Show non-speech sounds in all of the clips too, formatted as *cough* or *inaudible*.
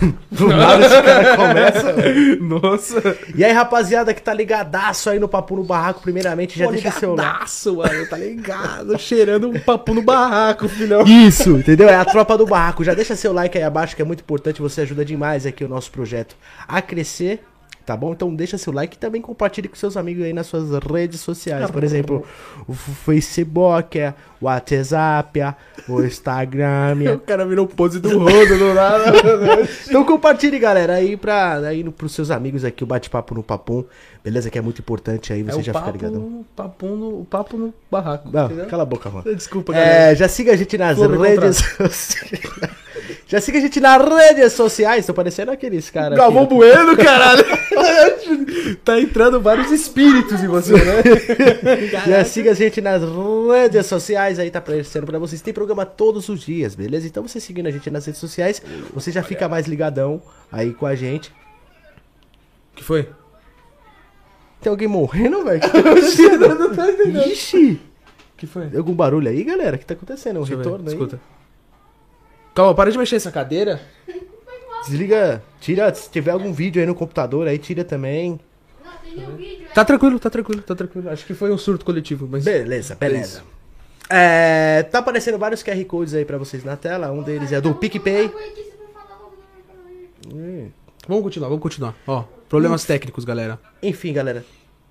*laughs* Do nada esse cara começa. *laughs* Nossa. E aí, rapaziada que tá ligadaço aí no Papo no Barraco, primeiramente, já Pô, deixa seu like. ligadaço, mano, tá ligado? Cheirando um papo no barraco, filhão. Isso, entendeu? É a tropa do barraco. Já deixa seu like aí abaixo, que é muito importante. Você ajuda demais aqui o nosso projeto a crescer. Tá bom? Então deixa seu like e também compartilhe com seus amigos aí nas suas redes sociais. Por exemplo, o Facebook, é, o WhatsApp, é, o Instagram. *laughs* O cara virou pose do rodo do nada. *laughs* Então compartilhe, galera, aí para aí pros seus amigos aqui o bate-papo no Papum. Beleza? Que é muito importante aí, você é já o fica papo, ligado. no, papo, no, o papo no barraco. Não, cala a boca, mano. Desculpa, galera. É, já siga a gente nas Clube redes sociais. *laughs* Já siga a gente nas redes sociais. Tô parecendo aqueles caras. Galvão aqui. Bueno, caralho. *laughs* tá entrando vários espíritos em você, né? *laughs* Já siga a gente nas redes sociais aí, tá aparecendo pra vocês. Tem programa todos os dias, beleza? Então você seguindo a gente nas redes sociais, você já fica mais ligadão aí com a gente. que foi? Tem alguém morrendo, velho? *laughs* não tá entendendo. Ixi! que foi? Tem algum barulho aí, galera? O que tá acontecendo? Um Deixa eu ver, retorno aí? Escuta. Calma, para de mexer essa cadeira. Desliga, tira, se tiver algum vídeo aí no computador, aí tira também. Não, tem um vídeo. Tá tranquilo, tá tranquilo, tá tranquilo. Acho que foi um surto coletivo, mas. Beleza, beleza. É, tá aparecendo vários QR Codes aí pra vocês na tela. Um deles é do PicPay. Hum. Vamos continuar, vamos continuar. Ó, problemas técnicos, galera. Enfim, galera.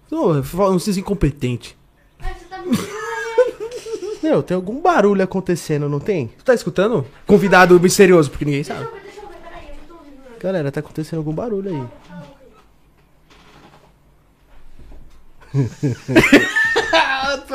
Não, não seja incompetente. Você tá me Meu, tem algum barulho acontecendo, não tem? Tu tá escutando? Convidado misterioso, porque ninguém sabe. Deixa eu ver, deixa eu ver, peraí, eu não tô ouvindo. Galera, tá acontecendo algum barulho aí.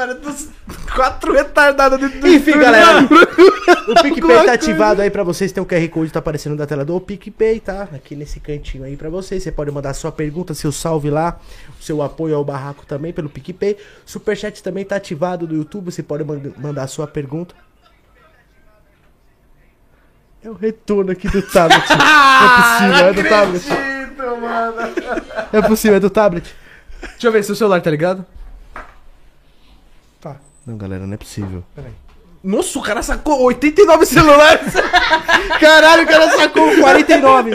Para dos quatro retardados dentro do Enfim, galera. *laughs* O PicPay tá ativado aí pra vocês. Tem o QR Code, tá aparecendo na tela do PicPay, tá? Aqui nesse cantinho aí pra vocês. Você pode mandar sua pergunta, seu salve lá. O seu apoio ao barraco também pelo PicPay. Superchat também tá ativado do YouTube. Você pode mand- mandar sua pergunta. É o retorno aqui do tablet. *laughs* é possível, é do tablet. Mano. É possível, é do tablet. Deixa eu ver se o celular tá ligado. Não, galera, não é possível. Nossa, o cara sacou 89 celulares. *laughs* Caralho, o cara sacou 49.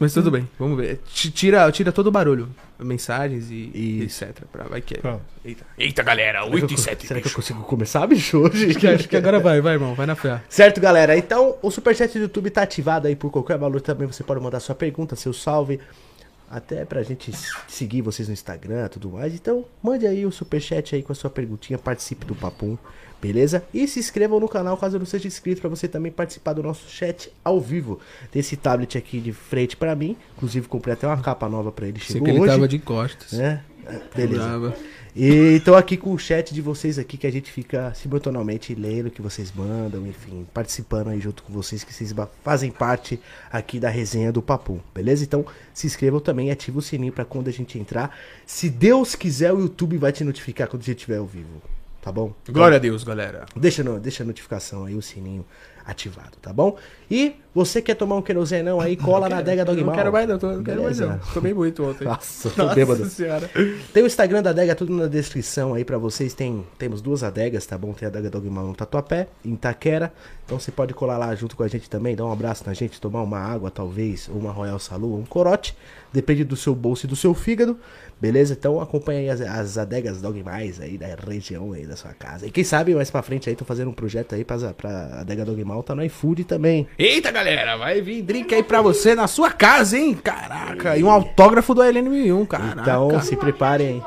Mas tudo bem, vamos ver. T- Tira, tira todo o barulho. Mensagens e, e etc. Pra, vai que é. Eita. Eita, galera. 8 e 7. Será que eu consigo começar, bicho, hoje? Acho que, acho que agora vai, vai, irmão. Vai na fé. Certo, galera? Então, o superchat do YouTube tá ativado aí por qualquer valor também. Você pode mandar sua pergunta, seu salve. Até pra gente seguir vocês no Instagram e tudo mais. Então, mande aí o superchat aí com a sua perguntinha. Participe do Papum, beleza? E se inscrevam no canal caso não seja inscrito. Pra você também participar do nosso chat ao vivo. Tem esse tablet aqui de frente pra mim. Inclusive, comprei até uma capa nova pra ele. Sei Chegou que ele hoje. tava de costas. né? Beleza. Brava. E tô aqui com o chat de vocês aqui, que a gente fica simultaneamente lendo o que vocês mandam, enfim, participando aí junto com vocês, que vocês fazem parte aqui da resenha do Papo, beleza? Então se inscrevam também e ativem o sininho pra quando a gente entrar. Se Deus quiser, o YouTube vai te notificar quando a gente estiver ao vivo, tá bom? Então, Glória a Deus, galera. Deixa, deixa a notificação aí, o sininho ativado, tá bom? E você quer tomar um querosenão aí, cola na adega Dog Não quero mais, não. Tô, não quero mais, não. Tomei muito ontem. *laughs* Nossa, tô bêbado. senhora. Tem o Instagram da adega, tudo na descrição aí pra vocês. Tem, temos duas adegas, tá bom? Tem a adega Dogmal no Tatuapé, em Itaquera. Então você pode colar lá junto com a gente também, dar um abraço na gente, tomar uma água talvez, ou uma Royal Salu, ou um corote. Depende do seu bolso e do seu fígado. Beleza? Então acompanha aí as, as adegas Dogmais aí da região aí da sua casa. E quem sabe mais pra frente aí, tô fazendo um projeto aí pra, pra adega Dogmal, tá no iFood também. Eita, galera, vai vir drink aí pra você na sua casa, hein? Caraca, e um autógrafo do LN1001, caraca. Então se preparem.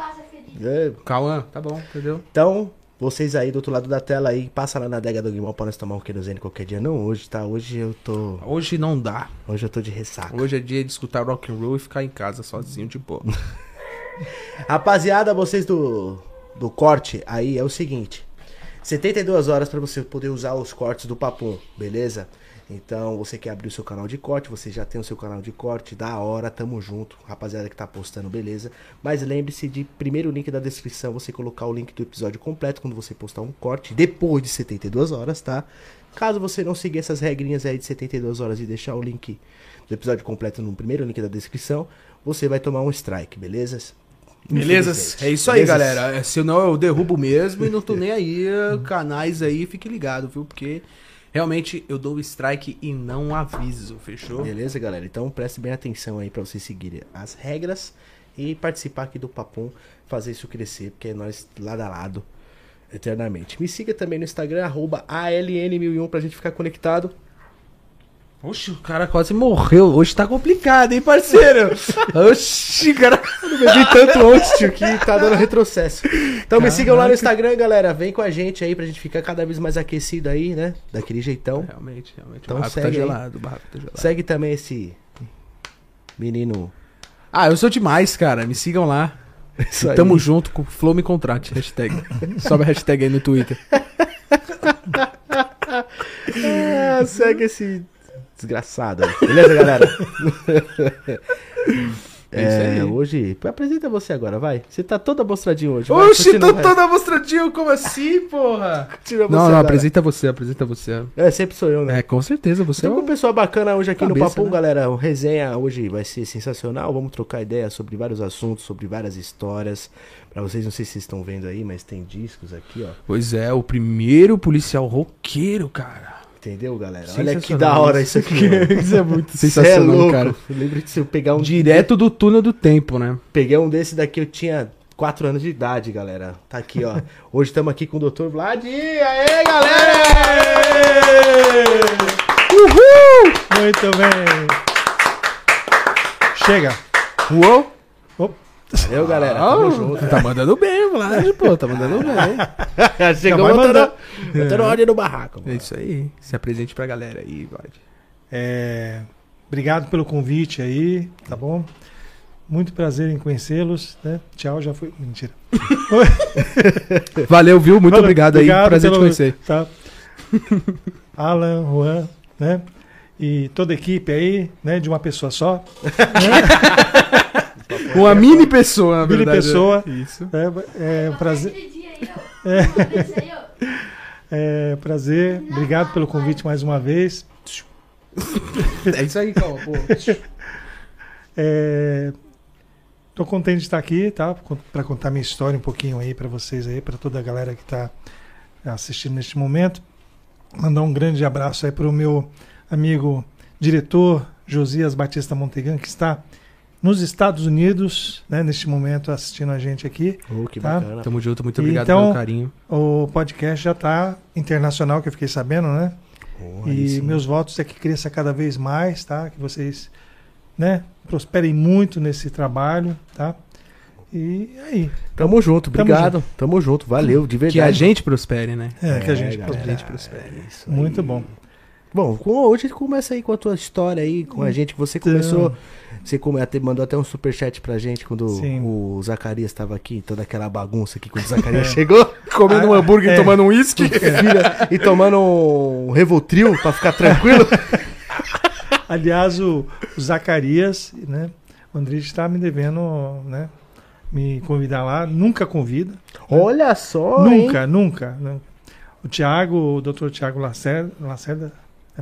É, Calma, tá bom, entendeu? Então, vocês aí do outro lado da tela aí, passa lá na adega do Guimão pra nós tomar um querosene qualquer dia. Não hoje, tá? Hoje eu tô. Hoje não dá. Hoje eu tô de ressaca. Hoje é dia de escutar rock and roll e ficar em casa sozinho de boa. *laughs* Rapaziada, vocês do, do corte aí é o seguinte: 72 horas pra você poder usar os cortes do Papum, beleza? Então, você quer abrir o seu canal de corte, você já tem o seu canal de corte, da hora, tamo junto, rapaziada que tá postando, beleza? Mas lembre-se de primeiro link da descrição, você colocar o link do episódio completo quando você postar um corte, depois de 72 horas, tá? Caso você não seguir essas regrinhas aí de 72 horas e deixar o link do episódio completo no primeiro link da descrição, você vai tomar um strike, beleza? Beleza? Infelizmente. É isso aí, Belezas? galera. É, Senão eu derrubo mesmo e não tô *laughs* nem aí. Canais aí, fique ligado, viu? Porque Realmente, eu dou strike e não aviso, fechou? Beleza, galera? Então preste bem atenção aí pra vocês seguirem as regras e participar aqui do Papum, fazer isso crescer, porque é nós lado a lado eternamente. Me siga também no Instagram, arroba ALN1001 pra gente ficar conectado. Oxe, o cara quase morreu. Hoje tá complicado, hein, parceiro? *laughs* Oxi, cara. Eu bebi tanto ontem, tio, que tá dando retrocesso. Então me sigam lá no Instagram, galera. Vem com a gente aí pra gente ficar cada vez mais aquecido aí, né? Daquele jeitão. Realmente, realmente. Então o barraco tá segue aí. gelado, o barraco tá gelado. Segue também esse menino. Ah, eu sou demais, cara. Me sigam lá. Tamo junto com Flow Me Contrate, hashtag. *laughs* Sobe a hashtag aí no Twitter. *laughs* Ah, segue esse desgraçado aí. Beleza, galera? *laughs* É isso aí. É, hoje. Apresenta você agora, vai. Você tá toda mostradinho hoje. Oxi, tô toda mostradinho, como assim, porra? Continua você Não, não, agora. apresenta você, apresenta você. É, sempre sou eu, né? É, com certeza, você é Tem uma pessoa bacana hoje aqui no Cabeça, Papo, né? galera. O resenha hoje vai ser sensacional. Vamos trocar ideia sobre vários assuntos, sobre várias histórias. Pra vocês, não sei se vocês estão vendo aí, mas tem discos aqui, ó. Pois é, o primeiro policial roqueiro, cara. Entendeu, galera? Olha que da hora isso aqui. *laughs* Isso é muito *laughs* é sensacional, louco. cara. Eu lembro de se eu pegar um Direto do túnel do tempo, né? Peguei um desse daqui, eu tinha 4 anos de idade, galera. Tá aqui, ó. *laughs* Hoje estamos aqui com o Dr. Vlad. Aê, galera! Muito bem. Chega. Uou! Valeu, galera. Tamo junto. Tá mandando bem, Vlad, pô, tá mandando bem. *laughs* Chegou vai botando, mandar. botando ordem no barraco. É mano. isso aí. Se apresente pra galera aí, Vlad. É, obrigado pelo convite aí, tá bom? Muito prazer em conhecê-los. Né? Tchau, já foi. Mentira. *laughs* Valeu, viu? Muito Valeu, obrigado, aí. Prazer pelo- te conhecer. Tá. Alan, Juan, né? E toda a equipe aí, né? De uma pessoa só. *laughs* Uma mini pessoa, na Mini verdade. pessoa. Isso. É, é um prazer. Ó. É prazer. Obrigado pelo convite mais uma vez. *laughs* É isso aí, calma, pô. É, tô contente de estar aqui, tá? Para contar minha história um pouquinho aí para vocês aí, para toda a galera que está assistindo neste momento. Mandar um grande abraço aí para o meu amigo diretor Josias Batista Montegan, que está nos Estados Unidos, né, neste momento assistindo a gente aqui. Oh, que Tá. bacana. Tamo junto, muito obrigado então- pelo carinho. O podcast já está internacional, que eu fiquei sabendo, né? Oh, E sim. meus votos é que cresça cada vez mais, tá? Que vocês, né, prosperem muito nesse trabalho, tá? E aí, Tamo junto, Tamo obrigado. Tamo junto, valeu, de verdade. Que a gente prospere, né? é, que a gente galera, prospere. gente prospere. é. Muito bom. Bom, hoje começa aí com a tua história aí, com a gente. Você começou. Você até- mandou até um superchat pra gente quando Sim. o Zacarias tava aqui, toda aquela bagunça aqui quando o Zacarias *laughs* chegou. Comendo um hambúrguer é. e tomando um uísque. *laughs* E tomando um Revotril pra ficar tranquilo. *laughs* Aliás, o, o Zacarias, né? O Andrés está me devendo, né? Me convidar lá. Nunca convida. Olha só, hein? nunca, nunca, nunca. O Tiago, o doutor Tiago Lacerda, Lacerda,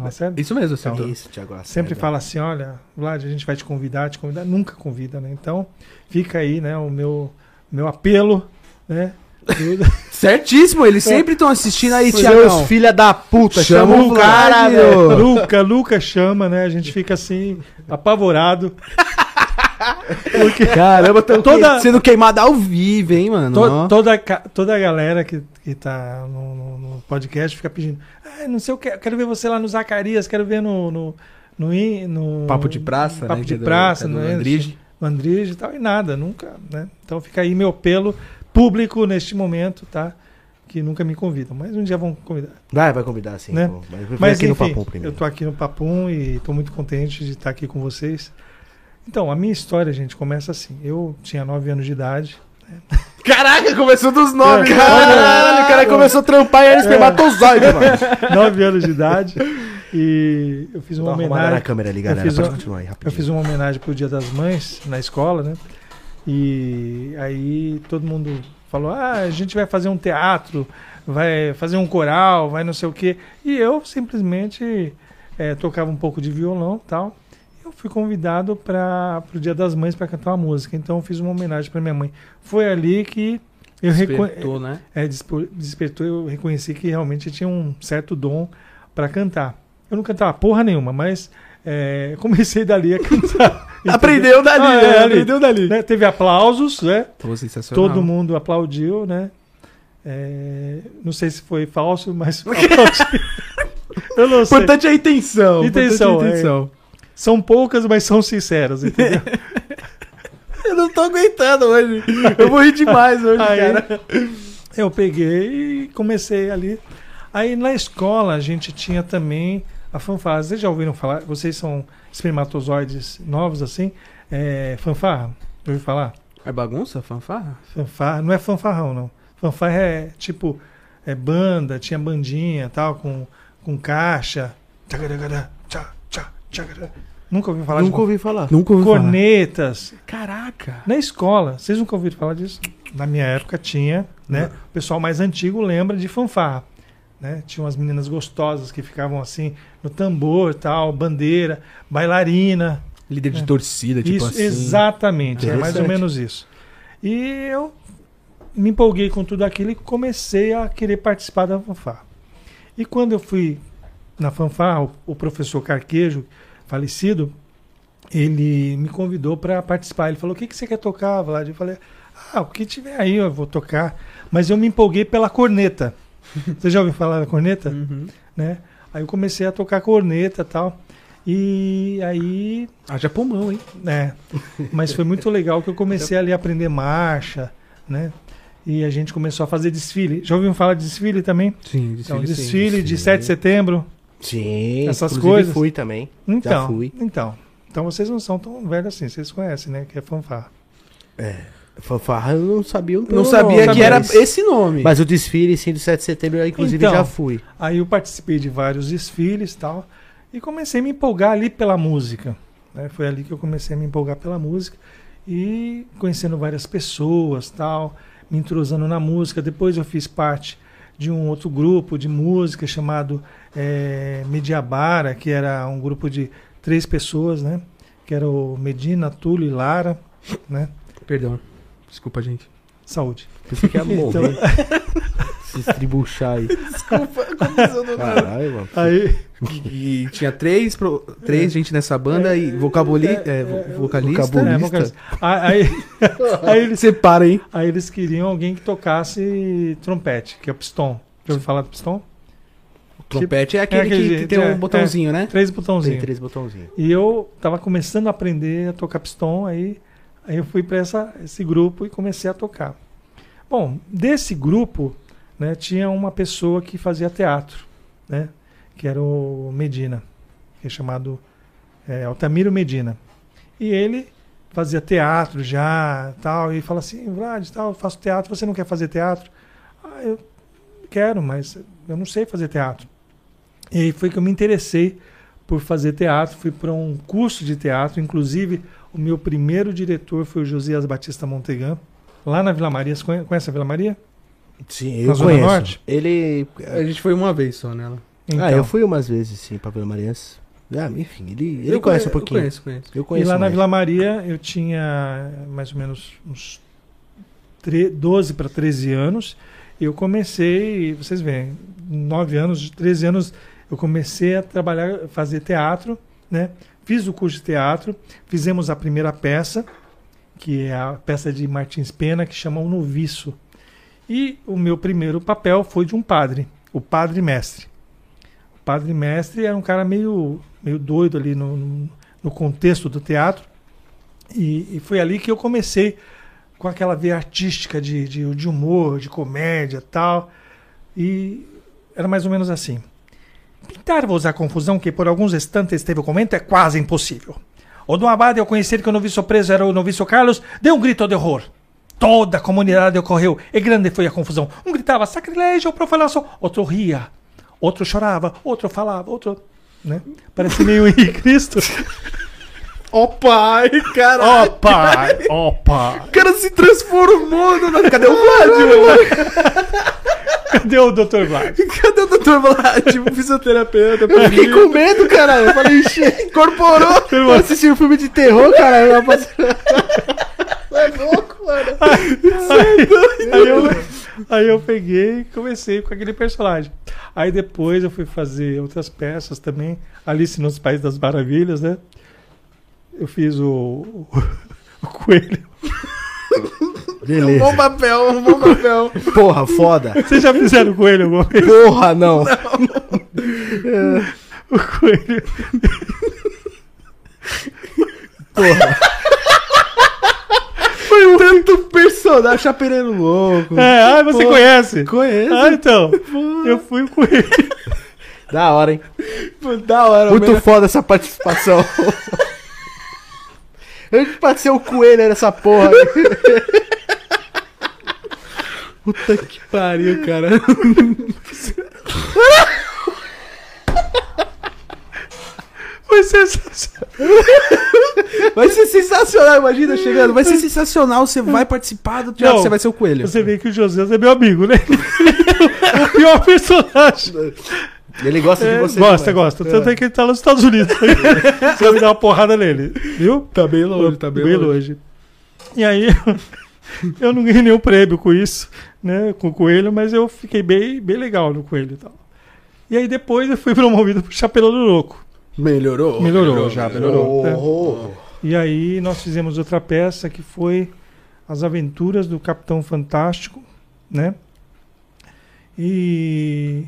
é Lacerda? Isso mesmo, Então. Isso, Thiago Lacerda. Sempre fala assim, olha, Vlad, a gente vai te convidar, te convidar. Nunca convida, né? Então, fica aí, né? O meu, meu apelo, né? *laughs* Certíssimo, eles sempre estão assistindo aí, Seus Tiagão. filha da puta, Chama chama o cara, velho. ô. Luca, Luca chama, né? A gente fica assim, apavorado. *laughs* Porque Caramba, tô Toda- sendo queimado ao vivo, hein, mano? to- toda, toda a galera que, que tá no, no- no podcast fica pedindo. Ah, não sei o que, quero ver você lá no Zacarias, quero ver no. no no, no- Papo de praça, Papo né? de que é do- praça, é do é? Andrige. no Andrige e tal, e nada, nunca, né? Então fica aí meu apelo público neste momento, tá? Que nunca me convidam, mas um dia vão convidar. Vai, vai convidar sim. Né? pô. Mas, Mas aqui no enfim, Papum primeiro. eu tô aqui no Papum e tô muito contente de estar aqui com vocês. Então, a minha história, gente, começa assim. Eu tinha 9 anos de idade. Caraca, começou dos nove. É. Caralho, o cara começou a trampar e era espermatozoide, mano. *laughs* 9 anos de idade. E eu fiz uma arrumada na homenagem. câmera ali, eu galera. fiz Pode uma- continuar aí, Eu fiz uma homenagem pro Dia das Mães na escola, né? E aí todo mundo falou: ah, a gente vai fazer um teatro, vai fazer um coral, vai não sei o quê. E eu simplesmente eh, tocava um pouco de violão e tal. Eu fui convidado para o Dia das Mães para cantar uma música. Então eu fiz uma homenagem para minha mãe. Foi ali que eu. Despertou, né? É, despertou, eu reconheci que realmente eu tinha um certo dom pra cantar. Eu não cantava porra nenhuma, mas é, *laughs* comecei dali a cantar. *laughs* Aprendeu dali, Ah, né? é, ali. Aprendeu dali. né? Teve aplausos, né? Pô, sensacional. Todo mundo aplaudiu, né? É, não sei se foi falso, mas *laughs* aplaudiu. Eu não O sei. importante é a intenção. Intenção, é a é. intenção. São poucas, mas são sinceras, entendeu? *laughs* Eu não tô aguentando hoje. Eu vou rir demais hoje, Aí, cara. eu peguei e comecei ali. Aí na escola a gente tinha também a fanfarra. Vocês já ouviram falar? Vocês são espermatozoides novos assim? É, fanfarra? Já ouviu falar? É bagunça, fanfarra? Fanfarra, não é fanfarrão, não. Fanfarra é tipo é banda, tinha bandinha tal, com, com caixa. Tchagaragara, tchá, tchá, tchagará. Nunca ouviu falar Nunca de ouvi falar. Nunca ouvi falar. cornetas. Caraca. Na escola, vocês nunca ouviram falar disso? Na minha época tinha, né? O pessoal mais antigo lembra de fanfarra. Né? Tinha umas meninas gostosas que ficavam assim no tambor, tal, bandeira, bailarina. Líder de torcida, tipo isso, assim. exatamente, é mais ou menos isso. E eu me empolguei com tudo aquilo e comecei a querer participar da fanfarra. E quando eu fui na fanfarra, o, o professor Carquejo, falecido, ele me convidou para participar. Ele falou: O que, que você quer tocar, Vlad? Eu falei: Ah, o que tiver aí eu vou tocar. Mas eu me empolguei pela corneta. *laughs* Você já ouviu falar da corneta? Uhum. Né? Aí eu comecei a tocar corneta e tal. E aí Haja pulmão, hein? é, mas foi muito legal que eu comecei ali a aprender marcha, né? E a gente começou a fazer desfile. Já ouviram falar de desfile também? Sim, Então, sim. desfile de sim. 7 de setembro. Sim, Essas coisas. fui também. Então, fui. então. Então vocês não são tão velhos assim, vocês conhecem, né? Que é fanfarra. Fanfarra eu não sabia o Não sabia nome, que era mas- esse nome. Mas o desfile, sim, do 7 de setembro, eu inclusive Então. já fui. Aí eu participei de vários desfiles e tal. E comecei a me empolgar ali pela música. né? Foi ali que eu comecei a me empolgar pela música. E conhecendo várias pessoas tal, me entrosando na música. Depois eu fiz parte de um outro grupo de música chamado eh, Mediabara, que era um grupo de três pessoas, né? Que era o Medina, Túlio e Lara, né? Perdão. Desculpa, gente. Saúde. Pensei que ia *laughs* Então- morrer. *laughs* Se estribuchar aí. Desculpa, aconteceu do nada. Caralho, mano. Aí, E tinha três, pro- três gente nessa banda e vocaboli, É, é, é, vo- vocalista. vocabulista. é, vocalista. aí, aí *laughs* eles Separa, hein? Aí eles queriam alguém que tocasse trompete, que é o pistão. Já ouviu falar do pistão? Trompete é aquele, É aquele que, tem é, um botãozinho, né? Três Tem botãozinhos. três botãozinhos. E eu tava começando a aprender a tocar pistão, aí, aí eu fui para esse grupo e comecei a tocar. Bom, desse grupo, né, tinha uma pessoa que fazia teatro, né, que era o Medina, que é chamado é, Altamiro Medina. E ele fazia teatro já, tal, e fala assim, Vlad, tal, eu faço teatro, você não quer fazer teatro? Ah, eu quero, mas eu não sei fazer teatro. E aí foi que eu me interessei por fazer teatro, fui para um curso de teatro, inclusive o meu primeiro diretor foi o Josias Batista Montegan, lá na Vila Maria. Você conhe- conhece a Vila Maria? Sim, Na eu conheço. Norte? Ele. A gente foi uma vez só nela. Ah, eu fui umas vezes, sim, pra Vila Mariense. Ah, enfim, ele, ele Eu conhece conhe- um pouquinho. Eu conheço, conheço. Eu E conheço. lá na mais. Vila Maria eu tinha mais ou menos uns tre- 12 para 13 anos. E eu comecei, vocês veem, 9 anos, 13 anos, eu comecei a trabalhar, fazer teatro, né? Fiz o curso de teatro, fizemos a primeira peça, que é a peça de Martins Pena, que chama O Noviço. E o meu primeiro papel foi de um padre, o padre mestre. O padre mestre era um cara meio, meio doido ali no, no, contexto do teatro. E, e foi ali que eu comecei com aquela veia artística de, de, de humor, de comédia tal. E era mais ou menos assim. Pintar-vos a confusão que por alguns instantes teve o comento é quase impossível. O Dom Abade, ao conhecer que o noviço preso era o noviço Carlos, deu um grito de horror. Toda a comunidade ocorreu e grande foi a confusão. Um gritava sacrilégio, profanação, outro ria, outro chorava, outro falava, outro. Né? Parece meio *laughs* Henrique Cristo. Ó pai, Ó caralho. pai, ó pai. O cara se transformou. No... Cadê o Vlad? Cadê o Dr. Vlad? Cadê o Dr. Vlad? O fisioterapeuta. Eu fiquei com medo, caralho. Eu falei, ixi, Incorporou. *laughs* eu assisti um filme de terror, caralho. *laughs* Você é louco, mano. Aí eu, Aí eu peguei e comecei com aquele personagem. Aí depois eu fui fazer outras peças também. Alice nos Países das Maravilhas, né? Eu fiz o, o *laughs* coelho. Beleza. Bom papel, um bom papel. Porra, foda. Vocês já fizeram o coelho alguma vez? Porra, não. O coelho. Porra. Foi um tanto personagem, chapereiro louco. É, ah, você Pô, conhece? Conheço. Ah, então. Eu fui o coelho. Da hora, hein? Da hora, Muito melhor- foda essa participação. *laughs* Eu pra ser o coelho nessa porra. Puta que pariu, cara. Foi sensacional. Vai ser sensacional, imagina chegando. Vai ser sensacional, você vai participar do teatro, Não, você vai ser o coelho. Você vê que o José é meu amigo, né? *laughs* o pior personagem. Ele gosta de É, você. gosta, também. gosta. Tanto é que ele tá nos Estados Unidos. *laughs* Você vai me dar uma porrada nele. Viu? Tá bem longe, tá bem, bem longe. longe. E aí, *laughs* eu não ganhei nenhum prêmio com isso, né? Com o coelho, mas eu fiquei bem, bem legal no coelho e tal. E aí depois eu fui promovido pro Chapelão do Louco. Melhorou? Melhorou já, melhorou. né? Oh, E aí nós fizemos outra peça que foi As Aventuras do Capitão Fantástico, né? E,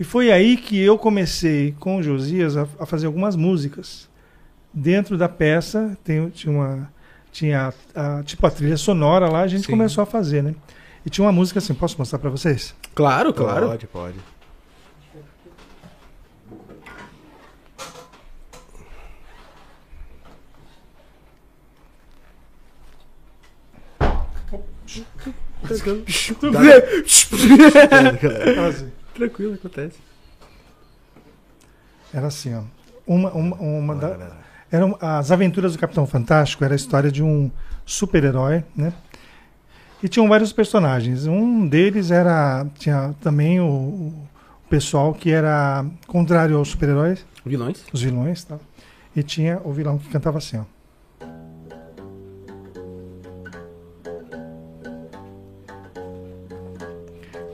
e foi aí que eu comecei com o Josias a, a fazer algumas músicas. Dentro da peça tem, tinha uma tinha a, tipo a trilha sonora lá, a gente Sim. começou a fazer, né? E tinha uma música assim, posso mostrar pra vocês? Claro, claro. Pode, pode. *laughs* Tranquilo, acontece. Era assim, ó. Uma, uma, uma da, eram as aventuras do Capitão Fantástico era a história de um super-herói, né? E tinham vários personagens. Um deles era tinha também o, o pessoal que era contrário aos super-heróis, Vilões? os vilões, tá? E tinha o vilão que cantava assim, ó.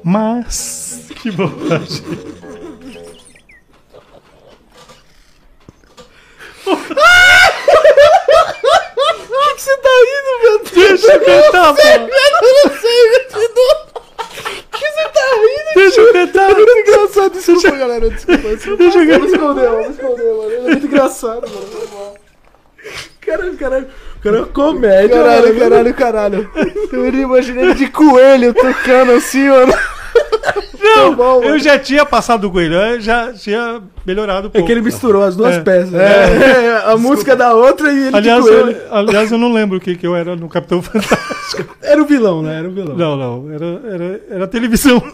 Mas que bobagem. que você tá indo, meu Deus? Deixa eu cantar, pô. Eu não sei, que você tá rindo? Deixa eu cantar. É muito engraçado, desculpa, galera. Desculpa, desculpa. Deixa eu Vamos esconder, vamos esconder, mano. É muito engraçado, mano. Caralho, caralho. O cara é uma comédia, Caralho, mano. caralho, caralho. Eu imaginei ele de coelho tocando assim, mano. Não, bom, eu já tinha passado do coelho, eu já tinha melhorado um É pouco. que ele misturou as duas É. peças. É, a *laughs* música da outra e ele Aliás, de eu, coelho. aliás, eu não lembro o que, que eu era no Capitão Fantástico. *laughs* Era o vilão, né? Era o vilão. Não, não, era, era, era televisão. *laughs*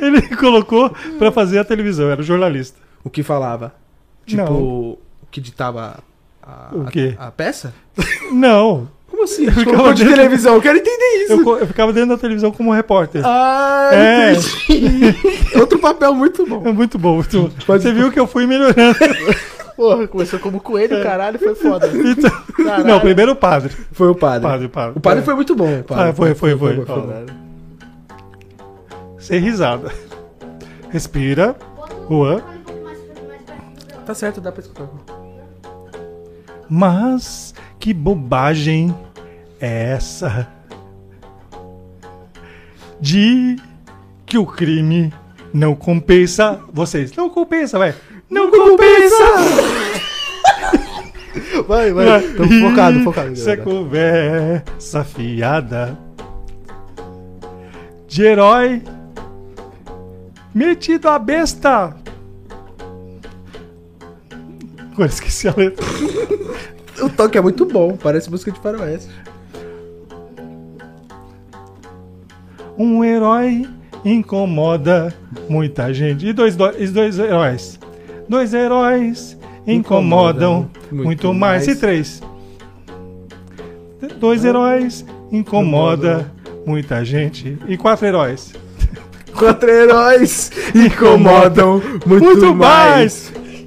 Ele colocou pra fazer a televisão, era jornalista. O que falava? Tipo, Não. o que ditava a, O quê? a, a peça? Não, Como assim? ficava Colocou de dentro- televisão, eu quero entender isso. eu, eu ficava dentro da televisão como repórter. Ah, É. entendi. *laughs* Outro papel muito bom. É muito bom, muito bom. Você viu que eu fui melhorando. *laughs* Porra, começou como coelho, caralho, foi foda. *laughs* Então- Caralho. não, primeiro o padre. Foi o padre. Padre, padre. O padre É. foi muito bom. o padre. Ah, foi, foi, foi. bom. Caralho. Sem risada. Respira. Juan. Tá certo, dá pra escutar. Mas que bobagem é essa? De que o crime não compensa vocês. Não compensa, vai. Não compensa! *laughs* Vai, vai. Tô focado, focado. Isso é conversa fiada de herói metido a besta. Agora esqueci a letra. *laughs* O toque é muito bom, parece música de faroeste. Um herói incomoda muita gente. E dois, do- e dois heróis. Dois heróis incomodam Muito muito, mais. mais. E três. Dois heróis incomoda muita gente. E quatro heróis. *laughs* Quatro heróis incomodam muito, Muito mais. mais!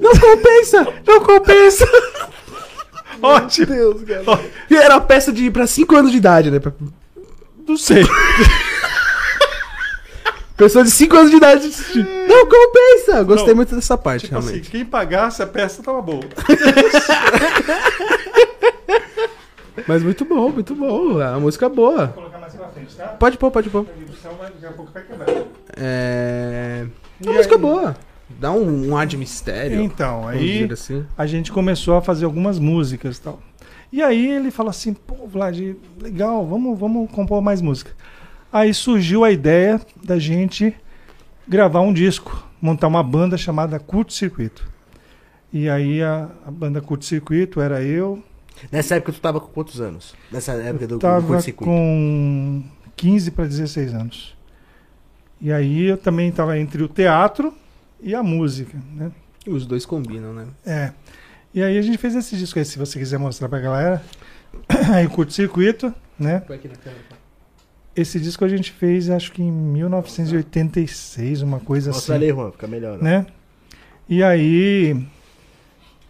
Não compensa! Não compensa! *laughs* Ótimo! Deus, cara. E era uma peça de pra 5 anos de idade, né? Não sei. Pessoa de 5 anos de idade assistindo. Não, compensa. Gostei Não. muito dessa parte, Tipo assim, realmente. quem pagasse a peça tava boa. Mas muito bom, muito bom. A música é boa. Vou colocar mais pra frente, tá? Pode pôr, pode pôr. Daqui a pouco vai quebrar. É. E A música é aí? boa. Dá um, um ar de mistério. Então, aí assim. a gente começou a fazer algumas músicas e tal. E aí ele falou assim, pô, Vlad, legal, vamos, vamos compor mais música. Aí surgiu a ideia da gente gravar um disco, montar uma banda chamada Curto Circuito. E aí a, a banda Curto Circuito era eu, Nessa época tu tava com quantos anos? Nessa época do, do tava curto-circuito. com 15 para 16 anos. E aí eu também estava entre o teatro e a música, né? Os dois combinam, né? É. E aí a gente fez esse disco aí, se você quiser mostrar pra galera. *coughs* Aí o curto-circuito, né? Põe aqui na câmera. Esse disco a gente fez, acho que em 1986, uma coisa Mostra assim. ali, Juan, fica melhor. Né? E aí,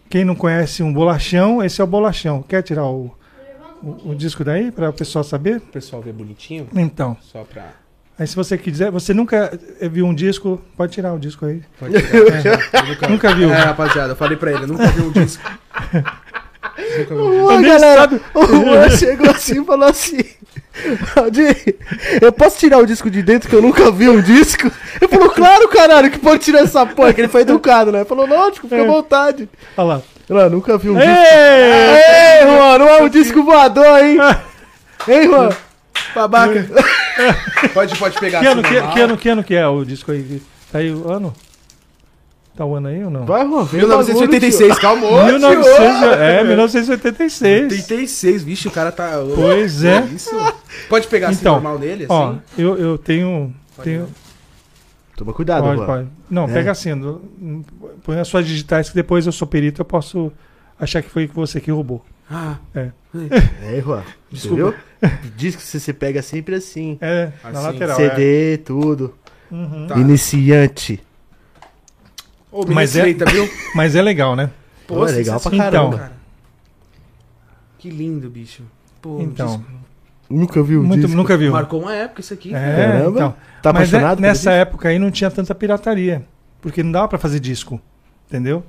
quem não conhece um bolachão, esse é o bolachão. Quer tirar o, o, o disco daí para o pessoal saber? O pessoal vê bonitinho. Então, Só pra. Aí se você quiser, você nunca viu um disco, pode tirar o disco aí. Pode tirar. É. *laughs* Nunca viu. É, rapaziada, eu falei pra ele, nunca vi um disco. nunca vi um disco. Galera, sabe. o Juan chegou assim e falou assim: Aldir, eu posso tirar o disco de dentro que eu nunca vi um disco? Ele falou, claro, caralho, que pode tirar essa porra, que ele foi educado, né? Ele falou, lógico, fica à É. vontade. Olha lá. "Ah, nunca vi um disco. Ei! Ei, Juan, não é um disco voador, hein? Hein, Juan? Babaca. *laughs* pode, pode pegar Que ano, assim, que, normal. que ano, que ano que é o disco aí? Tá aí o ano? Tá o ano aí ou não? Vai, Juan, vem o bagulho, 1986, calma, ô, 1900, tio. é, 1986. 86, vixe, o cara tá. Pois é. Isso. Pode pegar assim Então, normal nele, assim? Ó, eu, eu tenho. Pode tenho não. Toma cuidado, pode, pode. Não, É. pega assim. Põe as suas digitais que depois eu sou perito, eu posso achar que foi você que roubou. Ah, É, Juan. Desculpa. Entendeu? Disco você pega sempre assim. É, na Assim, lateral. CD, tudo. é. Uhum. Tá. Iniciante. Ô, me Mas é- viu? *laughs* Mas é legal, né? Pô, é legal pra Então. caramba. cara. Que lindo, bicho. Pô, Então, disco. Nunca viu muito, disco. nunca viu. Marcou uma época isso aqui. É, Caramba. então. Tá Mas é- apaixonado nessa disco? época aí não tinha tanta pirataria. Porque não dava pra fazer disco. Entendeu?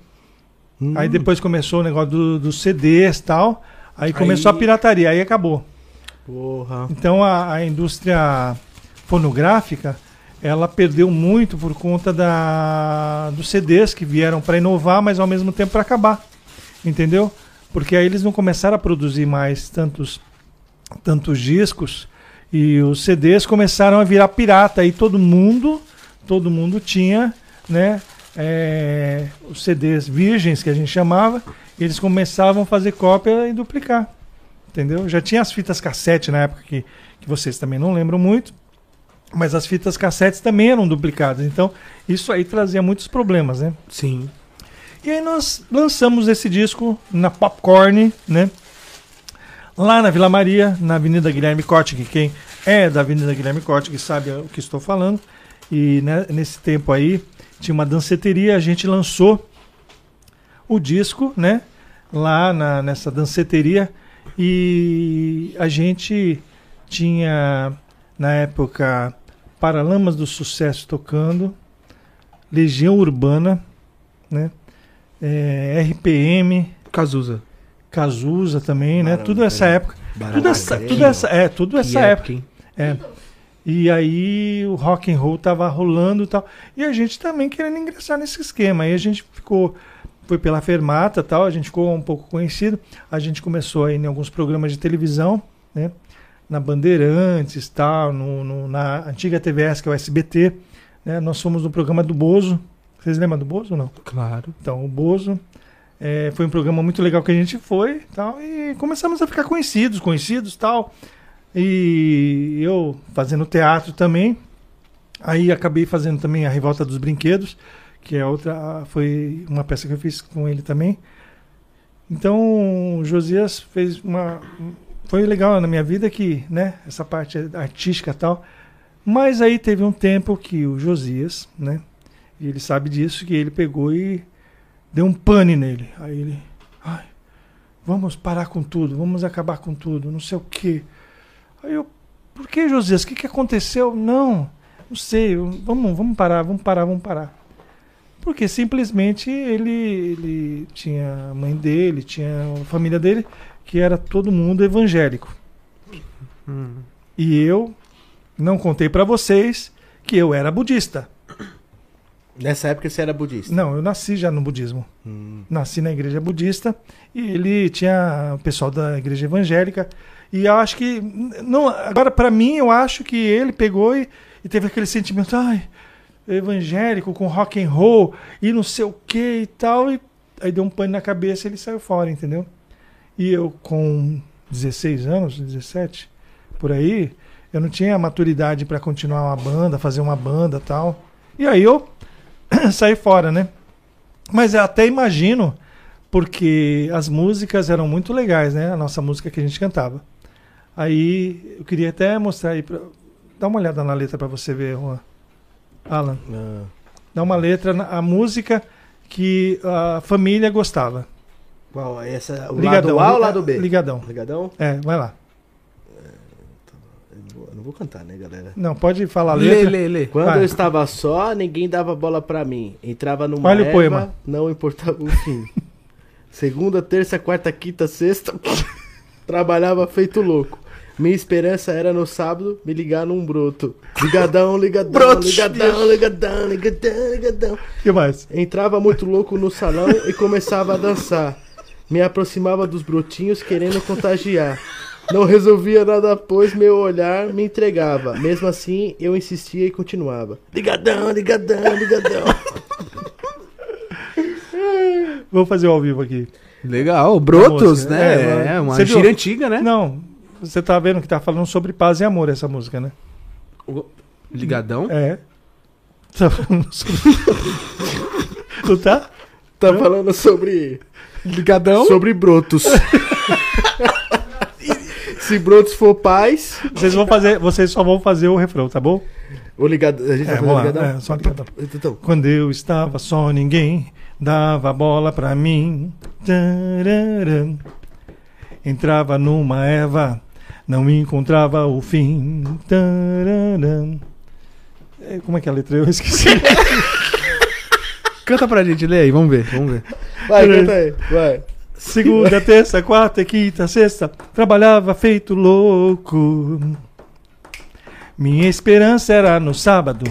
Hum. Aí depois começou o negócio do- dos CDs e tal. Aí Aí- começou a pirataria, aí acabou. Porra. Então a, a indústria fonográfica ela perdeu muito por conta da, dos CDs que vieram para inovar, mas ao mesmo tempo para acabar. Entendeu? Porque aí eles não começaram a produzir mais tantos, tantos discos e os CDs começaram a virar pirata. E todo mundo, todo mundo tinha, né? É, os CDs virgens que a gente chamava, eles começavam a fazer cópia e duplicar. Entendeu? Já tinha as fitas cassete na época que, que vocês também não lembram muito, mas as fitas cassetes também eram duplicadas. Então, isso aí trazia muitos problemas, né? Sim. E aí nós lançamos esse disco na Popcorn, né? Lá na Vila Maria, na Avenida Guilherme Corte, que quem é da Avenida Guilherme Corte que sabe o que estou falando. E né, nesse tempo aí tinha uma danceteria, a gente lançou o disco, né? Lá na, nessa danceteria. E a gente tinha, na época, Paralamas do Sucesso tocando, Legião Urbana, né? É, RPM, Cazuza. Cazuza também, né? Tudo essa época. Tudo essa, tudo essa, é, tudo Que essa época. hein? É. E aí o rock and roll tava rolando e tal. E a gente também querendo ingressar nesse esquema. Aí a gente ficou foi pela Fermata, tal, a gente ficou um pouco conhecido. A gente começou aí em alguns programas de televisão, né? Na Bandeirantes, tal, no, no- na antiga TVS, que é o SBT, né? Nós fomos no programa do Bozo. Vocês lembram do Bozo ou não? Claro. Então, o Bozo é, foi um programa muito legal que a gente foi tal, e começamos a ficar conhecidos, conhecidos tal. E eu fazendo teatro também. Aí acabei fazendo também a Revolta dos Brinquedos, que é outra, foi uma peça que eu fiz com ele também. Então, o Josias fez uma foi legal na minha vida que, né, essa parte artística e tal. Mas aí teve um tempo que o Josias, né, ele sabe disso, que ele pegou e deu um pane nele. Aí ele, ai, vamos parar com tudo, vamos acabar com tudo, não sei o quê. Aí eu, Por que, Josias? O que, que aconteceu? Não, não sei. eu- Vamos, vamos parar, vamos parar, vamos parar. Porque simplesmente ele, ele tinha a mãe dele, tinha a família dele, que era todo mundo evangélico. Hum. E eu não contei pra vocês que eu era budista. Nessa época você era budista. Não, eu nasci já no budismo. Hum. Nasci na igreja budista e ele tinha o pessoal da igreja evangélica. E eu acho que. não Agora, pra mim, eu acho que ele pegou e, e teve aquele sentimento, ai, evangélico com rock and roll e não sei o que e tal. E aí deu um pano na cabeça e ele saiu fora, entendeu? E eu, com 16 anos, 17, por aí, eu não tinha maturidade pra continuar uma banda, fazer uma banda tal. E aí eu *coughs* saí fora, né? Mas eu até imagino, porque as músicas eram muito legais, né? A nossa música que a gente cantava. Aí eu queria até mostrar aí, pra... dá uma olhada na letra pra você ver, Juan. Alan. Ah. Dá uma letra, na a música que a família gostava. Qual? Essa, o Ligadão. lado A ou o lado B? Ligadão. Ligadão? É, vai lá. Eu não vou- eu não vou cantar, né, galera? Não, pode falar a Lê, letra. lê, lê. Quando Vai. eu estava só, ninguém dava bola pra mim. Entrava numa Olha o poema. não importava o fim. *laughs* Segunda, terça, quarta, quinta, sexta, trabalhava feito louco. Minha esperança era no sábado me ligar num broto. Ligadão, ligadão, Broto, ligadão, ligadão, ligadão, ligadão. O que mais? Entrava muito louco no salão e começava a dançar. Me aproximava dos brotinhos querendo contagiar. Não resolvia nada, pois meu olhar me entregava. Mesmo assim, eu insistia e continuava. Ligadão, ligadão, ligadão. Vou fazer ao vivo aqui. Legal, Brotos, música. né? É, É, uma você viu? gíria antiga, né? Não, você tá vendo que tá falando sobre paz e amor essa música, né? Ligadão. É. Tá falando sobre... *laughs* Não tá? Tá falando sobre. Ligadão. Sobre brotos. *laughs* Se brotos for paz. Vocês vão fazer, vocês só vão fazer o refrão, tá bom? O ligadão. A gente É, vai fazer ligadão? é, só ligadão. Então, Quando eu estava só, ninguém dava bola pra mim. Tararam. Entrava numa erva, não encontrava o fim. Tararam. É, Como é que é a letra? Eu esqueci. *laughs* Canta pra gente, lê aí, vamos ver, vamos ver. vai, canta aí. Vai. Segunda, *laughs* terça, quarta, quinta, sexta, trabalhava feito louco. Minha esperança era no sábado,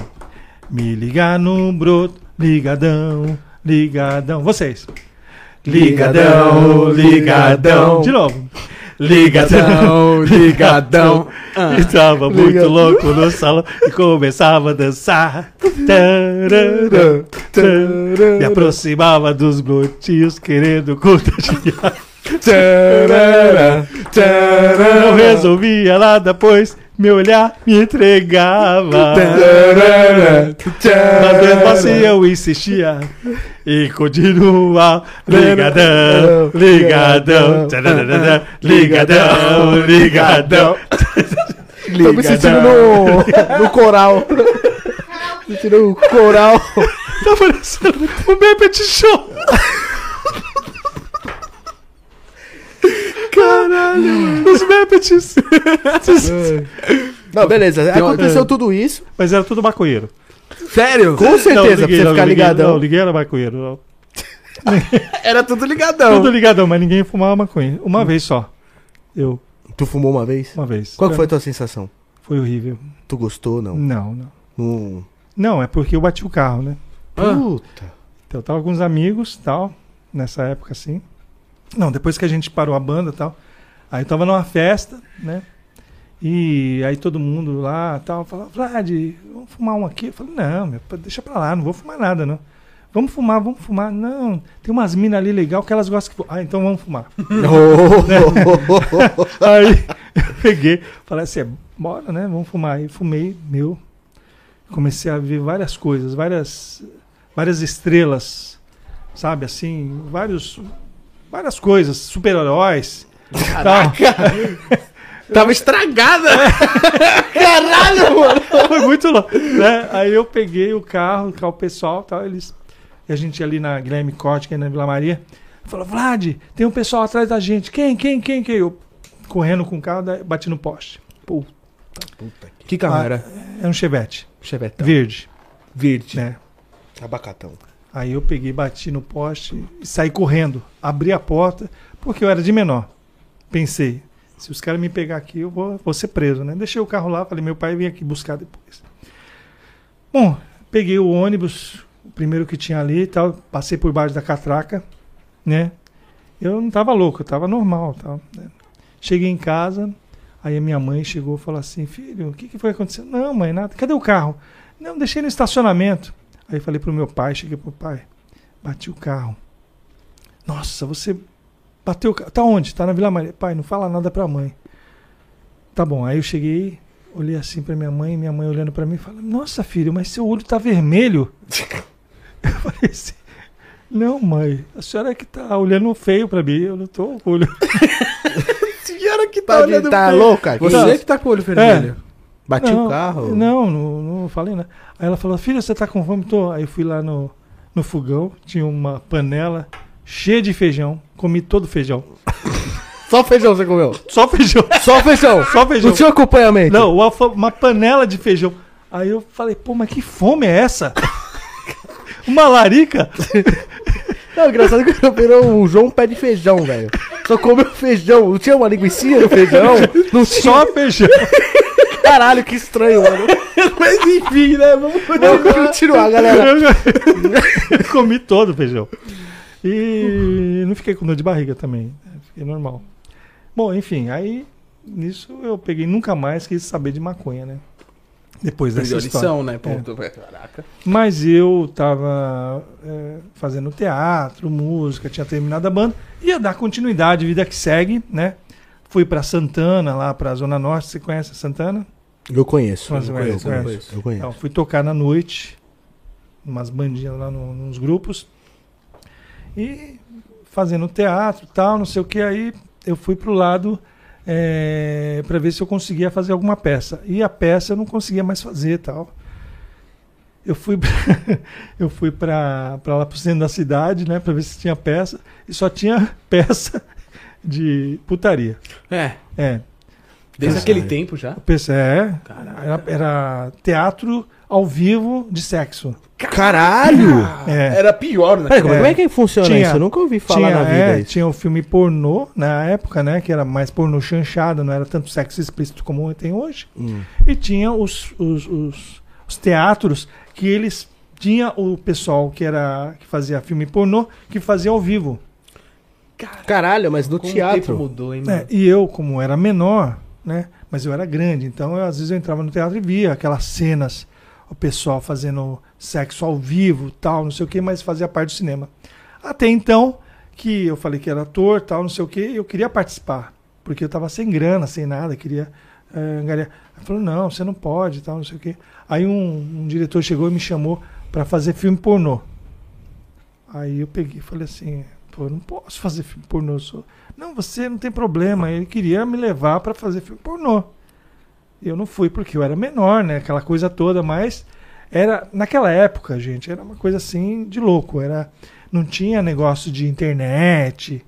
me ligar num broto, ligadão, ligadão. Vocês. Ligadão, ligadão. De novo. Ligadão, *laughs* ligadão. Ah. E tava muito Ligadão. louco no salão e começava a dançar. Tararã, tararã. Me aproximava dos brotinhos querendo contagiar. Tarará, Não resolvia nada, pois meu olhar me entregava. Mas mesmo assim eu insistia e continua. Ligadão, ligadão, ligadão, ligadão. Tô me sentindo no, no coral. Me sentindo no coral. Tá parecendo o Muppet Show. Caralho. Os Muppets. Não, beleza. Tem uma- Aconteceu tudo isso. Mas era tudo maconheiro. Sério? Com certeza, Não, pra liguei, você não, ficar liguei, ligadão. Não, ninguém era maconheiro. Não. *laughs* Era tudo ligadão. Tudo ligadão, mas ninguém fumava maconha. Uma vez só. Eu, Tu fumou uma vez? uma vez. Qual que foi a tua sensação? Foi horrível. Tu gostou, não? Não, não. Não. Não, é porque eu bati o carro, né? Ah. Puta. Então, eu tava com uns amigos tal, nessa época assim. Não, depois que a gente parou a banda tal. Aí eu tava numa festa, né? E aí todo mundo lá tal, falava, Vlad, vamos fumar um aqui? Eu falei, não, meu, deixa pra lá, não vou fumar nada, não. Vamos fumar, vamos fumar. Não, tem umas minas ali legal que elas gostam que. Ah, então vamos fumar. *laughs* Aí eu peguei, falei assim, é, bora, né? Vamos fumar. Aí fumei, meu. Comecei a ver várias coisas, várias, várias estrelas, sabe? Assim, vários, várias coisas, super-heróis. tal. *laughs* Tava estragada. *laughs* Caralho, mano. Foi muito louco. Né? Aí eu peguei o carro, o pessoal tal, eles. E a gente ali na Guilherme Corte, que é na Vila Maria, falou, Vlad, tem um pessoal atrás da gente. Quem, quem, quem, quem? Eu correndo com o carro, daí bati no poste. Puta Puta que. Que carro Ah, era? É um Chevette, Chevetão. verde, Verde. né? Abacatão. Aí eu peguei, bati no poste e saí correndo. Abri a porta, porque eu era de menor. Pensei, se os caras me pegar aqui, eu vou, vou ser preso, né? Deixei o carro lá, falei, meu pai vem aqui buscar depois. Bom, peguei o ônibus, o primeiro que tinha ali e tal, passei por baixo da catraca, né? Eu não tava louco, eu tava normal tal. né? Cheguei em casa, aí a minha mãe chegou e falou assim, filho, o que, que foi acontecendo? Não, mãe, nada. Cadê o carro? Não, deixei no estacionamento. Aí falei pro meu pai, cheguei pro pai, bati o carro. Nossa, você bateu o carro. Tá onde? Tá na Vila Maria. Pai, não fala nada pra mãe. Tá bom. Aí eu cheguei, olhei assim pra minha mãe, minha mãe olhando pra mim e falando: Nossa, filho, mas seu olho tá vermelho. *laughs* Eu falei assim: Não, mãe, a senhora que tá olhando feio pra mim, eu não tô com o olho. *laughs* *laughs* Senhora que Tá, de- tá louca? aqui? Você que tá com o olho vermelho. Bati não, o carro. Não, não, não falei nada. Aí ela falou: Filha, você tá com fome? Tô. Aí eu fui lá no, no fogão, tinha uma panela cheia de feijão, comi todo o feijão. Só feijão você comeu. Só feijão. Só feijão. *laughs* Só feijão. Não tinha acompanhamento. Não, uma panela de feijão. Aí eu falei, pô, mas que fome é essa? *laughs* uma larica? *laughs* Não, engraçado que eu virou o João pé de feijão, velho. Só comeu feijão. Não tinha uma linguiça no feijão? Não tinha. Só feijão. Caralho, que estranho, mano. *laughs* Mas enfim, né? Vamos Vamos continuar, galera. Eu *laughs* comi todo o feijão. E não fiquei com dor de barriga também. né? Fiquei normal. Bom, enfim, aí nisso eu peguei nunca mais quis saber de maconha, né? Depois dessa Aprendeu a história. lição, né? Ponto. Caraca. Mas eu tava é, fazendo teatro, música, tinha terminado a banda, ia dar continuidade, vida que segue, né? Fui pra Santana, lá pra Zona Norte. Você conhece a Santana? Eu conheço. Mas eu conheço, eu conheço. conheço. Eu conheço. Então, fui tocar na noite, umas bandinhas lá no- nos grupos. E fazendo teatro e tal, não sei o que. Aí eu fui pro lado é, para ver se eu conseguia fazer alguma peça. E a peça eu não conseguia mais fazer tal. Eu fui, *laughs* eu fui pra lá pro centro da cidade, né, pra ver se tinha peça. E só tinha *laughs* peça de putaria. É. É. Desde aquele tempo já. Pensei, é, era, era teatro ao vivo de sexo. Caralho! É. Era pior, né? Peraí, como, É. como é que funciona Tinha- isso? Eu nunca ouvi falar tinha, na vida é, isso. tinha o filme pornô na época, né? Que era mais pornô chanchado, não era tanto sexo explícito como tem hoje. Hum. E tinha os, os, os, os teatros que eles tinha o pessoal que era que fazia filme pornô que fazia ao vivo. Caralho, mas no Como o tempo teatro. mudou, hein, mano? E eu, como era menor, né? Mas eu era grande, então eu, às vezes eu entrava no teatro e via aquelas cenas, o pessoal fazendo sexo ao vivo, tal, não sei o que, mas fazia parte do cinema. Até então que eu falei que era ator, tal, não sei o que, eu queria participar, porque eu tava sem grana, sem nada, queria eh, angariar. Ele falou, não, você não pode, tal, não sei o que. Aí um, um diretor chegou e me chamou para fazer filme pornô. Aí eu peguei e falei assim, pô, eu não posso fazer filme pornô. Sou... Não, você não tem problema. Ele queria me levar para fazer filme pornô. Eu não fui porque eu era menor, né? Aquela coisa toda, mas era naquela época, gente, era uma coisa assim de louco. Era não tinha negócio de internet,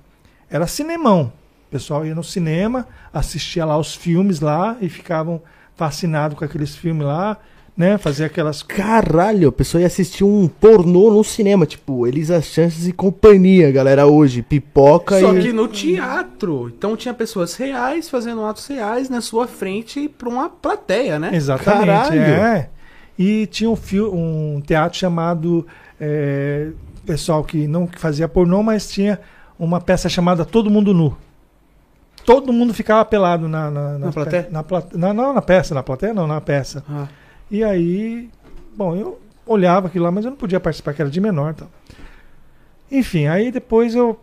era cinemão. O pessoal ia no cinema, assistia lá os filmes lá e ficavam fascinados com aqueles filmes lá, né? Fazia aquelas Caralho, a pessoa ia assistir um pornô no cinema, tipo, Elisa Chances e companhia, galera, hoje. Pipoca Só e. que no teatro. Então tinha pessoas reais fazendo atos reais na sua frente pra uma plateia, né? Exatamente, Caralho. é. E tinha um, fio, um teatro chamado é, pessoal que não que fazia pornô, mas tinha uma peça chamada Todo Mundo Nu. Todo mundo ficava pelado na, na, Na pe- plateia? Na, plate- na- não, na peça, na plateia não, na peça. Ah. E aí, bom, eu olhava aquilo lá, mas eu não podia participar, que era de menor tal. Enfim, aí depois eu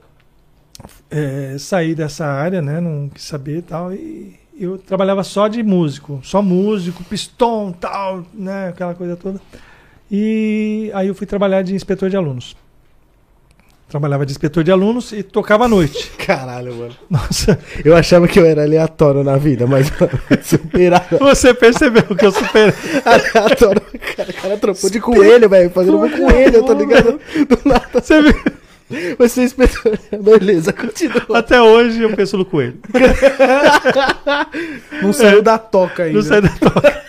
é, saí dessa área, né? Não quis saber tal. E eu trabalhava só de músico, só músico, pistão, tal, né? Aquela coisa toda. E aí eu fui trabalhar de inspetor de alunos. Trabalhava de inspetor de alunos e tocava à noite. *laughs* Caralho, mano. Nossa, Eu achava que eu era aleatório na vida, mas *laughs* mano, superado. você percebeu que eu superei. *laughs* aleatório. Cara, o cara trocou de coelho, velho. Fazendo um coelho, tá ligado? Do nada. Você viu? Você é inspetor. Beleza, continua. Até hoje eu penso no coelho. Não saiu da toca ainda. Não sai da toca.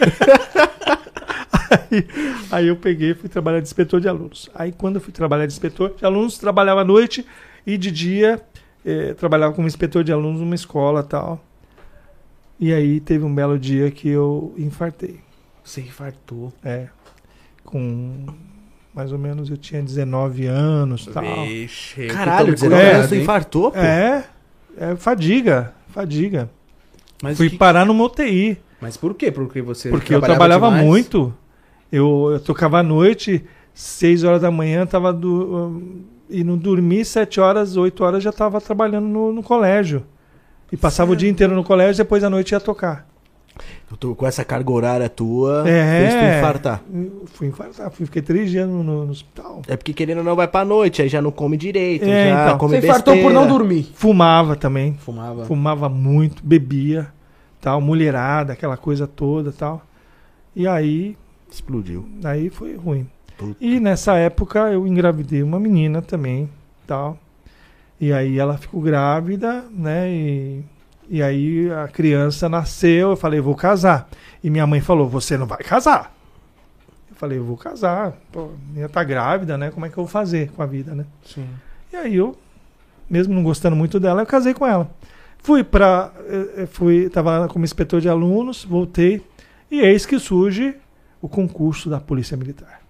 Aí, aí eu peguei e fui trabalhar de inspetor de alunos. Aí quando eu fui trabalhar de inspetor de alunos, trabalhava à noite e de dia eh, trabalhava como inspetor de alunos numa escola tal. E aí teve um belo dia que eu infartei. Você infartou. É. Com mais ou menos eu tinha 19 anos tal. Vixe, Caralho, eu tô 19 É, anos, tu infartou, pô? É, é fadiga, fadiga. Mas, Fui que- parar numa UTI. mas por quê? Porque você Porque eu trabalhava demais? muito. Eu, eu tocava à noite, 6 horas da manhã, tava do, e não dormi, 7 horas, 8 horas já estava trabalhando no, no colégio. E passava o dia inteiro no colégio, depois à noite ia tocar. Eu tô com essa carga horária tua, É. fez tu infartar. Eu fui infartar, fui, fiquei três dias no, no- hospital. É porque querendo ou não vai pra noite, aí já não come direito, É, já então. come Você infartou por não dormir. Fumava também, Fumava. fumava muito, bebia, tal, mulherada, aquela coisa toda tal. E aí, Explodiu. aí foi ruim. Puta. E nessa época eu engravidei uma menina também, tal. E aí ela ficou grávida, né? E, e aí a criança nasceu, eu falei, vou casar. E minha mãe falou, você não vai casar. Eu falei, eu vou casar. Pô, a menina tá grávida, né? Como é que eu vou fazer com a vida, né? Sim. E aí eu, mesmo não gostando muito dela, eu casei com ela. Fui pra. eh, eh, Fui, tava como inspetor de alunos, voltei, e eis que surge o concurso da Polícia Militar.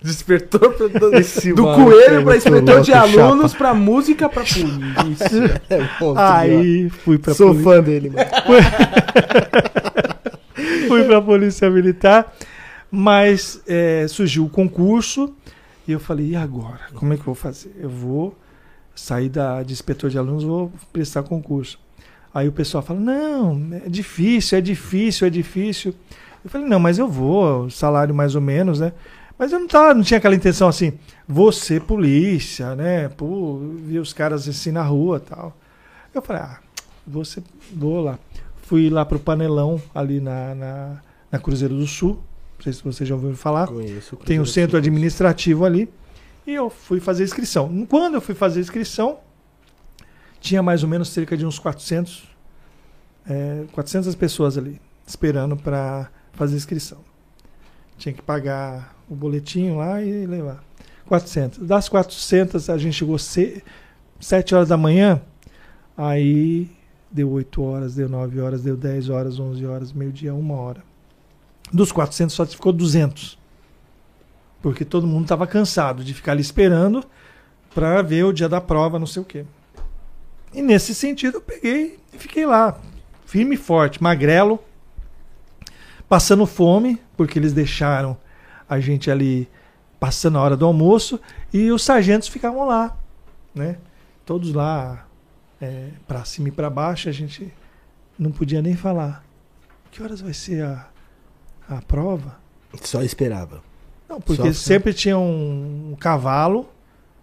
Despertou pra- *laughs* Esse do é coelho pra muito inspetor de alunos pra música pra polícia. *laughs* É monstro, Aí fui pra, viu? Sou fã dele, mano. *laughs* fui pra Polícia Militar, mas eh, surgiu o concurso e eu falei, e agora? Como é que eu vou fazer? Eu vou sair da, de inspetor de alunos, vou prestar concurso. Aí o pessoal fala, não, é difícil, é difícil, é difícil. Eu falei, não, mas eu vou, salário mais ou menos, né? Mas eu não, tava, não tinha aquela intenção assim, ser polícia, né? Pô, vi os caras assim na rua tal. Eu falei, ah, ser, vou lá. Fui lá pro Panelão, ali na, na, na Cruzeiro do Sul. Não sei se você já ouviu falar. Conheço. Tem o centro administrativo ali. E eu fui fazer inscrição. Quando eu fui fazer inscrição, tinha mais ou menos cerca de uns 400, é, 400 pessoas ali, esperando para fazer inscrição. Tinha que pagar o boletim lá e levar. 400. Das 400, a gente chegou se, 7 horas da manhã, aí deu 8 horas, deu 9 horas, deu 10 horas, 11 horas, meio-dia, 1 hora. Dos 400 só ficou 200. Porque todo mundo estava cansado de ficar ali esperando para ver o dia da prova, não sei o quê. E nesse sentido eu peguei e fiquei lá, firme e forte, magrelo, passando fome, porque eles deixaram a gente ali passando a hora do almoço e os sargentos ficavam lá, né? Todos lá, é, para cima e para baixo, a gente não podia nem falar. Que horas vai ser a, a prova? Só esperava. Não, porque Só- sempre tinha um, um cavalo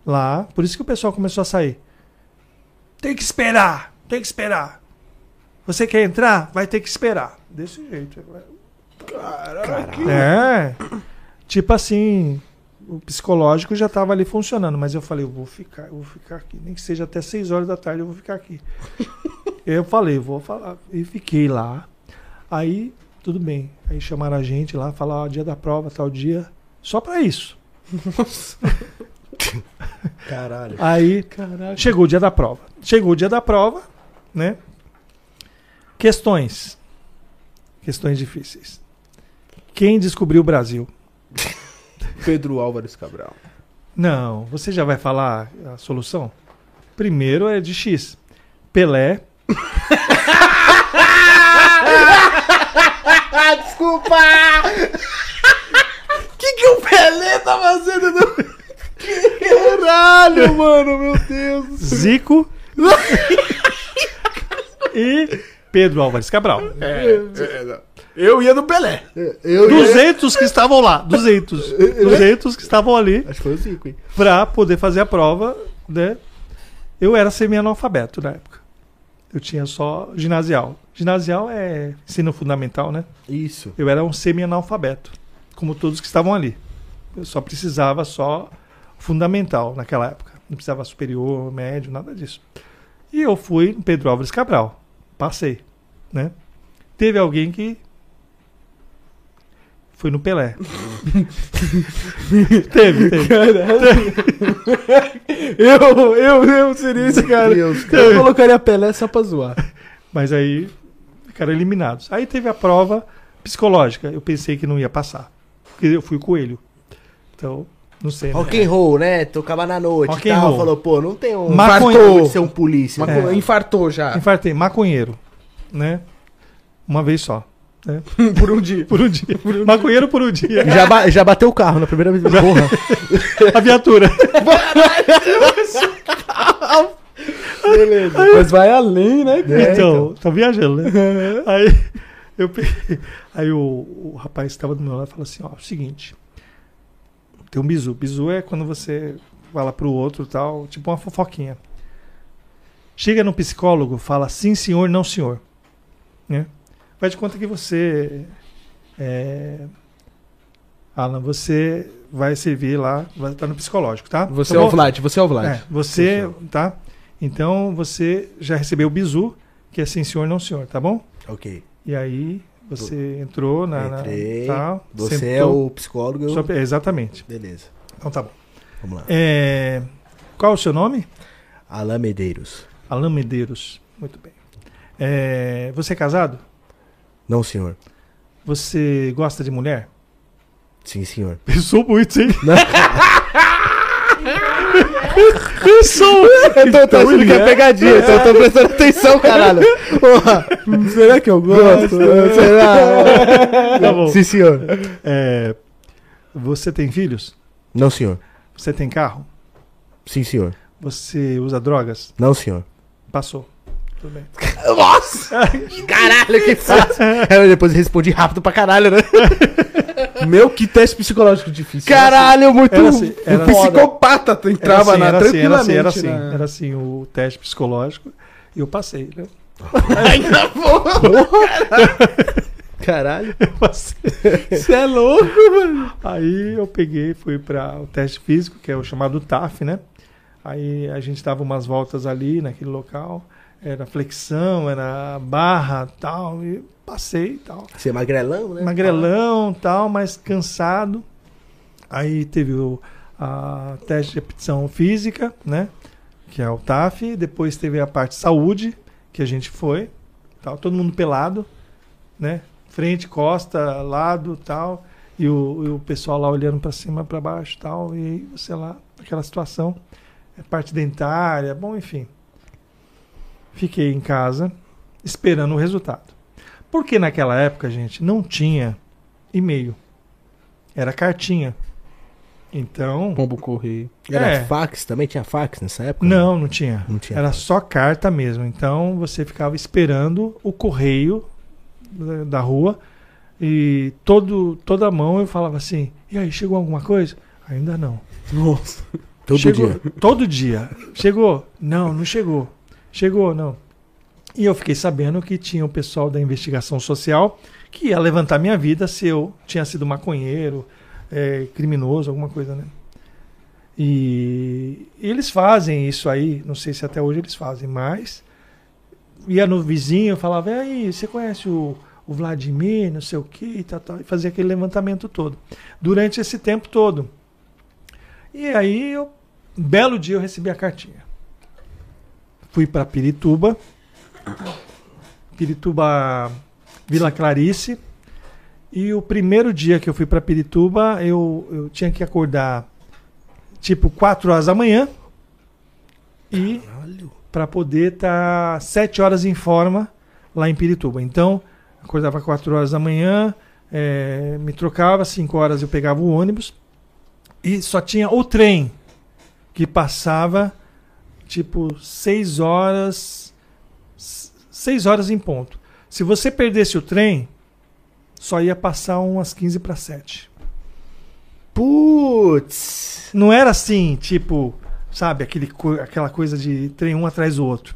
lá, por isso que o pessoal começou a sair. Tem que esperar, tem que esperar. Você quer entrar? Vai ter que esperar. Desse jeito. Caralho. É. Tipo assim, o psicológico já estava ali funcionando, mas eu falei, eu vou ficar, eu vou ficar aqui, nem que seja até 6 horas da tarde, eu vou ficar aqui. *laughs* eu falei, vou falar, e fiquei lá. Aí, tudo bem. Aí chamaram a gente lá, falaram, ó, dia da prova, tal dia, só para isso. *laughs* Caralho. Aí chegou o dia da prova. Chegou o dia da prova, né? Questões. Questões difíceis. Quem descobriu o Brasil? *laughs* Pedro Álvares Cabral. Não, você já vai falar a solução? Primeiro é de X. Pelé. *laughs* Desculpa! *laughs* que que o Pelé tá fazendo? No... Caralho, mano, meu Deus. Zico. *laughs* e Pedro Álvares Cabral. Eu ia do Pelé. Eu 200 que estavam lá. 200. 200 que estavam ali Acho que foi o Zico, hein? pra poder fazer a prova, né? Eu era semi-analfabeto na época. Eu tinha só ginasial. Ginasial é ensino fundamental, né? Isso. Eu era um semi-analfabeto, como todos que estavam ali. Eu só precisava só fundamental naquela época. Não precisava superior, médio, nada disso. E eu fui no Pedro Álvares Cabral. Passei, né? Teve alguém que foi no Pelé. *laughs* teve, teve. Eu, eu, eu seria esse cara. Deus, Eu colocaria Pelé só pra zoar. Mas aí ficaram eliminados. Aí teve a prova psicológica. Eu pensei que não ia passar. Porque eu fui coelho. Então, não sei. né? Rock and roll, né? Tocava na noite Rock e and tal. roll. Falou, pô, não tem um de ser um polícia. Né? co- Infartou já. Infartei, maconheiro. Né? Uma vez só. né? *laughs* Por um dia. Por um dia. Maconheiro por um dia. Já, ba- já bateu o carro na primeira vez. Porra. *laughs* A viatura. Beleza. Mas vai além, né? cara? É, então, tá viajando, né? aí eu *laughs* aí o, o rapaz que estava do meu lado falou assim, ó, é o seguinte, tem um bizu. Bizu é quando você fala pro outro tal, tipo uma fofoquinha. Chega no psicólogo, fala sim senhor, não senhor. Né? Faz de conta que você é, Alan, você vai servir lá, vai estar no psicológico, tá? Você Tá é o? Vlad, você é o Vlad. É, você, tá? Então você já recebeu o bizu, que é sim senhor, não senhor, tá bom? ok. E aí você entrou na. na- Entrei. tá, Você é sentou, o psicólogo. eu- só- exatamente. Beleza. Então tá bom. Vamos lá. É, qual é o seu nome? Alain Medeiros. Alan Medeiros. Muito bem. É, você é casado? Não, senhor. Você gosta de mulher? Sim, senhor. Pensou muito, hein? Não. *laughs* *laughs* Eu tô, tô achando ele que é é? pegadinha, então eu tô prestando atenção, caralho. Porra. Será que eu gosto? Será? Tá bom. Sim, senhor. É, você tem filhos? Não, senhor. Você tem carro? Sim, senhor. Você usa drogas? Não, senhor. Passou. Tudo bem. Nossa! Caralho, que fácil. Eu depois respondi rápido pra caralho, né? Meu, que teste psicológico difícil. Caralho, muito Era assim, era O assim. psicopata entrava assim, na era assim, era assim, tranquilamente. era assim, na- era assim o teste psicológico e eu passei, né? Caralho. Eu passei. Você é louco, mano. Aí eu peguei, fui para o teste físico, que é o chamado TAF, né? Aí a gente dava umas voltas ali naquele local, era flexão, era barra, tal, e passei, tal. Você é magrelão, né? Magrelão, tal, mas cansado. Aí teve o a teste de aptidão física, né? Que é o TAF. Depois teve a parte saúde, que a gente foi. Tal, todo mundo pelado, né? Frente, costa, lado, tal. E o, e o pessoal lá olhando para cima, para baixo, tal. E você lá, aquela situação. É parte dentária, bom, enfim. Fiquei em casa esperando o resultado. Porque naquela época, gente, não tinha e-mail. Era cartinha. Então. Pombo correio. Era É. fax também? Tinha fax nessa época? Não, não tinha. Não tinha. Era só carta mesmo. Então você ficava esperando o correio da- da rua e todo, toda mão eu falava assim: e aí, chegou alguma coisa? Ainda não. Nossa. Todo chegou, dia. Todo dia. Chegou? Não, não chegou. Chegou, não. E eu fiquei sabendo que tinha o pessoal da investigação social que ia levantar minha vida se eu tinha sido maconheiro, é, criminoso, alguma coisa, né? E eles fazem isso aí, não sei se até hoje eles fazem, mas ia no vizinho, falava, e aí, você conhece o, o Vladimir, não sei o que, e tal, tal, e fazia aquele levantamento todo. Durante esse tempo todo. E aí, eu, um belo dia, eu recebi a cartinha. Fui para Pirituba, Pirituba, Vila Clarice, e o primeiro dia que eu fui para Pirituba, eu, eu tinha que acordar tipo 4 horas da manhã. E para poder estar 7 horas em forma lá em Pirituba. Então, acordava 4 horas da manhã, eh, me trocava, 5 horas eu pegava o ônibus. E só tinha o trem que passava tipo 6 horas 6 horas em ponto. Se você perdesse o trem, só ia passar umas 15 para 7. Putz. Não era assim, tipo, sabe, aquele, aquela coisa de trem um atrás do outro.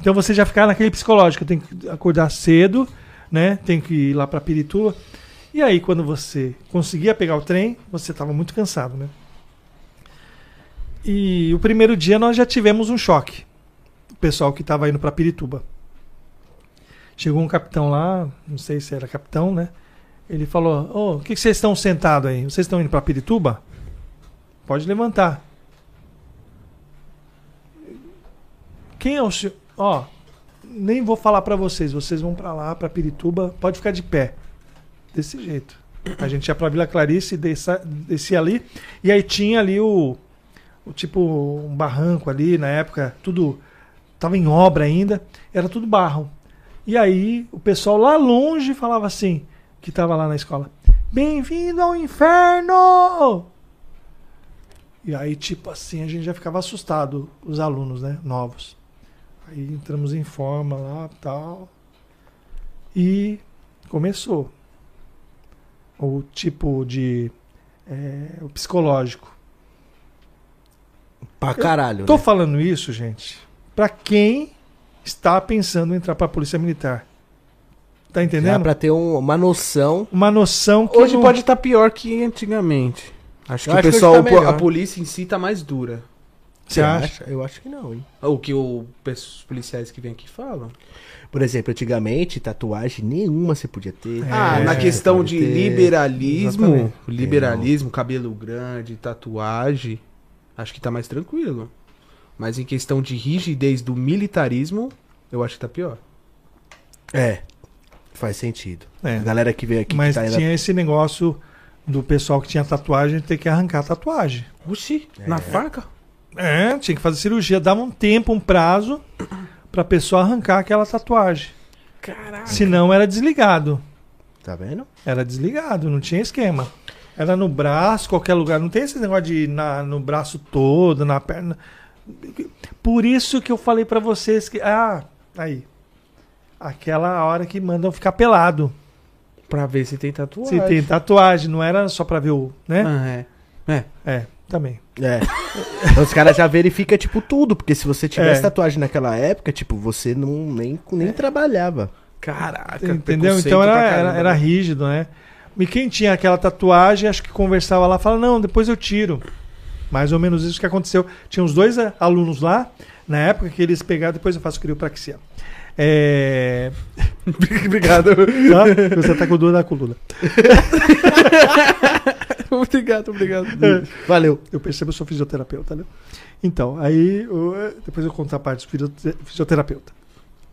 Então você já ficava naquele psicológico, tem que acordar cedo, né? Tem que ir lá para Pirituba. E aí quando você conseguia pegar o trem, você estava muito cansado, né? E o primeiro dia nós já tivemos um choque. O pessoal que estava indo para Pirituba. Chegou um capitão lá, não sei se era capitão, né? Ele falou: Ô, o que, vocês estão sentados aí? Vocês estão indo para Pirituba? Pode levantar. Quem é o senhor? Ó, nem vou falar para vocês. Vocês vão para lá, para Pirituba. Pode ficar de pé. Desse jeito. A gente ia para Vila Clarice, descia, descia ali. E aí tinha ali o tipo um barranco ali na época, tudo tava em obra ainda, era tudo barro. E aí o pessoal lá longe falava assim, que tava lá na escola: "Bem-vindo ao inferno!" E aí tipo assim, a gente já ficava assustado, os alunos, né, novos. Aí entramos em forma lá, tal. E começou o tipo de é, o psicológico. Pra caralho. Tô né? falando isso, gente, pra quem está pensando em entrar pra Polícia Militar. Tá Já entendendo? pra ter um- uma noção. Uma noção que Hoje não- pode estar pior que antigamente. Acho que Eu o acho que hoje pessoal, tá melhor. a polícia em si tá mais dura. Você acha? Eu acho que não, hein? O que o- os policiais que vêm aqui falam. Por exemplo, antigamente, tatuagem nenhuma você podia ter. Ah, É, na questão pode de ter. liberalismo, Exatamente. liberalismo, cabelo grande, tatuagem, acho que tá mais tranquilo. Mas em questão de rigidez do militarismo, eu acho que tá pior. É. Faz sentido. É. A galera que veio aqui Mas que tá tinha esse negócio do pessoal que tinha tatuagem ter que arrancar a tatuagem. Oxi, na faca? É, tinha que fazer cirurgia, dava um tempo, um prazo pra pessoa arrancar aquela tatuagem. Caraca. Senão era desligado. Tá vendo? Era desligado, não tinha esquema. Era no braço, qualquer lugar. Não tem esse negócio de ir na, no braço todo, na perna. Por isso que eu falei pra vocês que. Ah, aí. Aquela hora que mandam ficar pelado. Pra ver se tem tatuagem. Se tem tatuagem, não era só pra ver o. Né? Ah, é. É. É, também. É. Então, *laughs* Os caras já verificam, tipo, tudo. Porque se você tivesse É. tatuagem naquela época, tipo, você não nem, nem trabalhava. Caraca, Entendeu? Então era, era, era né? rígido, né? E quem tinha aquela tatuagem, acho que conversava lá, fala, não, depois eu tiro. Mais ou menos isso que aconteceu. Tinha uns dois eh, alunos lá, na época que eles pegaram, depois eu faço criopraxia. É... *laughs* Obrigado. tá? Você tá com dor da coluna. *laughs* obrigado, obrigado. Valeu. Eu percebo, eu sou fisioterapeuta, né? Então, aí, o- depois eu conto a parte do fisio- fisioterapeuta.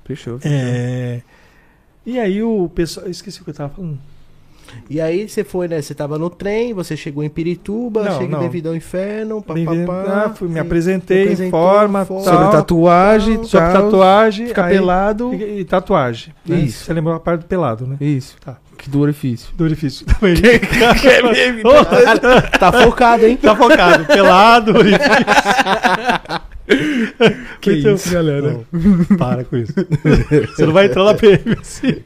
Fechou. É... E aí o pessoal. Esqueci o que eu tava falando. E aí você foi, né? Você tava no trem, você chegou em Pirituba, Não, chega não. bem-vindo ao inferno, papapá. ah, fui, me apresentei, apresentou, forma, tal. Sobre tatuagem, Sobre tal, tatuagem. Ficar aí- pelado. E, e tatuagem. né? Isso. Você lembrou a parte do pelado, né? Isso. Tá. Que do orifício. Do orifício também. *laughs* Tá focado, hein? tá focado. Pelado, orifício. Que Então- isso, galera. Não, para com isso. Você não vai entrar na PM assim.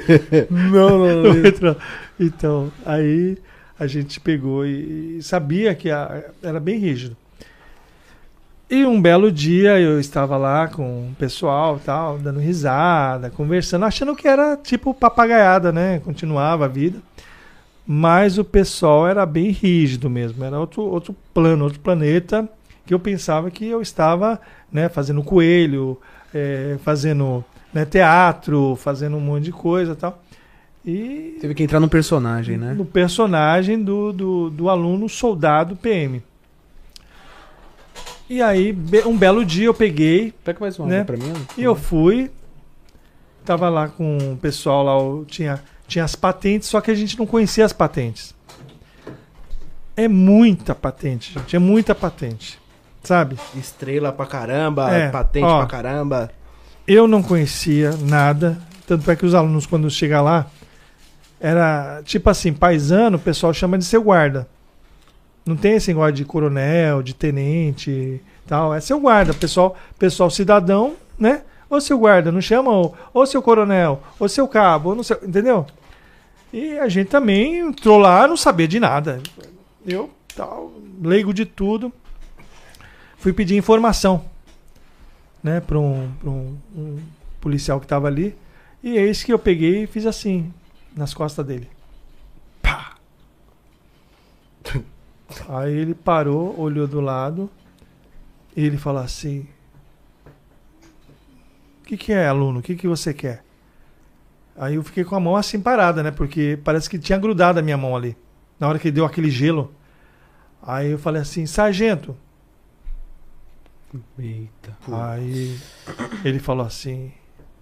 *laughs* Não, não, Não vai entrar. Então, aí a gente pegou e, e sabia que a- era bem rígido. E um belo dia eu estava lá com o pessoal tal, dando risada, conversando, achando que era tipo papagaiada, né? Continuava a vida. Mas o pessoal era bem rígido mesmo, era outro, outro plano, outro planeta, que eu pensava que eu estava né, fazendo coelho, eh, fazendo né, teatro, fazendo um monte de coisa tal. E Teve que entrar num personagem, né? no personagem do, do, do aluno soldado PM. E aí, um belo dia eu peguei Pega mais uma Né? né? pra mim. e eu fui. Tava lá com o pessoal lá, tinha, tinha as patentes, só que a gente não conhecia as patentes. É muita patente, gente, é muita patente. Sabe? Estrela pra caramba, É, patente ó. pra caramba. Eu não conhecia nada, tanto é que os alunos, quando chegam lá, era tipo assim, paisano, o pessoal chama de seu guarda. Não tem esse negócio de coronel, de tenente tal. É seu guarda, pessoal, pessoal cidadão, né? Ou seu guarda, não chama ou, ou seu coronel, ou seu cabo, ou não sei, entendeu? E a gente também entrou lá, não sabia de nada. Eu, tal, leigo de tudo. Fui pedir informação né, para um, um, um policial que estava ali. E isso que eu peguei e fiz assim, nas costas dele. Pá! Aí ele parou, olhou do lado E ele falou assim: O que, que é, aluno? O que, que você quer? Aí eu fiquei com a mão assim parada, né? Porque parece que tinha grudado a minha mão ali. Na hora que deu aquele gelo. Aí eu falei assim: Sargento. Eita. Aí ele falou assim: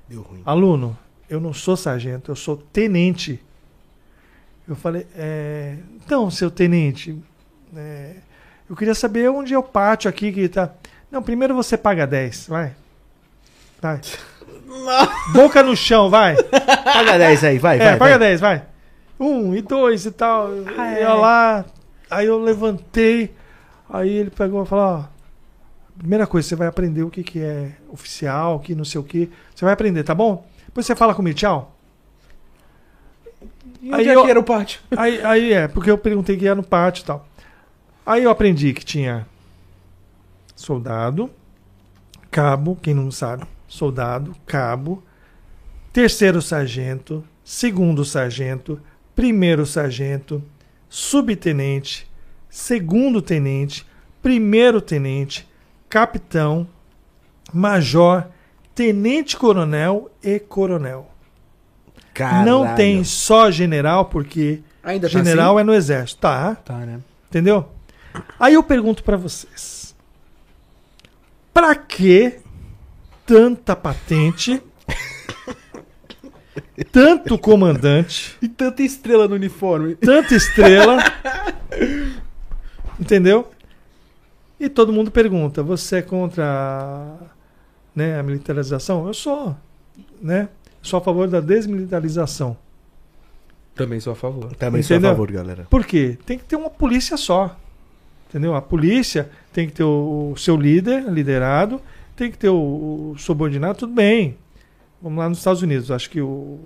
Deu ruim. Aluno, eu não sou sargento, eu sou tenente. Eu falei, é, então, seu tenente, é, eu queria saber onde é o pátio aqui que tá. Não, primeiro você paga 10, vai. Vai. *laughs* Boca no chão, vai. Paga 10 aí, vai, É, vai. paga vai. 10, vai. Um e dois e tal. Ah, é. lá. Aí eu levantei. Aí ele pegou e falou: ó, primeira coisa, você vai aprender o que, que é oficial, que não sei o que. Você vai aprender, tá bom? Depois você fala comigo, tchau. E Aí é eu- que era o pátio? Aí, aí é, porque eu perguntei que ia no pátio e tal. Aí eu aprendi que tinha soldado, cabo, quem não sabe, soldado, cabo, terceiro sargento, segundo sargento, primeiro sargento, subtenente, segundo tenente, primeiro tenente, capitão, major, tenente coronel e coronel. Caralho. Não tem só general, porque Ainda tá general assim? é no exército, tá? Tá, né? Entendeu? Aí eu pergunto pra vocês: pra que tanta patente, *laughs* tanto comandante, E tanta estrela no uniforme. tanta estrela, *laughs* entendeu? E todo mundo pergunta: você é contra né, a militarização? Eu sou, né? Sou a favor da desmilitarização. Também sou a favor. Também sou a Entendeu? favor, galera. Por quê? Tem que ter uma polícia só. Entendeu? A polícia tem que ter o, o seu líder, liderado, tem que ter o, o subordinado, tudo bem. Vamos lá nos Estados Unidos, acho que o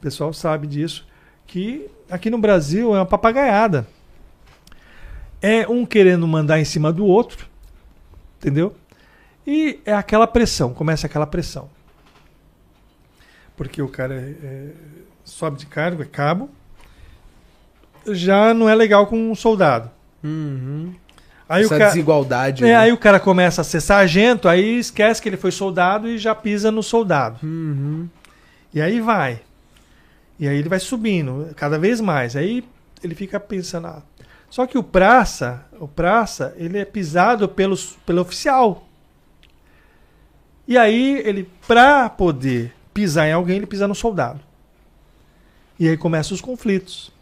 pessoal sabe disso. Que aqui no Brasil é uma papagaiada. É um querendo mandar em cima do outro, entendeu? E é aquela pressão, começa aquela pressão. Porque o cara é- é- sobe de cargo, é cabo, já não é legal com um soldado. Uhum. Aí Essa o cara, desigualdade. é, né? aí o cara começa a ser sargento, aí esquece que ele foi soldado e já pisa no soldado. Uhum. E aí vai. E aí ele vai subindo cada vez mais. Aí ele fica pensando. ah, Só que o praça, o praça, ele é pisado pelos, pelo oficial. E aí ele, pra poder pisar em alguém, ele pisa no soldado. E aí começam os conflitos.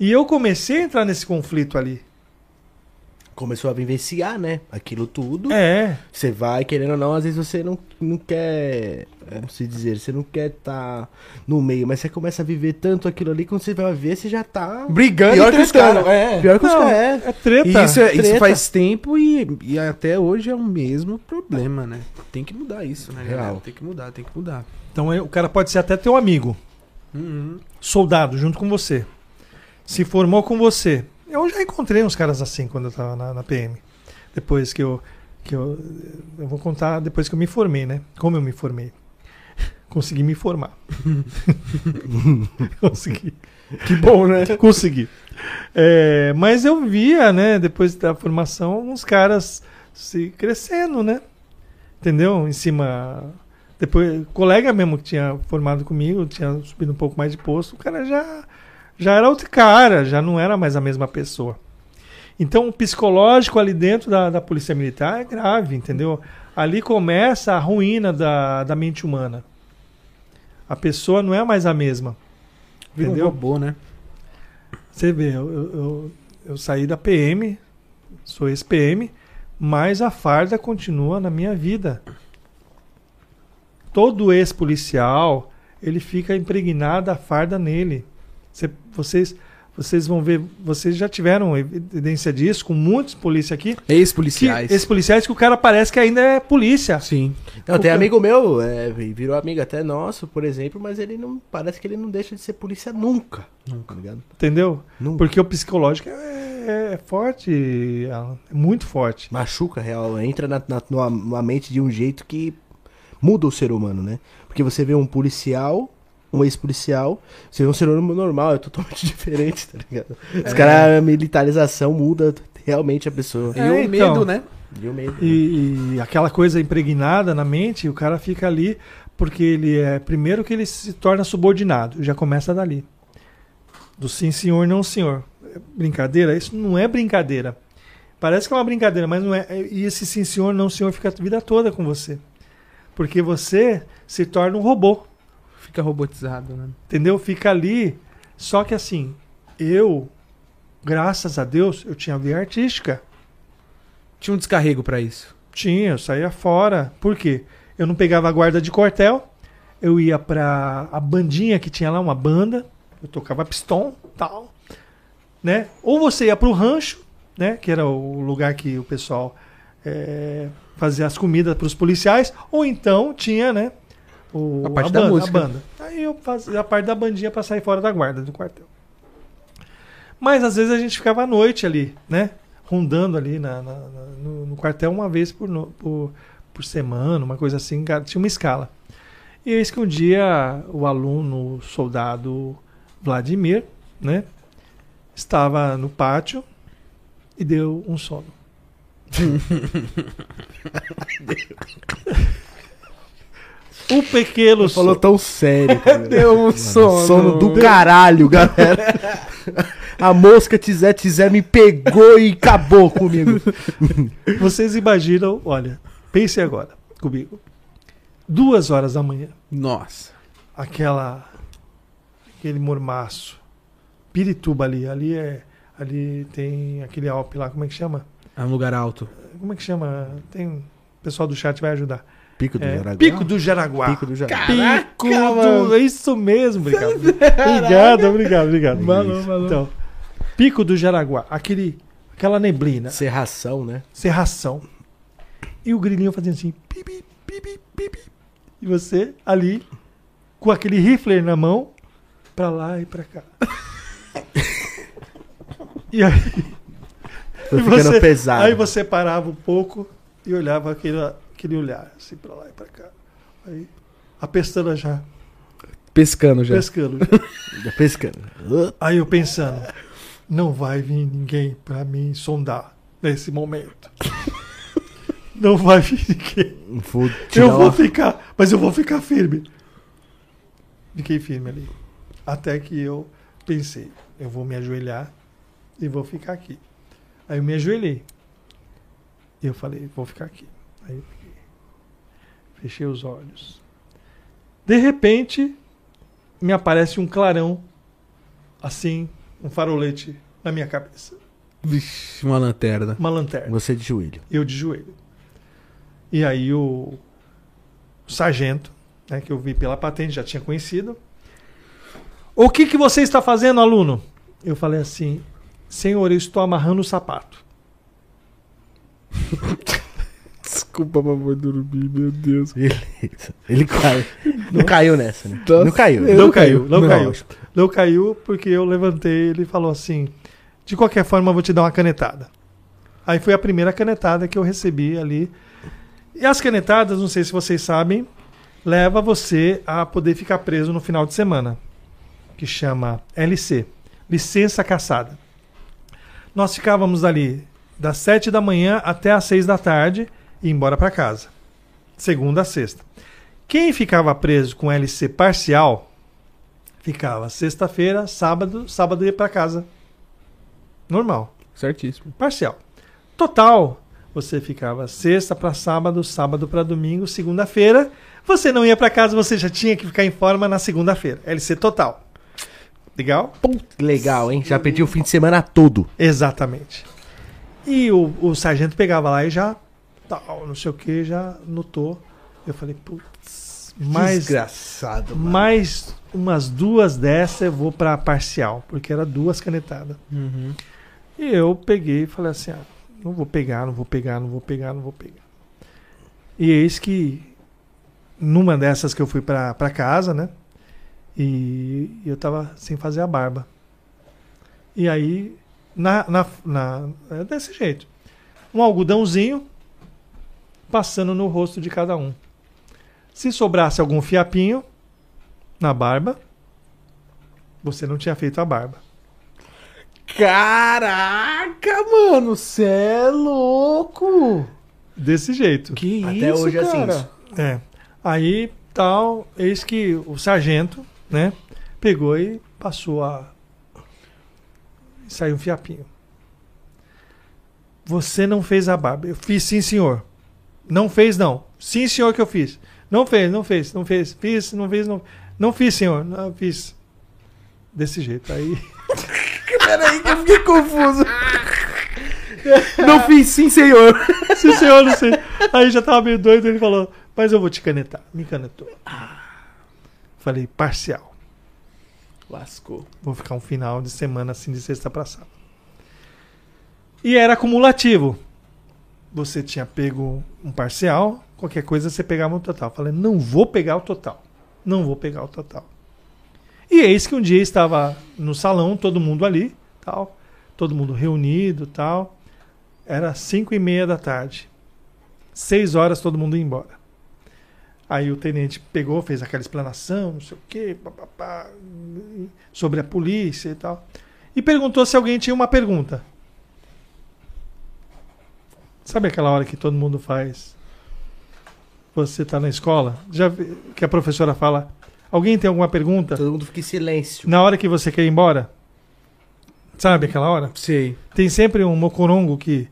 E eu comecei a entrar nesse conflito ali. Começou a vivenciar, né? Aquilo tudo. É, Você vai, querendo ou não, às vezes você não, não quer. Como se dizer? Você não quer estar no meio, mas você começa a viver tanto aquilo ali, quando você vai ver, você já tá. Brigando Pior e que os caras. É. Pior que os Não, caras. É. é treta. E isso, é- isso treta. faz tempo e, e até hoje é o mesmo problema, né? Tem que mudar isso, né, galera? Real. Tem que mudar, tem que mudar. Então é, o cara pode ser até teu amigo. Uhum. soldado junto com você. Se formou com você. Eu já encontrei uns caras assim quando eu tava na, na PM. Depois que eu, que eu. Eu vou contar depois que eu me formei, né? Como eu me formei. *laughs* Consegui me formar. *laughs* Consegui. Que bom, né? Consegui. É, mas eu via, né, depois da formação, uns caras se crescendo, né? Entendeu? Em cima. Depois, colega mesmo que tinha formado comigo, tinha subido um pouco mais de posto, o cara já, já era outro cara, já não era mais a mesma pessoa. Então, o psicológico ali dentro da, da Polícia Militar é grave, entendeu? Ali começa a ruína da, da mente humana. A pessoa não é mais a mesma. Vira um Entendeu? robô, né? Você vê, eu, eu, eu, eu saí da PM, sou ex-PM, mas a farda continua na minha vida. Todo ex-policial, ele fica impregnado a farda nele. Cê- vocês, vocês vão ver, vocês já tiveram evidência disso com muitos polícia aqui. Ex-policiais. ex-policiais que o cara parece que ainda é polícia. Sim. Não, O tem que- amigo meu, é, virou amigo até nosso, por exemplo, mas ele não. Parece que ele não deixa de ser polícia nunca. Nunca. Tá ligado? Entendeu? Nunca. Porque o psicológico é, é forte, é muito forte. Machuca, real. Entra na, na, numa- numa mente de um jeito que muda o ser humano, né? Porque você vê um policial, um ex-policial, você vê um ser humano normal, é totalmente *laughs* diferente, tá ligado? Os caras, a militarização muda realmente a pessoa. E É, o então. medo, né? E o medo. E, e aquela coisa impregnada na mente, o cara fica ali porque ele é. Primeiro que ele se torna subordinado, já começa dali. Do sim, senhor, não, senhor. É Brincadeira? Isso não é brincadeira. Parece que é uma brincadeira, mas não é. E esse sim, senhor, não, senhor fica a vida toda com você. Porque você se torna um robô. Fica robotizado, né? Entendeu? Fica ali. Só que assim, eu, graças a Deus, eu tinha via artística. Tinha um descarrego pra isso. Tinha, eu saía fora. Por quê? Eu não pegava a guarda de quartel. Eu ia pra a bandinha que tinha lá, uma banda. Eu tocava pistão, tal. Né? Ou você ia pro rancho, né? Que era o lugar que o pessoal eh, fazia as comidas pros policiais. Ou então tinha, né? O, A parte da banda, música. a banda. Aí eu fazia a parte da bandinha pra sair fora da guarda do quartel. Mas às vezes a gente ficava à noite ali, né? Rondando ali na, na- na- no, no quartel uma vez por, no- por, por semana, uma coisa assim, tinha uma escala. E eis que um dia o aluno, o soldado Vladimir, né? Estava no pátio e deu um sono. *laughs* *laughs* o pequeno Falou so- tão sério. *laughs* Deu um sono. sono do caralho, galera. *laughs* A mosca Tizé Tizé me pegou e acabou comigo. *laughs* Vocês imaginam, olha, pense agora comigo. Duas horas da manhã, Nossa. aquela. aquele mormaço. Pirituba ali, ali é. Ali tem aquele Alpe lá, como é que chama? É um lugar alto. Como é que chama? Tem. O pessoal do chat vai ajudar. Pico do É, Jaraguá. Pico do Jaraguá. Pico do Jaraguá. Pico mano. do. É isso mesmo, obrigado. *laughs* obrigado, obrigado, obrigado. Valeu, valeu. Então, Pico do Jaraguá, aquele, aquela neblina. Serração, né? serração. E o grilinho fazendo assim, pipi, pipi, pipi. E você ali, com aquele rifle na mão, pra lá e pra cá. *laughs* e aí, Foi e ficando você- pesado. aí você parava um pouco e olhava aquele, aquele olhar, assim, pra lá e pra cá. Aí, a pestana já, Pescando já. pescando. Já pescando. Aí eu pensando, não vai vir ninguém pra me sondar nesse momento. Não vai vir ninguém. Vou Eu vou uma- ficar, mas eu vou ficar firme. Fiquei firme ali. Até que eu pensei, eu vou me ajoelhar e vou ficar aqui. Aí eu me ajoelhei. E eu falei, vou ficar aqui. Aí. Fechei os olhos. De repente, me aparece um clarão, assim, um farolete na minha cabeça. Vixe, uma lanterna. Uma lanterna. Você de joelho. Eu de joelho. E aí o, o sargento, né, que eu vi pela patente, já tinha conhecido. O que, que você está fazendo, aluno? Eu falei assim, senhor, eu estou amarrando o sapato. *laughs* Desculpa, mamãe, dormir, meu Deus. Beleza. Ele caiu. Não caiu nessa, né? Nossa. Não caiu. Não caiu, não, Não. caiu. Não caiu porque eu levantei ele falou assim, de qualquer forma eu vou te dar uma canetada. Aí foi a primeira canetada que eu recebi ali. E as canetadas, não sei se vocês sabem, leva você a poder ficar preso no final de semana, que chama LC, licença caçada. Nós ficávamos ali das 7 da manhã até as 6 da tarde e ia embora para casa. Segunda a sexta. Quem ficava preso com LC parcial ficava sexta-feira, sábado, sábado ia para casa. Normal, Certíssimo. parcial. Total, você ficava sexta para sábado, sábado para domingo, segunda-feira. Você não ia para casa, você já tinha que ficar em forma na segunda-feira. LC total. Legal? Legal, hein? Já pedi o fim de semana todo. Exatamente. E o, o sargento pegava lá e já, tal, não sei o que, já notou. Eu falei, putz, mais, Desgraçado, mano. mais umas duas dessas eu vou pra parcial, porque era duas canetadas. Uhum. E eu peguei e falei assim, ah, não vou pegar, não vou pegar, não vou pegar, não vou pegar. E eis que numa dessas que eu fui pra, pra casa, né? E eu tava sem fazer a barba. E aí, na, na, na, é desse jeito. Um algodãozinho passando no rosto de cada um. Se sobrasse algum fiapinho na barba, você não tinha feito a barba. Caraca, mano, cê é louco. Desse jeito. Que Até isso, hoje é assim. cara? É. Aí, tal, eis que o sargento, né, pegou e passou a. Saiu um fiapinho. Você não fez a barba. Eu fiz sim, senhor. Não fez, não. Sim, senhor, que eu fiz. Não fez, não fez, não fez. Fiz, não fez, não. Não fiz, senhor. Não fiz. Desse jeito. Aí. *laughs* Peraí que eu fiquei confuso. Não fiz sim, senhor. *laughs* Sim, senhor, não sei. Aí já tava meio doido, ele falou, mas eu vou te canetar. Me canetou. Ah. Falei, parcial. Lascou. Vou ficar um final de semana assim, de sexta pra sábado. E era acumulativo. Você tinha pego um parcial, qualquer coisa você pegava um total. Falei, não vou pegar o total. Não vou pegar o total. E eis que um dia estava no salão, todo mundo ali, tal, todo mundo reunido, tal. Era cinco e meia da tarde. Seis horas todo mundo ia embora. Aí o tenente pegou, fez aquela explanação, não sei o quê, sobre a polícia e tal. E perguntou se alguém tinha uma pergunta. Sabe aquela hora que todo mundo faz? Você está na escola, já vi- que a professora fala: Alguém tem alguma pergunta? Todo mundo fica em silêncio. Na hora que você quer ir embora? Sabe aquela hora? Sei. Tem sempre um mocorongo que,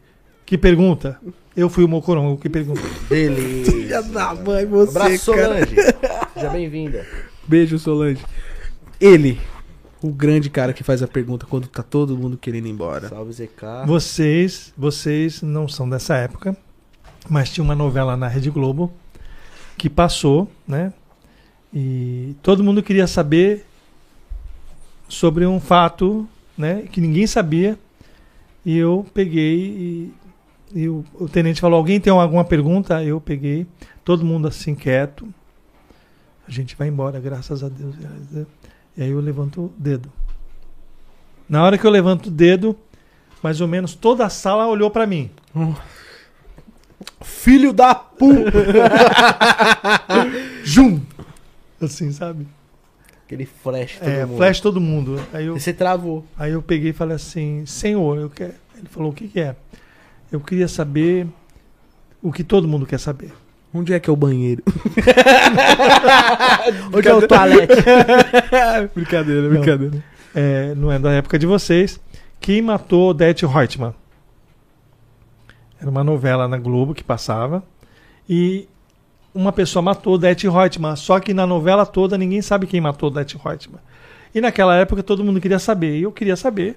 que pergunta. Eu fui o mocorongo que pergunta. Beleza. da mãe, você, Abraço, Solange. Seja bem-vinda. Beijo, Solange. Ele, o grande cara que faz a pergunta quando tá todo mundo querendo ir embora. Salve, ZK. Vocês, vocês não são dessa época, mas tinha uma novela na Rede Globo que passou, né? E todo mundo queria saber sobre um fato, né? Que ninguém sabia. E eu peguei e, e o, o tenente falou: Alguém tem alguma pergunta? Eu peguei, todo mundo assim quieto. A gente vai embora, graças a Deus. E aí eu levanto o dedo. Na hora que eu levanto o dedo, mais ou menos toda a sala olhou pra mim. Filho da puta. *laughs* Jum! Assim, sabe? Aquele flash todo É, mundo. flash todo mundo. Aí eu, E você travou. aí eu peguei e falei assim, senhor, eu quero. Ele falou, o que, que é? Eu queria saber o que todo mundo quer saber. Onde é que é o banheiro? *laughs* Onde é o toalete? *laughs* brincadeira, brincadeira. É, não é da época de vocês. Quem matou Odete Reutemann? Era uma novela na Globo que passava. E uma pessoa matou Odete Reutemann. Só que na novela toda ninguém sabe quem matou Odete Reutemann. E naquela época todo mundo queria saber. E eu queria saber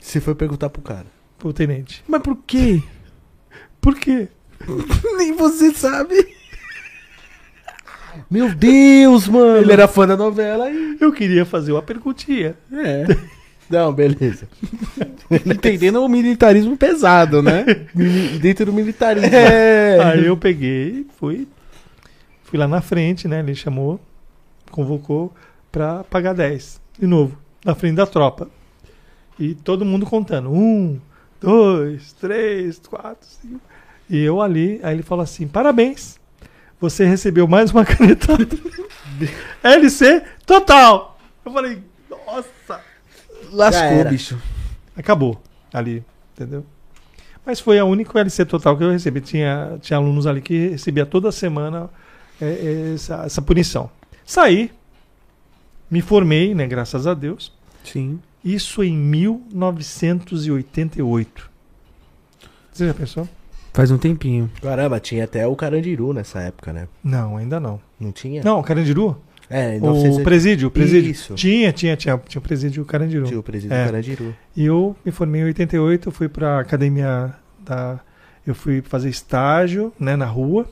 Você foi perguntar pro cara. pro tenente. Mas por quê? Por quê? *laughs* Nem você sabe. Meu Deus, mano. Ele era fã da novela e. Eu queria fazer uma perguntinha. É. *laughs* Não, beleza. *laughs* Entendendo o militarismo pesado, né? Dentro do militarismo. É. Aí eu peguei, fui, fui lá na frente, né? Ele chamou, convocou pra pagar 10. De novo, na frente da tropa. E todo mundo contando. Um, dois, três, quatro, cinco. E eu ali, aí ele falou assim: parabéns, você recebeu mais uma *laughs* canetada. LC total. Eu falei, nossa. Lascou, bicho. Acabou ali, entendeu? Mas foi a única LC total que eu recebi. Tinha, tinha alunos ali que recebia toda semana é, é, essa, essa punição. Saí, me formei, né, graças a Deus. Sim. Isso em 1988. Você já pensou? Faz um tempinho. Caramba, tinha até o Carandiru nessa época, né? Não, ainda não. Não tinha? Não, Carandiru? É, O 900 presídio, o presídio. Isso. Tinha, tinha, tinha, tinha o presídio Carandiru. Tinha o presídio É. do Carandiru. E eu me formei em 88, fui pra academia da. Eu fui fazer estágio, né, na rua.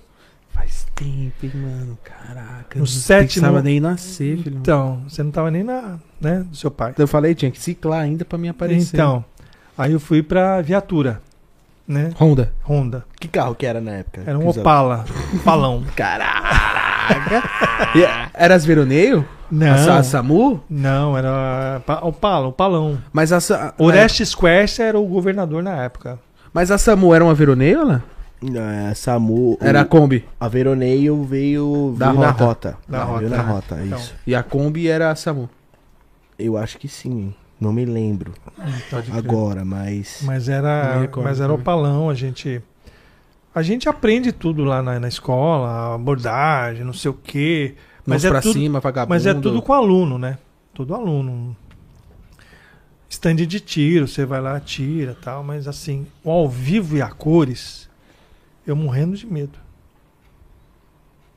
Faz tempo, hein, mano. Caraca. No não sétimo- Precisava nem nascer, filho. Então, você não tava nem na, né, do seu pai. Eu falei, tinha que ciclar ainda pra me aparecer. Então, aí eu fui pra viatura, né, Honda. Honda. Que carro que era na época? Era um usava? Opala, Opalão. *laughs* *laughs* E era as veroneio? Não, A, a SAMU? não, era pa- Opala, Opalão. Mas a, Sa- Orestes Quercia era o governador na época. Mas a SAMU era uma veroneio, ela? Não, é a SAMU. Era a o- Kombi. A Veroneio veio, Da veio na rota. rota. Da Veio rota, na né? rota, Então. isso. E a Kombi era a SAMU. Eu acho que sim. Não me lembro Pode crer. agora, mas. Mas era, recordo mas era também. Opalão, a gente A gente aprende tudo lá na, na escola, abordagem, não sei o quê. Mas Mas é, pra tudo, cima, vagabundo. mas é tudo com aluno, né? Tudo aluno. Stand de tiro, você vai lá, tira tal. Mas assim, o ao vivo e a cores, eu morrendo de medo.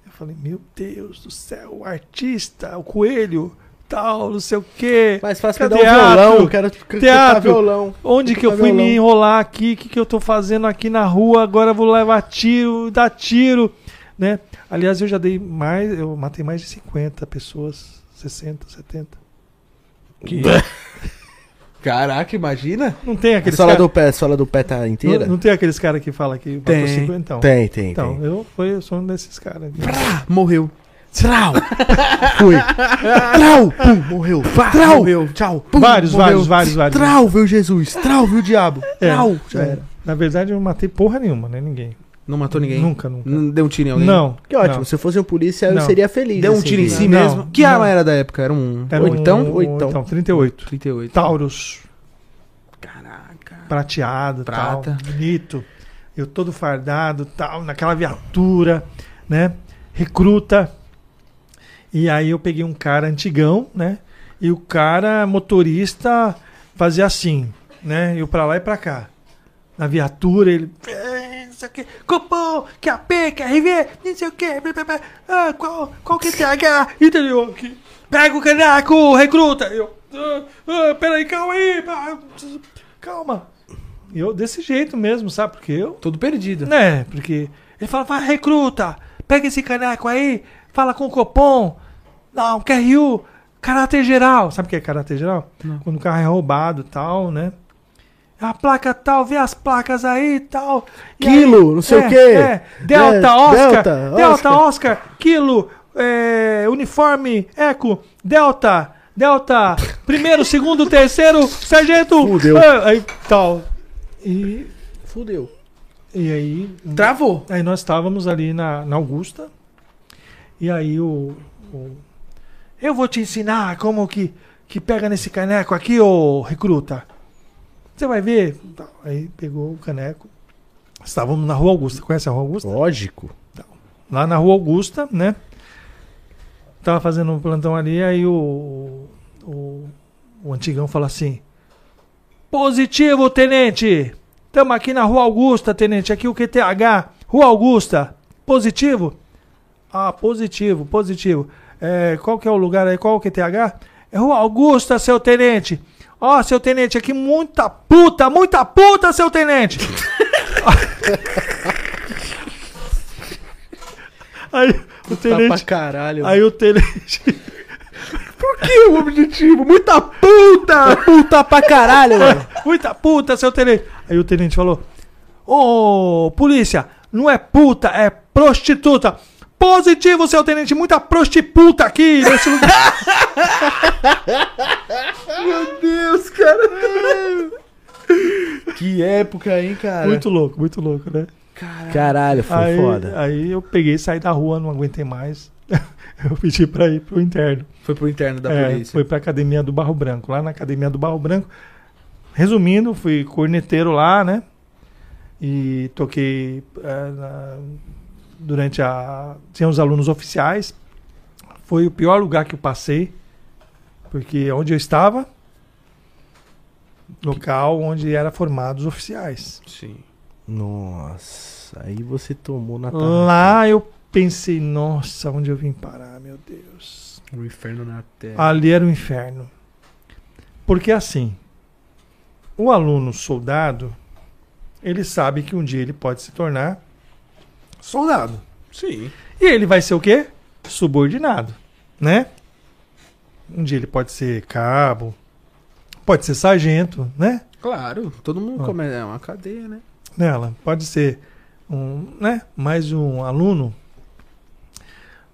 Eu falei, meu Deus do céu, o artista, o coelho, tal, não sei o quê. Mais fácil me dar Cadê um violão, quero Teatro. violão. Onde que eu fui me violão. enrolar aqui? O que, que eu tô fazendo aqui na rua? Agora eu vou levar tiro, dar tiro, né? Aliás, eu já dei mais, eu matei mais de 50 pessoas, 60, 70. *laughs* Caraca, imagina. Não tem A aqueles sola cara, do pé, sola do pé tá inteira? não, não tem aqueles cara que fala que matou Tem. 50, então. Tem, tem, Então, tem. eu, foi, eu sou um desses caras. Morreu. Trau! *laughs* Fui. Trau! Pum, morreu. Trau! Morreu. Tchau. Pum, Vários, morreu. vários, vários, vários. Trau, veio Jesus. Trau, viu o diabo. É, Trau, já é. era. Na verdade, eu não matei porra nenhuma, né? Ninguém. Não matou ninguém? Nunca, nunca. Não deu um tiro em alguém? Não. Que ótimo, não. se eu fosse um polícia, eu Não. seria feliz. Deu um assim, tiro em si Não, mesmo? Que não. arma era da época? Era um Era oitão? um, Oitão. oitão, 38. 38. Taurus. Caraca. prateado, Prata. tal, bonito. Eu todo fardado, tal, naquela viatura, né? Recruta. E aí eu peguei um cara antigão, né? E o cara motorista fazia assim, né? Eu pra lá e pra cá. Na viatura ele "É, não sei o que, cupom, que AP, que RV, não sei o que, ah, qual, qual que é TH, entendeu? Que- Pega o caneco, recruta. Eu, ah, ah, peraí, calma aí, calma. Eu desse jeito mesmo, sabe? Porque eu, Todo perdido. né? Porque ele fala, vai, recruta, pega esse caneco aí, fala com o Copom, não, QRU, caráter geral. Sabe o que é caráter geral? Quando o carro é roubado e tal, né? A placa tal, vê as placas aí e tal. E Quilo, aí- não sei é, o quê. É, Delta, É, Oscar, Delta, Delta, Oscar. Oscar, quilo, é, uniforme, eco, Delta, Delta, primeiro, segundo, terceiro, sargento. Fudeu. ah, aí tal. E, Fudeu. e aí Travou. Aí nós estávamos ali na, na Augusta. E aí o, o- Eu vou te ensinar como que, que pega nesse caneco aqui, ô recruta. Você vai ver. Aí pegou o caneco. Estávamos na Rua Augusta. Conhece a Rua Augusta? Lógico. Lá na Rua Augusta, né? Tava fazendo um plantão ali, aí o, o, o antigão fala assim: Positivo, tenente! Estamos aqui na Rua Augusta, tenente. Aqui o QTH. Rua Augusta. Positivo? Ah, positivo, positivo. É, qual que é o lugar aí? Qual é o QTH? É Rua Augusta, seu tenente. Ó, seu tenente, aqui muita puta, muita puta, seu tenente. *laughs* aí o Tá tenente. caralho. Aí o tenente. *laughs* que o objetivo? Muita puta! Puta pra caralho, mano. Muita puta, seu tenente. Aí o tenente falou: Ô, polícia, não é puta, é prostituta. Positivo, seu tenente, muita prostituta aqui nesse lugar. *laughs* Meu Deus, cara. Que época, hein, cara? Muito louco, muito louco, né? Caralho, foi Aí, foda. aí eu peguei, saí da rua, não aguentei mais. *laughs* eu pedi pra ir pro interno. Foi pro interno da É, polícia. foi pra academia do Barro Branco. Lá na academia do Barro Branco. Resumindo, fui corneteiro lá, né? E toquei na- durante a. Tinha os alunos oficiais. Foi o pior lugar que eu passei. Porque onde eu estava, local onde era formados oficiais. Sim. Nossa, aí você tomou na Lá eu pensei, nossa, onde eu vim parar, meu Deus. O inferno na terra. Ali era o inferno. Porque assim, o aluno soldado, ele sabe que um dia ele pode se tornar soldado. Sim. E ele vai ser o quê? Subordinado, né? Um dia ele pode ser cabo, pode ser sargento, né? Claro, todo mundo Ó. come... É uma cadeia, né? Nela, pode ser um, né? Mais um aluno.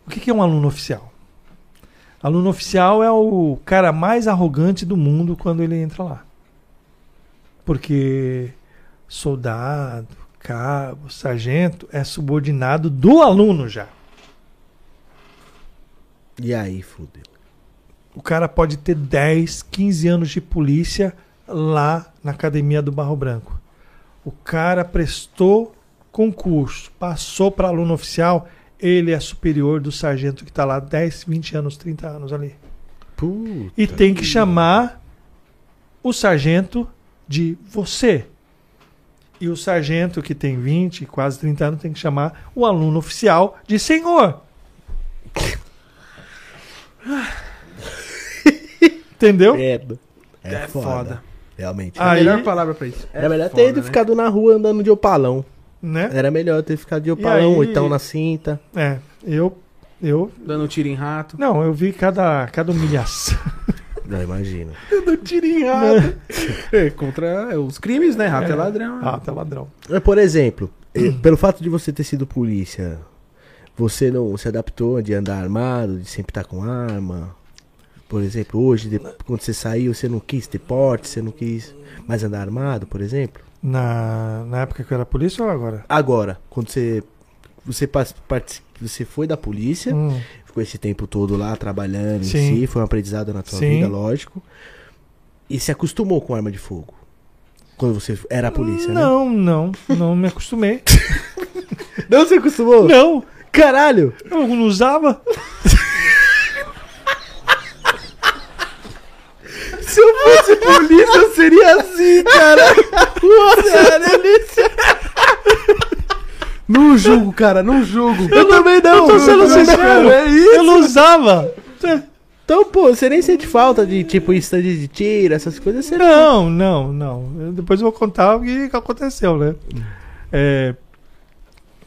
O que que é um aluno oficial? Aluno oficial é o cara mais arrogante do mundo quando ele entra lá. Porque soldado, cabo, sargento é subordinado do aluno já. E aí, fudeu. O cara pode ter 10, 15 anos de polícia lá na academia do Barro Branco. O cara prestou concurso, passou para aluno oficial, ele é superior do sargento que está lá 10, 20 anos, 30 anos ali. Puta. E tem que chamar o sargento de você. E o sargento que tem 20, quase 30 anos, tem que chamar o aluno oficial de senhor. *laughs* Entendeu? É, é, É foda. foda. Realmente. É a Aí- melhor palavra pra isso. Era melhor foda, ter ido né? ficado na rua andando de opalão. Né? Era melhor ter ficado de opalão, aí- ou então na cinta. É, eu, eu, Dando tiro em rato. não, eu vi cada, cada humilhação. Não, imagino. *laughs* Dando tiro em rato. *laughs* é, contra os crimes, né? Rato é, ladrão. Ah, tá ladrão. Mas, Por exemplo, eh, pelo fato de você ter sido polícia, você não se adaptou de andar armado, de sempre estar com arma? Por exemplo, hoje, de- quando você saiu, você não quis ter porte, você não quis mais andar armado, por exemplo? Na, na época que eu era polícia ou agora? Agora, quando você você, você foi da polícia, Hum, ficou esse tempo todo lá trabalhando Sim. em si, foi um aprendizado na tua Sim. vida, lógico. E se acostumou com arma de fogo? Quando você era a polícia, né? não, não, não me acostumei. *laughs* Não se acostumou? não, Caralho! eu não usava. *laughs* Se eu fosse polícia, eu seria assim, cara. *laughs* Nossa, delícia. Não julgo, cara, não julgo. Eu também não. Eu tô sendo eu sincero. É isso. Eu não usava. Então, pô, você nem sente falta de, tipo, stand de tiro, essas coisas. Você Não, não, não. Eu- depois eu vou contar o que, aconteceu, né? É,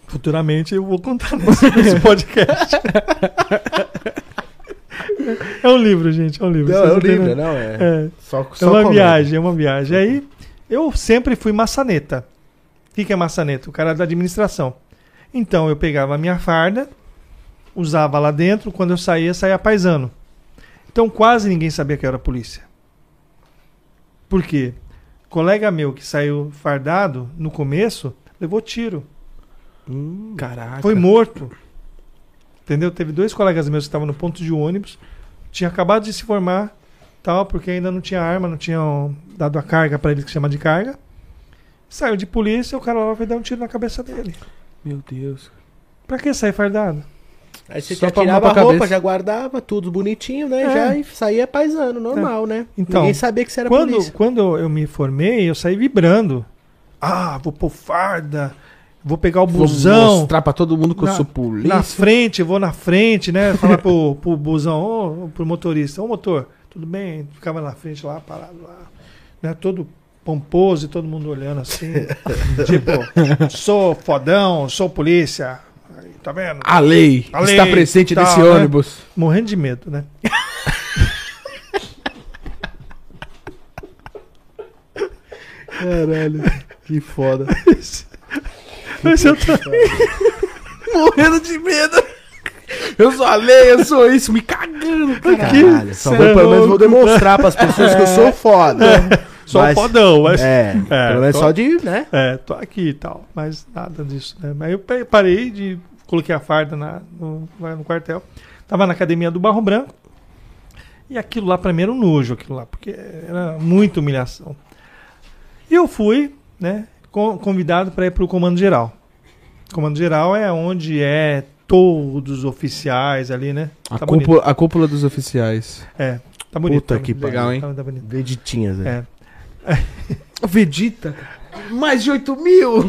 futuramente eu vou contar *laughs* nesse, nesse podcast. é um livro, gente, é um livro. Não, é um livro, não, é. É, Só, é só uma comédia. viagem, é uma viagem. Aí eu sempre fui maçaneta. O que, que é maçaneta? O cara da administração. Então eu pegava a minha farda, usava lá dentro, quando eu saía, saía paisano. Então quase ninguém sabia que eu era polícia. Por quê? Colega meu que saiu fardado no começo levou tiro. Hum, Caraca. Foi morto. Entendeu? Teve dois colegas meus que estavam no ponto de ônibus, tinha acabado de se formar, tal, porque ainda não tinha arma, não tinham dado a carga para eles que chama de carga. Saiu de polícia, o cara lá vai dar um tiro na cabeça dele. Meu Deus. Pra que sair fardado? Aí você Só já pra tirava a roupa, cabeça. já guardava tudo bonitinho, né? É. Já e saía paisano, normal, né? Então, Ninguém sabia que você era Quando, polícia. quando eu me formei, eu saí vibrando. Ah, vou pôr farda, vou pegar o Vou busão. mostrar pra todo mundo que eu Na- sou polícia. Na frente, vou na frente, né? Falar pro, *laughs* pro busão, pro motorista, ô motor, tudo bem? Ficava na frente lá, parado lá, né? Todo pomposo e todo mundo olhando assim. *laughs* tipo, sou fodão, sou polícia. Tá vendo? A lei A lei, está presente tal, nesse né? ônibus. Morrendo de medo, né? *laughs* Caralho, que foda. *laughs* Mas eu tô- Morrendo de medo. Eu sou a lei, eu sou isso, me cagando. cara. Caralho, só vou, é pelo menos vou demonstrar pras pessoas que eu sou foda. Sou Mas- fodão, mas. É, *laughs* É, pelo menos tô- só de, né? É, tô aqui e tal, mas nada disso, né? Mas eu parei de. Coloquei a farda na, no, no quartel. Tava na academia do Barro Branco. E aquilo lá pra mim era um nojo, aquilo lá, porque era muita humilhação. E eu fui, né, con- convidado para ir pro Comando Geral. Comando Geral é onde é todos os oficiais ali, né? A, Tá cúpula, a cúpula dos oficiais. É, tá bonito. Puta tá que legal, hein? Tá, tá né? É. O *laughs* Vegeta. Mais de 8 mil. *laughs*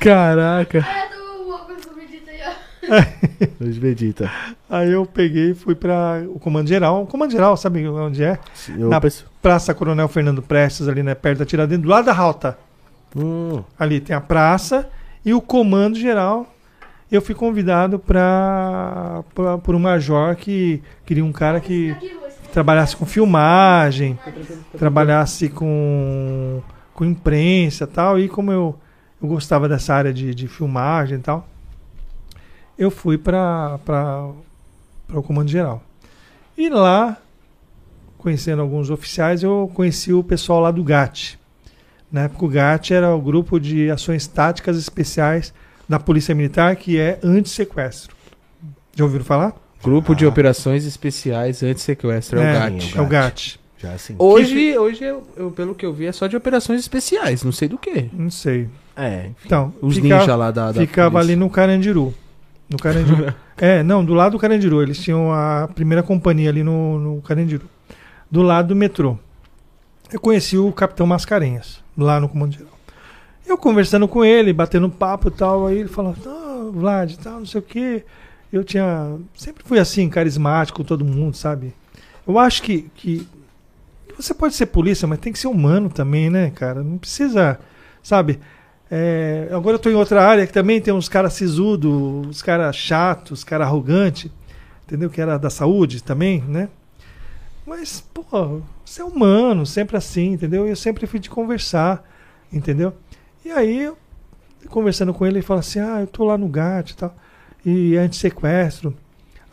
Caraca. Dito aí, ó. Vegeta. Aí eu peguei e fui para o Comando Geral. O Comando Geral, sabe onde é? Eu Na- penso- Praça Coronel Fernando Prestes, ali, né? Perto da Tiradentes, do lado da Rauta. Hum, Ali tem a praça e o Comando Geral. Eu fui convidado para por um major que queria um cara que. Trabalhasse com filmagem, trabalhasse com, com imprensa tal. E como eu, eu gostava dessa área de, de filmagem e tal, eu fui para o Comando Geral. E lá, conhecendo alguns oficiais, eu conheci o pessoal lá do GAT. Na época, o GAT era o grupo de ações táticas especiais da Polícia Militar, que é anti-sequestro. Já ouviram falar? Grupo de Ah. operações especiais anti-sequestro. É, o GAT. É o GAT. Já sim. Hoje, hoje eu, eu, pelo que eu vi, é só de operações especiais, não sei do que. Não sei. É. Então, Os fica- ninja lá da, da ficava polícia. ali no Carandiru. No Carandiru. *laughs* é, não, do lado do Carandiru. Eles tinham a primeira companhia ali no, no Carandiru. Do lado do metrô. Eu conheci o Capitão Mascarenhas, lá no Comando Geral. Eu conversando com ele, batendo papo e tal, aí ele falou, não, Vlad, tal, não sei o quê. Eu tinha. Sempre fui assim, carismático todo mundo, sabe? Eu acho que, que você pode ser polícia, mas tem que ser humano também, né, cara? Não precisa, sabe? É, agora eu tô em outra área que também tem uns caras sisudos, uns caras chatos, uns caras arrogantes, entendeu? Que era da saúde também, né? Mas, pô, você é humano, sempre assim, entendeu? Eu sempre fui de conversar, entendeu? E aí, conversando com ele, ele fala assim: ah, eu tô lá no GAT e tal, e é antissequestro.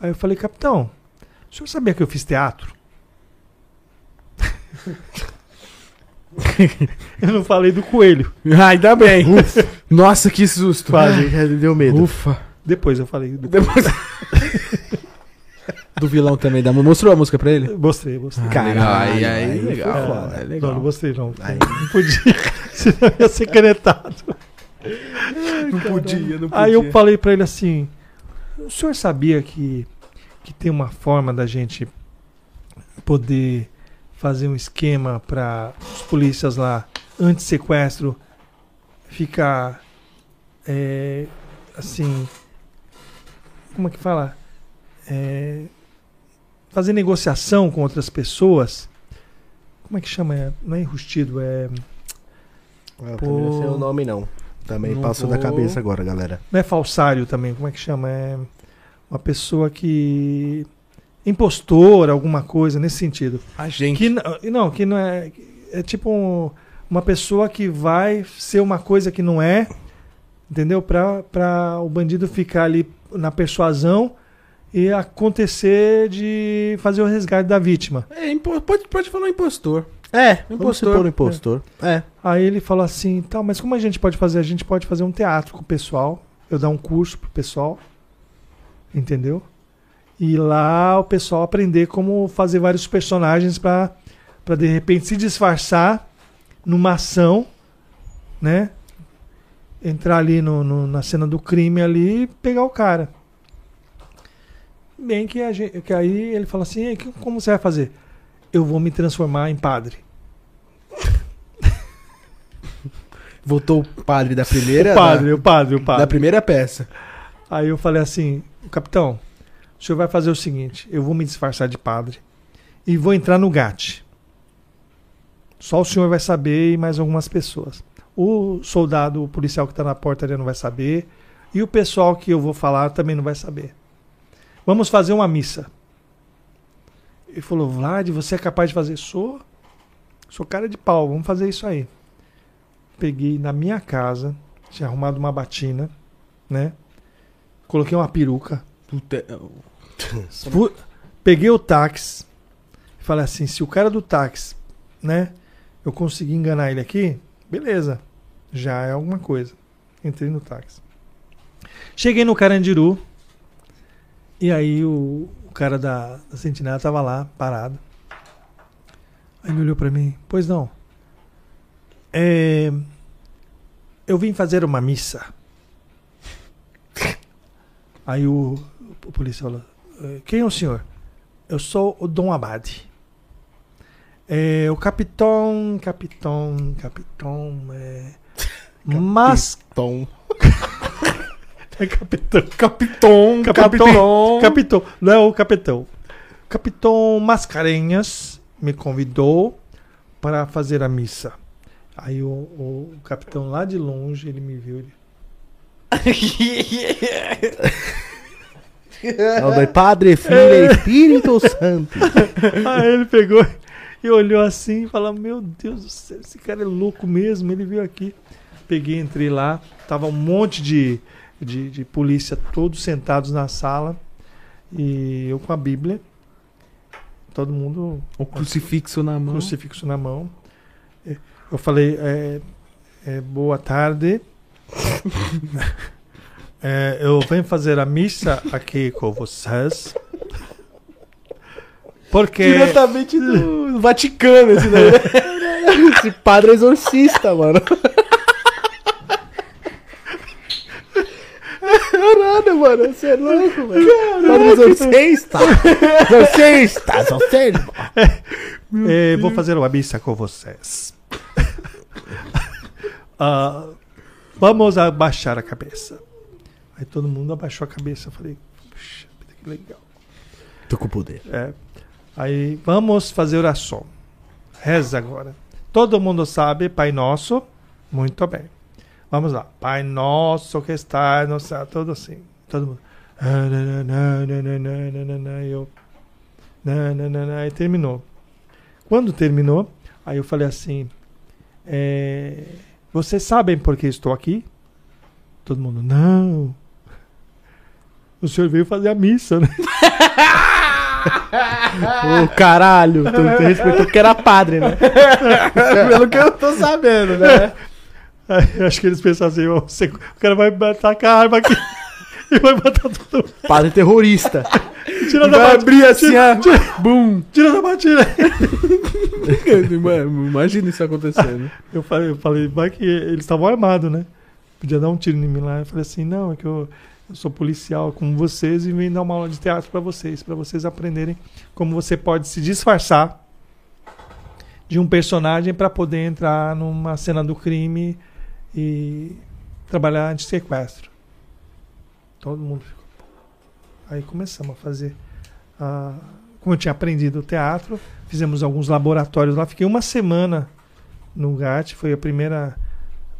Aí eu falei, capitão, o senhor sabia que eu fiz teatro? *laughs* eu não falei do coelho. Ah, ainda bem. *laughs* Nossa, que susto. Quase, já deu medo. Ufa. Depois eu falei do Depois... *laughs* do vilão também. Da... Mostrou a música pra ele? Mostrei, mostrei. Caralho, aí, aí, aí foi legal. foda. É Não, legal. não gostei não. Aí. Não podia. Senão ia ser canetado. Não podia, não podia. Aí eu falei pra ele assim: o senhor sabia que, que tem uma forma da gente poder fazer um esquema para os polícias lá, anti-sequestro, ficar é, assim. Como é que fala? É, fazer negociação com outras pessoas. Como é que chama? Não é enrustido, é. Eu Pô. também não sei o nome, não. Também Não passou da vou. cabeça agora, galera. Não é falsário também, como é que chama? É uma pessoa que. impostor, alguma coisa nesse sentido. A gente. Que, não, que não é. É tipo um- uma pessoa que vai ser uma coisa que não é, entendeu? Pra, pra o bandido ficar ali na persuasão e acontecer de fazer o resgate da vítima. É, pode, pode falar impostor. É, Impostor. impostor. É. Aí ele falou assim, tal, mas como a gente pode fazer? A gente pode fazer um teatro com o pessoal, eu dar um curso pro pessoal, entendeu? E lá o pessoal aprender como fazer vários personagens pra para de repente se disfarçar numa ação, né? Entrar ali no, no- na cena do crime ali e pegar o cara. Bem que, a gente, que aí ele fala assim, "E que- como você vai fazer? Eu vou me transformar em padre. Voltou o padre da primeira. o padre, o padre, o Da, padre. da primeira peça. Aí eu falei assim, capitão, o senhor vai fazer o seguinte, eu vou me disfarçar de padre e vou entrar no GAT. Só o senhor vai saber e mais algumas pessoas. O soldado, o policial que está na porta ali não vai saber. E o pessoal que eu vou falar também não vai saber. Vamos fazer uma missa. Ele falou, Vlad, você é capaz de fazer? Sou. Sou cara de pau, vamos fazer isso aí. Peguei na minha casa, tinha arrumado uma batina, né? Coloquei uma peruca. Puta, Fu- Peguei o táxi. Falei assim, se o cara do táxi, né? Eu conseguir enganar ele aqui, beleza. Já é alguma coisa. Entrei no táxi. Cheguei no Carandiru. E aí o, o cara da, da sentinela tava lá, parado. Aí ele olhou pra mim. Pois não. É, eu vim fazer uma missa. Aí o, o policial falou, "Eh, quem é o senhor? Eu sou o Dom Abade. É, o capitão, capitão, capitão, é... Mas... Tom. *laughs* É capitão. Capitão, Capitão. Capitão. Não é o capitão. Capitão Mascarenhas me convidou para fazer a missa. Aí o, o capitão lá de longe, ele me viu. Ele, É o do Padre, Filho e Espírito *laughs* Santo. Aí ele pegou e olhou assim e falou: Meu Deus do céu, esse cara é louco mesmo. Ele veio aqui. Peguei, entrei lá. Tava um monte de, de, de polícia, todos sentados na sala. E eu com a Bíblia. Todo mundo O crucifixo na mão. crucifixo na mão. Eu falei, é, é, boa tarde. *laughs* É, eu venho fazer a missa aqui com vocês Porque Diretamente do, Vaticano, esse daí. né? *laughs* esse padre é exorcista, mano. Caralho, mano, você é louco, mano. Padre exorcista. Exorcista, exorcista. Eh, *laughs* vou fazer uma missa com vocês uh, *laughs* vamos abaixar a cabeça. Aí todo mundo abaixou a cabeça. Eu falei, puxa, que legal. Tô com poder. É. Aí vamos fazer oração. Reza agora. Todo mundo sabe, Pai Nosso. Muito bem. Vamos lá. Pai Nosso que está no céu. Todo assim. Todo mundo. Eu. E terminou. Quando terminou, aí eu falei assim: é, Vocês sabem por que estou aqui? Todo mundo, não. O senhor veio fazer a missa, né? *laughs* Ô, caralho. Tu, tu respeitou porque era padre, né? *laughs* Pelo que eu tô sabendo, né? *laughs* Acho que eles pensaram assim: "Ô, você- o cara vai tacar a arma aqui e *laughs* vai matar todo mundo. Padre terrorista. *laughs* Tira da Vai abrir assim, tira, ó. *laughs* tira, Bum. tira da batida. Imagina isso acontecendo. Eu falei, eu falei, vai que eles estavam armados, né? Podia dar um tiro em mim lá. Eu falei assim, não, é que eu, eu sou policial como vocês e vim dar uma aula de teatro para vocês, para vocês aprenderem como você pode se disfarçar de um personagem para poder entrar numa cena do crime e trabalhar de sequestro. Todo mundo ficou. Aí começamos a fazer. a- como eu tinha aprendido o teatro, fizemos alguns laboratórios lá. Fiquei uma semana no GAT, foi a primeira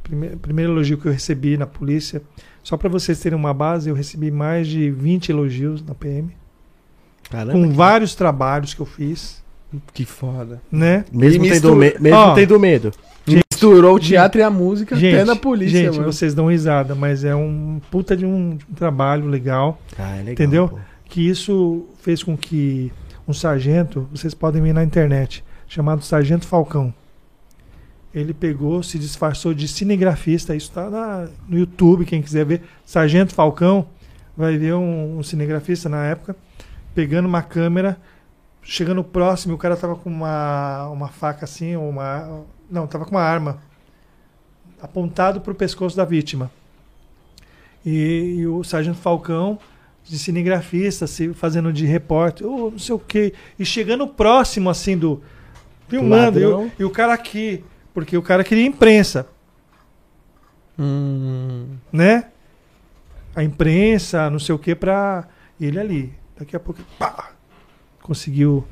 primeiro, primeiro elogio que eu recebi na polícia. Só para vocês terem uma base, eu recebi mais de 20 elogios na PM, Caramba. com vários trabalhos que eu fiz, Que foda. né? Mesmo, tendo, me- mesmo Ó. tendo medo. Misturou o teatro e a música Gente, até na polícia, gente, mano. vocês dão risada, mas é um puta de um, de um trabalho legal, Ah, é legal. Entendeu? pô. que isso fez com que um sargento, vocês podem ver na internet, chamado Sargento Falcão. Ele pegou, se disfarçou de cinegrafista, isso está no YouTube, quem quiser ver. Sargento Falcão vai ver um, um cinegrafista na época, pegando uma câmera, chegando próximo, o cara tava com uma, uma faca assim, ou uma. Não, tava com uma arma apontado para o pescoço da vítima. E, e o Sargento Falcão, de cinegrafista, se fazendo de repórter, ou não sei o quê, e chegando próximo assim do. Filmando, e o, e o cara aqui, porque o cara queria imprensa, Hum, né? A imprensa, não sei o que, pra ele ali. Daqui a pouco, pá, conseguiu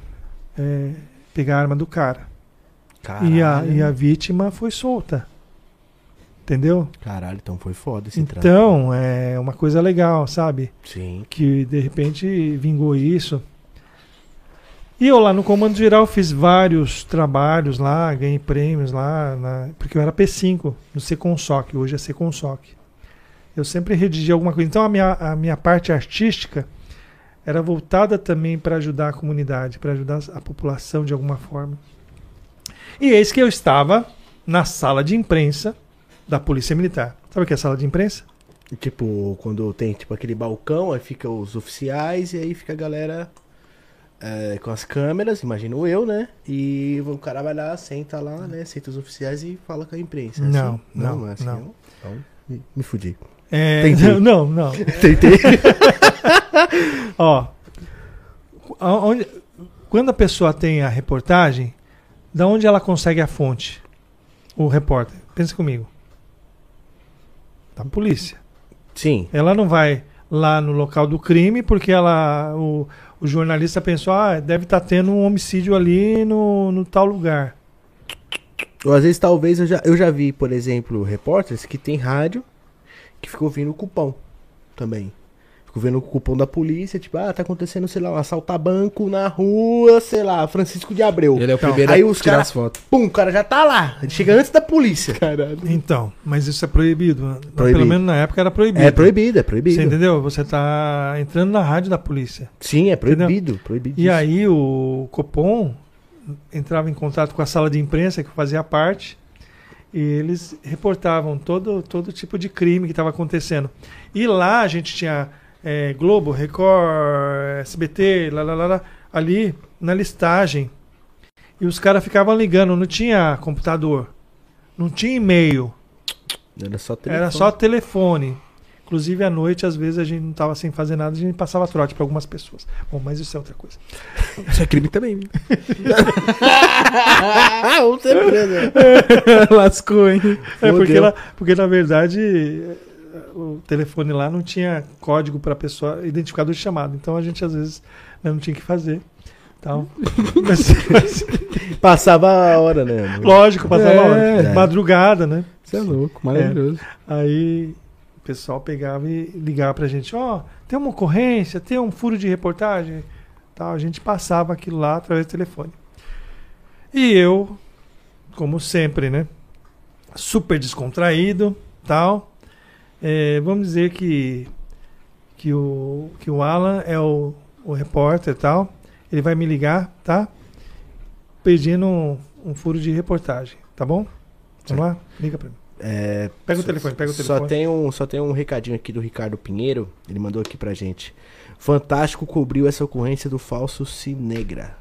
é, pegar a arma do cara. E a, Caralho. e a vítima foi solta. Entendeu? Caralho, então foi foda esse trampo. Então, é uma coisa legal, sabe? Sim. Que de repente vingou isso. E eu lá no Comando Geral fiz vários trabalhos lá, ganhei prêmios lá, na- porque eu era P5 no Seconsoc, hoje é Seconsoc. Eu sempre redigi alguma coisa. Então a minha, a minha parte artística era voltada também para ajudar a comunidade, para ajudar a população de alguma forma. E eis que eu estava na sala de imprensa da Polícia Militar. Sabe o que é sala de imprensa? Tipo, quando tem tipo aquele balcão, aí fica os oficiais e aí fica a galera é, com as câmeras, imagino eu, né? E o cara vai lá, senta lá, né? Senta os oficiais e fala com a imprensa. É Não, assim? não, é assim, não. Então, me, me fudi. É, *laughs* não, não. *laughs* Tentei. *laughs* Ó, aonde- quando a pessoa tem a reportagem, da onde ela consegue a fonte? O repórter. Pensa comigo. Da polícia. Sim. Ela não vai lá no local do crime porque ela, o, o jornalista pensou, ah, deve estar tendo um homicídio ali no, no tal lugar. Ou às vezes, talvez, eu já, eu já vi, por exemplo, repórteres que tem rádio que ficou ouvindo o cupom também. Ficou vendo o cupom da polícia, tipo, ah, tá acontecendo, sei lá, um assaltar banco na rua, sei lá, Francisco de Abreu. ele é o Então, primeiro aí a os tirar cara- as fotos. Pum, o cara já tá lá. Ele chega antes da polícia. Caralho. Então, mas isso é proibido. né? Proibido. Pelo menos na época era proibido. É proibido, é proibido. Você entendeu? Você tá entrando na rádio da polícia. Sim, é proibido, proibido. E aí o Copom entrava em contato com a sala de imprensa que fazia parte e eles reportavam todo, todo tipo de crime que estava acontecendo. E lá a gente tinha é, Globo, Record, SBT, lá, lá, lá, lá. ali na listagem. E os caras ficavam ligando, não tinha computador, não tinha e-mail, Era só telefone. era só telefone. Inclusive à noite, às vezes a gente não tava sem fazer nada, a gente passava trote para algumas pessoas. Bom, mas isso é outra coisa. *laughs* Isso é crime também. Ah, um tempo preso. Lascou, hein? É porque, lá- porque na verdade o telefone lá não tinha código para pessoa identificador de chamada. Então a gente às vezes né, não tinha que fazer. Tal. *laughs* Mas, *laughs* Passava a hora, né? lógico, passava É. a hora. madrugada, né? Você é louco, maravilhoso. Aí o pessoal pegava e ligava pra gente, ó, tem uma ocorrência, tem um furo de reportagem, tal, a gente passava aquilo lá através do telefone. E eu, como sempre, né, super descontraído, tal, é, vamos dizer que que o que o Alan é o, o repórter, tal, ele vai me ligar, tá? Pedindo um, um furo de reportagem, tá bom? Vamos lá, liga pra mim. É, Pega o só- telefone, pega o Só telefone. tem, um, só tem um recadinho aqui do Ricardo Pinheiro. Ele mandou aqui pra gente. Fantástico cobriu essa ocorrência do falso cinegra.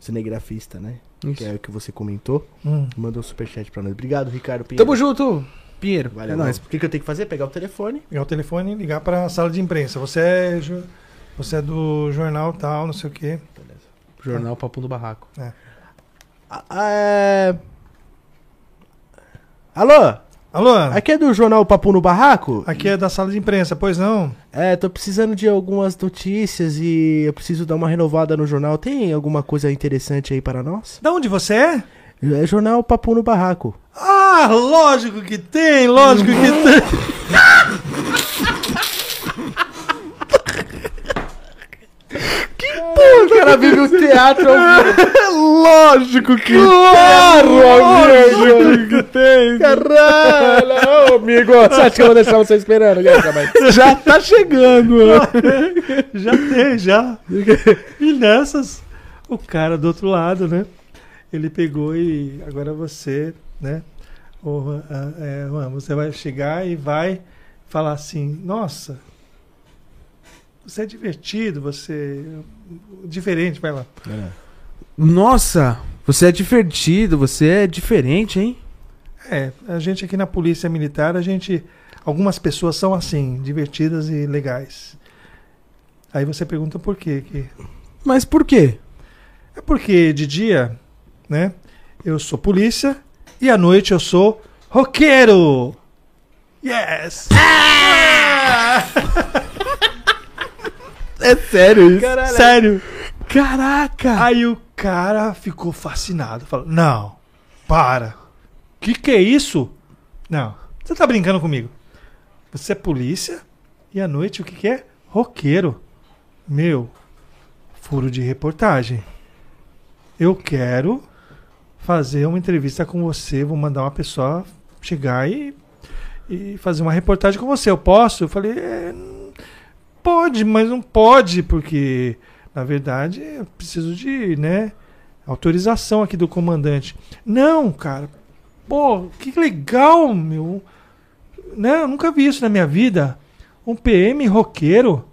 Cinegrafista, né? Isso. Que é o que você comentou. Hum. Mandou um superchat pra nós. Obrigado, Ricardo Pinheiro. Tamo junto, Pinheiro. Valeu, é nóis. O que, que eu tenho que fazer? Pegar o telefone. Pegar o telefone e ligar para a sala de imprensa. Você é, você é do jornal tal, não sei o quê. Jornal Papo do Barraco. Ah, ah, é... Alô? Alô, Aqui é do jornal Papo no Barraco? aqui é da sala de imprensa, pois não? É, tô precisando de algumas notícias e eu preciso dar uma renovada no jornal. Tem alguma coisa interessante aí para nós? Da onde você é? É jornal Papo no Barraco. Ah, lógico que tem, lógico que tem. O cara vive o teatro ao vivo. lógico que Claro, lógico que tem. Caralho, ô, amigo. Você acha que eu vou deixar você esperando? Já tá chegando. *laughs* já tem, já. *laughs* E nessas, o cara do outro lado, né? Ele pegou e agora você, né? Juan, ah, é, você vai chegar e vai falar assim: Nossa, você é divertido, você é diferente, vai lá. Nossa, você é divertido, você é diferente, hein? É, a gente aqui na polícia militar, a gente. Algumas pessoas são assim, divertidas e legais. Aí você pergunta por quê? Que Mas por quê? É porque de dia, né, eu sou polícia e à noite eu sou roqueiro. Yes! *laughs* É sério isso? Sério. Caraca! Aí o cara ficou fascinado, falou: "Não, para. Que que é isso? Não. Você tá brincando comigo? Você é polícia e à noite o que que é? Roqueiro. Meu, furo de reportagem. Eu quero fazer uma entrevista com você, vou mandar uma pessoa chegar e, e fazer uma reportagem com você. Eu posso? Eu falei, "É, pode, mas não pode, porque na verdade eu preciso de, né, autorização aqui do comandante. Não, cara. Pô, que legal, meu. Né, eu nunca vi isso na minha vida. Um PM roqueiro?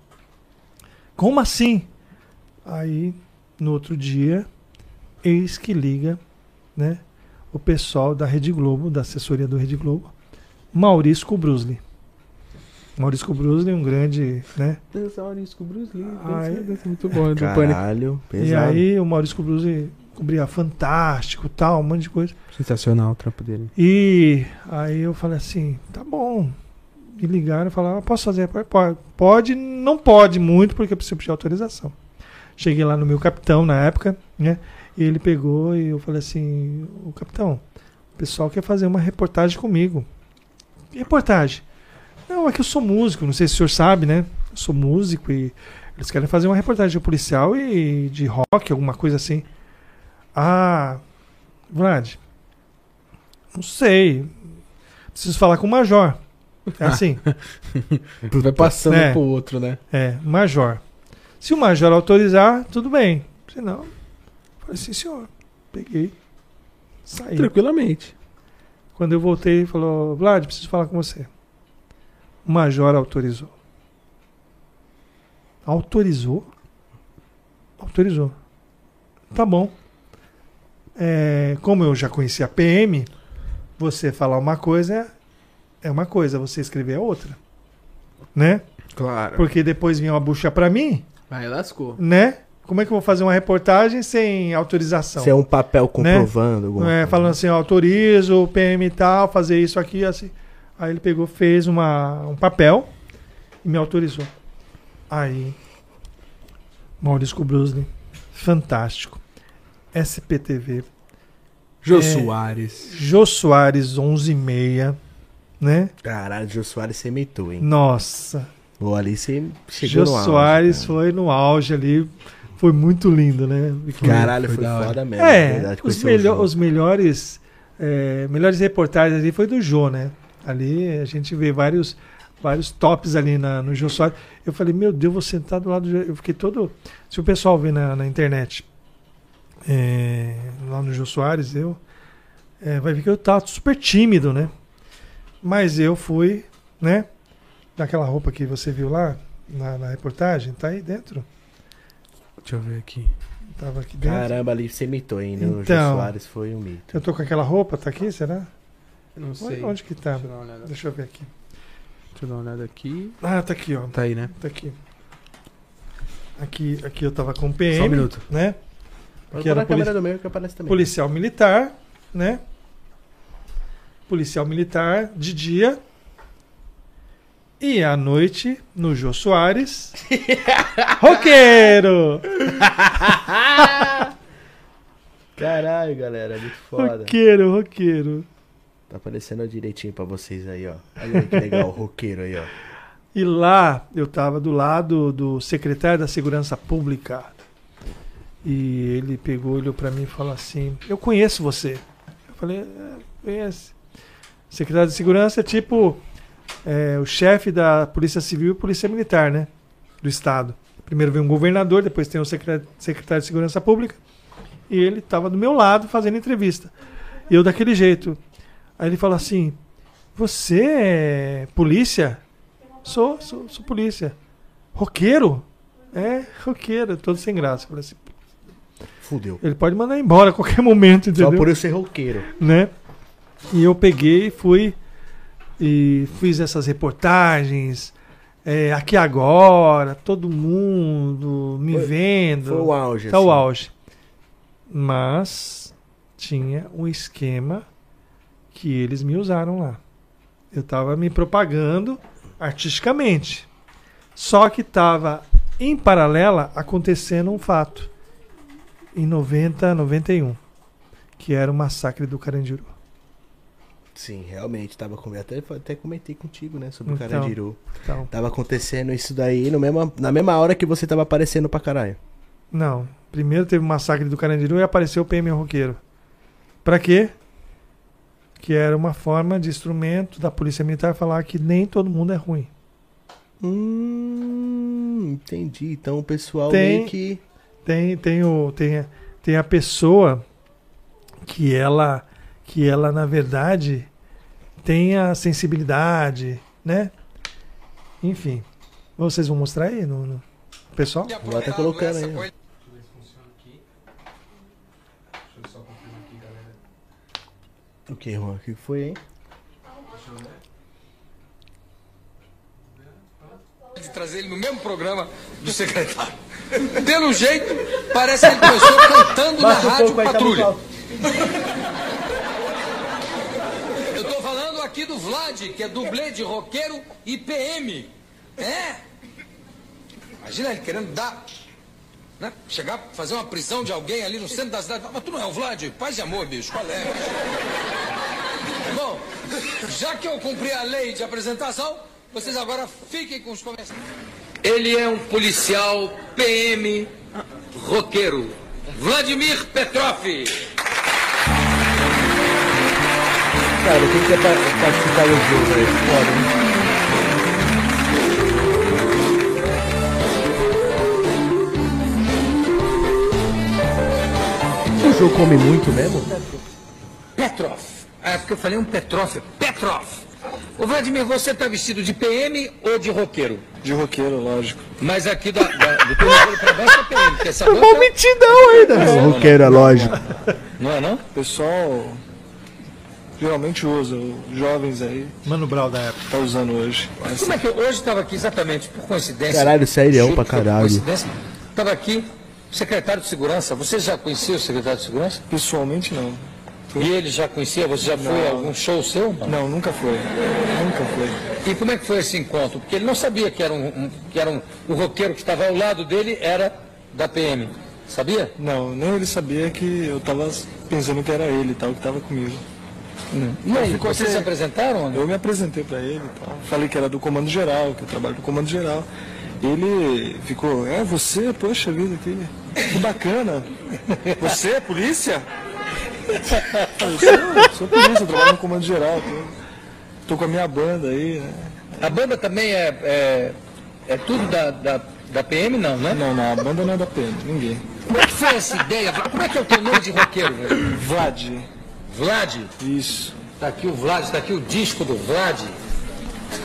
Como assim? Aí, no outro dia, eis que liga, né, o pessoal da Rede Globo, da assessoria do Rede Globo, Maurício Kubrusli. Maurício Kubrusli, um grande, né? Dança Maurício Bruce Lee. Ah, é? dança muito bom, do Pânico. Caralho, E pesado. aí o Maurício Kubrusli cobria Fantástico, tal, um monte de coisa. Sensacional o trampo dele. E aí eu falei assim, tá bom. Me ligaram e falaram, "Ah, posso fazer? Pode, pode, não pode muito, porque eu preciso pedir autorização. Cheguei lá no meu capitão na época, né? E ele pegou e eu falei assim, o capitão, o pessoal quer fazer uma reportagem comigo. Que reportagem? Não, é que eu sou músico, não sei se o senhor sabe, né? Eu sou músico e eles querem fazer uma reportagem policial e de rock, alguma coisa assim. Ah, Vlad, não sei. Preciso falar com o major. É assim. *laughs* Vai passando É. pro outro, né? É, major. Se o major autorizar, tudo bem. Se não, falei, sim, senhor. Peguei. Saí. Tranquilamente. Quando eu voltei, ele falou, Vlad, preciso falar com você. O major autorizou. Autorizou? Autorizou. Tá bom. É, como eu já conhecia a PM, você falar uma coisa é uma coisa, você escrever é outra. Né? Claro. Porque depois vinha uma bucha pra mim, Aí lascou. né? Como é que eu vou fazer uma reportagem sem autorização? Se é um papel comprovando alguma Não é, falando assim, eu autorizo o PM e tal, fazer isso aqui, assim. Aí ele pegou, fez uma, um papel e me autorizou. Aí, Maurício Brusli, fantástico. SPTV, Jô É. Soares. Jô Soares, 11h30, né? Caralho, Jô Soares você imitou, hein? Nossa, Ou ali você chegou Jô no auge, Soares cara. foi no auge ali, foi muito lindo, né? Caralho, Foi foi, da hora. foda mesmo. É, verdade, os, conhecer o melhor- Jô. os melhores, é, melhores reportagens ali foi do Jô, né? Ali a gente vê vários, vários tops ali na, no Jô Soares. Eu falei, meu Deus, vou sentar do lado do Jô. Eu fiquei todo. Se o pessoal vê na, na internet, é, lá no Jô Soares, eu. é, vai ver que eu tava super tímido, né? Mas eu fui, né? Naquela roupa que você viu lá na, na reportagem, tá aí dentro. Deixa eu ver aqui. Tava aqui dentro. Caramba, ali você imitou, hein? No Jô Então. Soares foi um mito. Eu tô com aquela roupa, tá aqui, será? Não Onde, sei. onde que tá? Deixa eu dar uma olhada. Deixa eu ver aqui. Deixa eu dar uma olhada aqui. Ah, tá aqui, ó. Tá aí, né? Tá aqui. Aqui, aqui eu tava com PM, Só um minuto. né? Pôr era polici- do meio que aparece também. policial militar, né? Policial militar de dia. E à noite, no Jô Soares. *laughs* roqueiro! *laughs* Caralho, galera, muito foda. Roqueiro, roqueiro. Tá aparecendo direitinho pra vocês aí, ó. Olha aí que legal, o roqueiro aí, ó. E lá eu estava do lado do secretário da Segurança Pública. E ele pegou, olhou para mim e falou assim: Eu conheço você. Eu falei: é, Conhece. Secretário de Segurança é tipo é, o chefe da Polícia Civil e Polícia Militar, né? Do Estado. Primeiro vem um governador, depois tem o secre- secretário de Segurança Pública. E ele estava do meu lado fazendo entrevista. E eu daquele jeito. Aí ele falou assim: Você é polícia? Sou, sou, sou polícia. Roqueiro? É, roqueiro, todo sem graça. Eu Falei assim, Fudeu. ele pode mandar embora a qualquer momento, entendeu? Só por eu ser roqueiro. né? E eu peguei e fui e fiz essas reportagens. é, aqui agora, todo mundo me Foi- vendo. Foi o auge. Tá o assim. auge. Mas tinha um esquema que eles me usaram lá. Eu estava me propagando artisticamente. Só que estava em paralela acontecendo um fato. Em 90, 91. Que era o massacre do Carandiru. Sim, realmente. Tava com... até, até comentei contigo, né? Sobre o Então. Carandiru. Então, Tava acontecendo isso daí no mesma, na mesma hora que você tava aparecendo pra caralho. não. Primeiro teve o massacre do Carandiru e apareceu o PM Roqueiro. Pra quê? Que era uma forma de instrumento da Polícia Militar falar que nem todo mundo é ruim. Hum, entendi. Então o pessoal Tem- meio que. tem tem o tem, tem a pessoa que ela que ela na verdade tem a sensibilidade né enfim vocês vão mostrar aí no, no- pessoal Ela tá colocando aí. O que, Juan? O que foi, hein? de trazer ele no mesmo programa do secretário. Pelo jeito, parece que ele começou cantando na Baixa um rádio tá patrulha. muito alto. Eu tô falando aqui do Vlad, que é dublê de roqueiro e PM. É? Imagina ele querendo dar. Né? Chegar, fazer uma prisão de alguém ali no centro da cidade. Mas tu não é o Vlad? Paz e amor, bicho. Qual é? Bom, já que eu cumpri a lei de apresentação, vocês agora fiquem com os comerciantes. Ele é um policial PM roqueiro. Vladimir Petrov. Cara, quem quer pa- participar do jogo aí? Foda, hein? O jogo come muito mesmo? Petrov. É porque eu falei um Petrov. Petrov. Ô Vladimir, você tá vestido de PM ou de roqueiro? De roqueiro, lógico. Mas aqui da, da, do tornozelo pra baixo é PM, essa Mó boca... mentidão ainda. Roqueiro é lógico. Não é não? O pessoal geralmente usa, os jovens aí, Mano Brau da época. tá usando hoje. Mas Como é que eu hoje estava aqui exatamente por coincidência? Caralho, sério, pra caralho. coincidência. Tava aqui o secretário de segurança. Você já conhecia o secretário de segurança? pessoalmente não. E ele já conhecia? Você já foi a algum show seu? Não. Não, nunca foi. Nunca foi. E como é que foi esse encontro? Porque ele não sabia que era um, um- que era um, o roqueiro que estava ao lado dele era da PM. Sabia? Não, nem ele sabia que eu tava pensando que era ele e tal, que tava comigo. E aí, ficou vocês se apresentaram? não? Eu me apresentei pra ele e tal. Falei que era do Comando Geral, que eu trabalho no Comando Geral. Ele ficou, é você, poxa vida, que, que bacana. Você é polícia? *laughs* Eu sou, sou polícia, eu trabalho no Comando Geral. Tô, tô com a minha banda aí, né? A banda também é, é, é tudo da, da, da PM, não, né? Não, não, a banda não é da PM, ninguém. Como é que foi essa ideia? Como é que é o teu nome de roqueiro? velho? Vlad, Vlad? isso. Tá aqui o Vlad, tá aqui o disco do Vlad.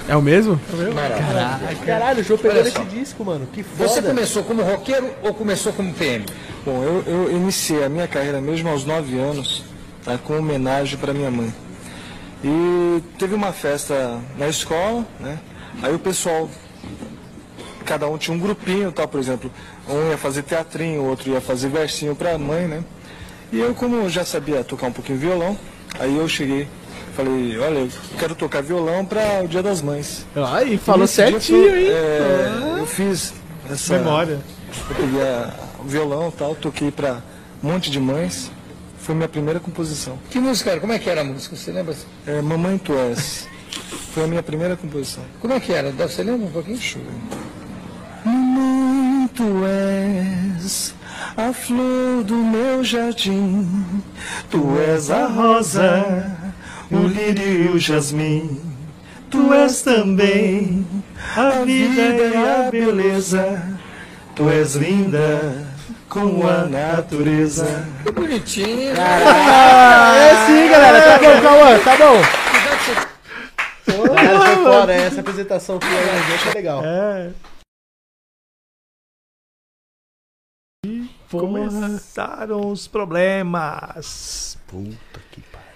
É o mesmo? Maravilha. Caralho, o João pegou só. disco, mano. Que foda. Você começou como roqueiro ou começou como PM? Bom, eu, eu iniciei a minha carreira mesmo aos 9 anos, tá, com homenagem para minha mãe. E teve uma festa na escola, né? Aí o pessoal, cada um tinha um grupinho, tal, por exemplo, um ia fazer teatrinho, o outro ia fazer versinho para a mãe, né? E eu, como já sabia tocar um pouquinho violão, aí eu cheguei, falei, olha, eu quero tocar violão para o Dia das Mães. Aí, falou Nesse dia certinho, hein? é, eu fiz essa Memória. eu peguei a- o violão e tal, toquei pra um monte de mães. Foi minha primeira composição. Que música era? Como é que era a música? Você lembra? É, Mamãe Tu És. Foi a minha primeira composição. Como é que era? Você lembra um pouquinho? Mamãe Tu És a flor do meu jardim. Tu és a rosa, o lírio e o jasmim. Tu és também a vida e a beleza. Tu és linda como a natureza. Que bonitinho. Ah, é sim, galera. Tá bom, Cauã, tá bom. Galera, foi fora. Essa apresentação que eu deixa legal. É. Porra. Começaram os problemas. Puta que pariu.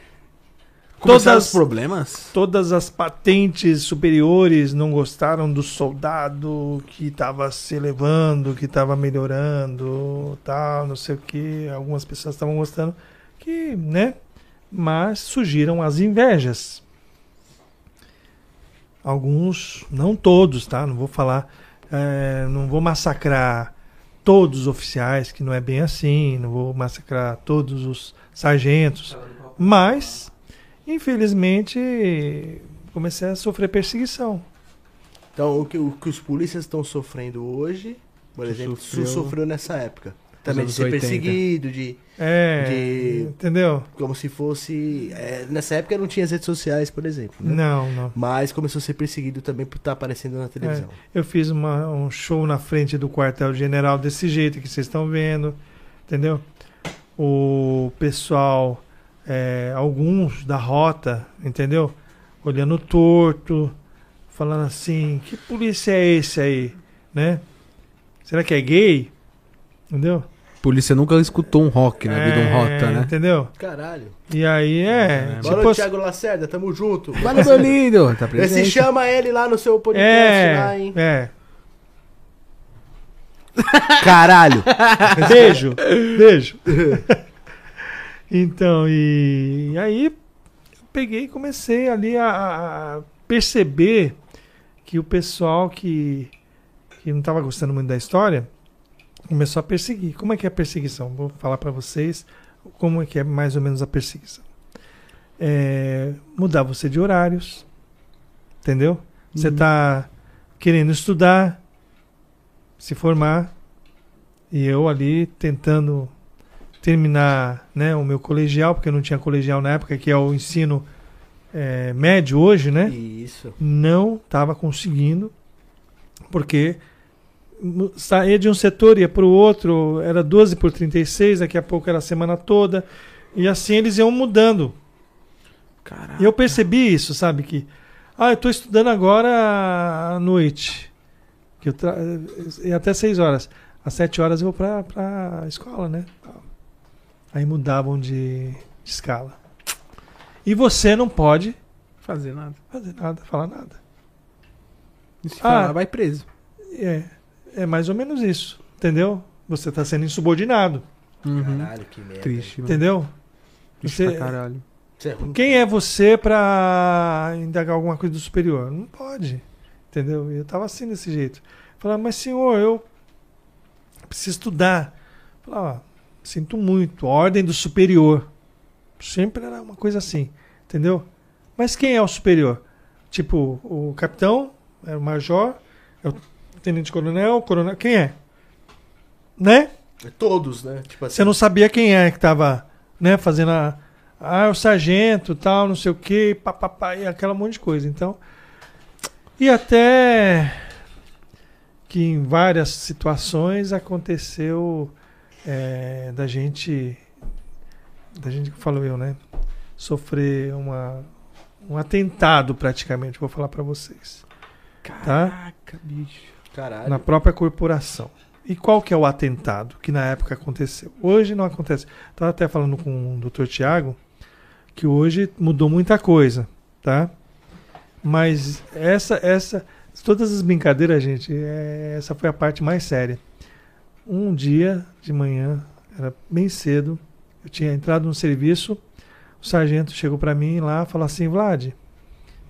Começaram Todas- os problemas? Todas as patentes superiores não gostaram do soldado que estava se elevando, que estava melhorando, tal, não sei o que. Algumas pessoas estavam gostando, que, né? Mas surgiram as invejas. Alguns, não todos, tá? Não vou falar, eh, não vou massacrar todos os oficiais, que não é bem assim, não vou massacrar todos os sargentos, mas infelizmente comecei a sofrer perseguição. Então, o que, o que os polícias estão sofrendo hoje, por exemplo, sofreu- sofreu, sofreu nessa época. Também de ser 80. perseguido, de. É, De- entendeu? Como se fosse. é, nessa época não tinha as redes sociais, por exemplo. Né? Não, não. Mas começou a ser perseguido também por estar aparecendo na televisão. Eu fiz uma- um show na frente do quartel-general desse jeito que vocês estão vendo, entendeu? O pessoal, é, alguns da rota, entendeu? Olhando torto, falando assim: que polícia é esse aí, né? Será que é gay? Entendeu? Polícia nunca escutou um rock na vida, um É, rota, né? Entendeu? Caralho. E aí é. Boa tipo, noite, Thiago Lacerda, tamo junto. Valeu, meu lindo! Tá Você presente. chama ele lá no seu podcast lá, é, hein? é. *laughs* Caralho. Beijo. Beijo. *laughs* então, e, e aí eu peguei e comecei ali a, a perceber que o pessoal que, que não estava gostando muito da história começou a perseguir. Como é que é a perseguição? Vou falar para vocês como é que é mais ou menos a perseguição. É, mudar você de horários, entendeu? Você está querendo estudar, se formar, e eu ali tentando terminar né, o meu colegial, porque eu não tinha colegial na época, que é o ensino é, médio hoje, né? Isso. não estava conseguindo, porque saía de um setor, ia para o outro, era 12 por 36, daqui a pouco era a semana toda, e assim eles iam mudando. Caralho. E eu percebi isso, sabe? Que Ah, eu tô estudando agora à noite. Que eu tra... E até 6 horas. Às 7 horas eu vou pra, pra escola, né? Aí mudavam de, de escala. E você não pode Fazer nada. fazer nada, falar nada. E se Ah. falar, vai preso. É, é mais ou menos isso, entendeu? Você está sendo insubordinado, Uhum. Caralho, que merda. Triste, mano. entendeu? Triste Você- pra caralho. Isso é. Quem é você para indagar alguma coisa do superior? Não pode, entendeu? E Eu tava assim desse jeito. Falava, mas senhor, eu preciso estudar. Falava, ó, sinto muito, ordem do superior. Sempre era uma coisa assim, entendeu? Mas quem é o superior? Tipo, o capitão, é o major, é o tenente-coronel, o coronel, quem é? Né? É Todos, né? Tipo assim. Você não sabia quem é que tava, né, fazendo a. Ah, é o sargento, tal, não sei o quê, papapá, e aquela monte de coisa. Então. E até que em várias situações aconteceu é, da gente. Da gente que falou eu, né? Sofrer uma, um atentado praticamente, vou falar pra vocês. Tá? Caraca, bicho. Caralho. na própria corporação. E qual que é o atentado que na época aconteceu? Hoje não acontece. Estava até falando com o Dr. Tiago que hoje mudou muita coisa, tá? Mas essa, essa, todas as brincadeiras, gente, é- essa foi a parte mais séria. Um dia de manhã, era bem cedo, eu tinha entrado no serviço, o sargento chegou para mim lá, falou assim, Vlad,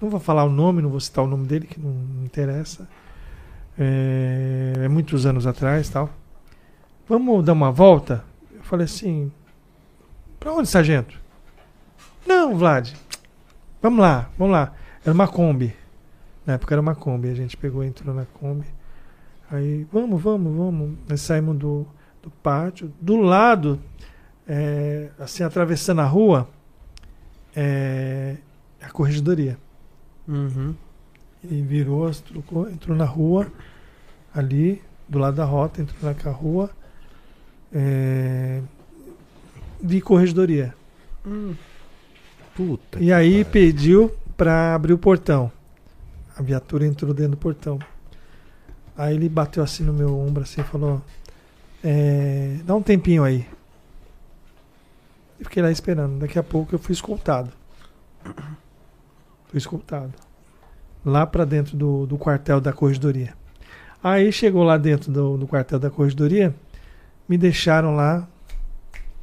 não vou falar o nome, não vou citar o nome dele, que não me interessa é, é muitos anos atrás tal. Vamos dar uma volta? Eu falei assim, pra onde, sargento? Não, Vlad, vamos lá, vamos lá. Era uma Kombi. Na época era uma Kombi, a gente pegou entrou na Kombi. Aí, vamos, vamos, vamos. Nós saímos do, do pátio. Do lado, é, assim, atravessando a rua, é a corregedoria. Uhum. Ele virou, trocou, entrou na rua, ali, do lado da rota, entrou naquela rua, é, de corregedoria. Puta. E aí pediu para abrir o portão. A viatura entrou dentro do portão. Aí ele bateu assim no meu ombro assim e falou: é, Dá um tempinho aí. Eu fiquei lá esperando. Daqui a pouco eu fui escoltado. Fui escoltado. Lá para dentro do, do quartel da corregedoria. Aí chegou lá dentro do, do quartel da corregedoria, me deixaram lá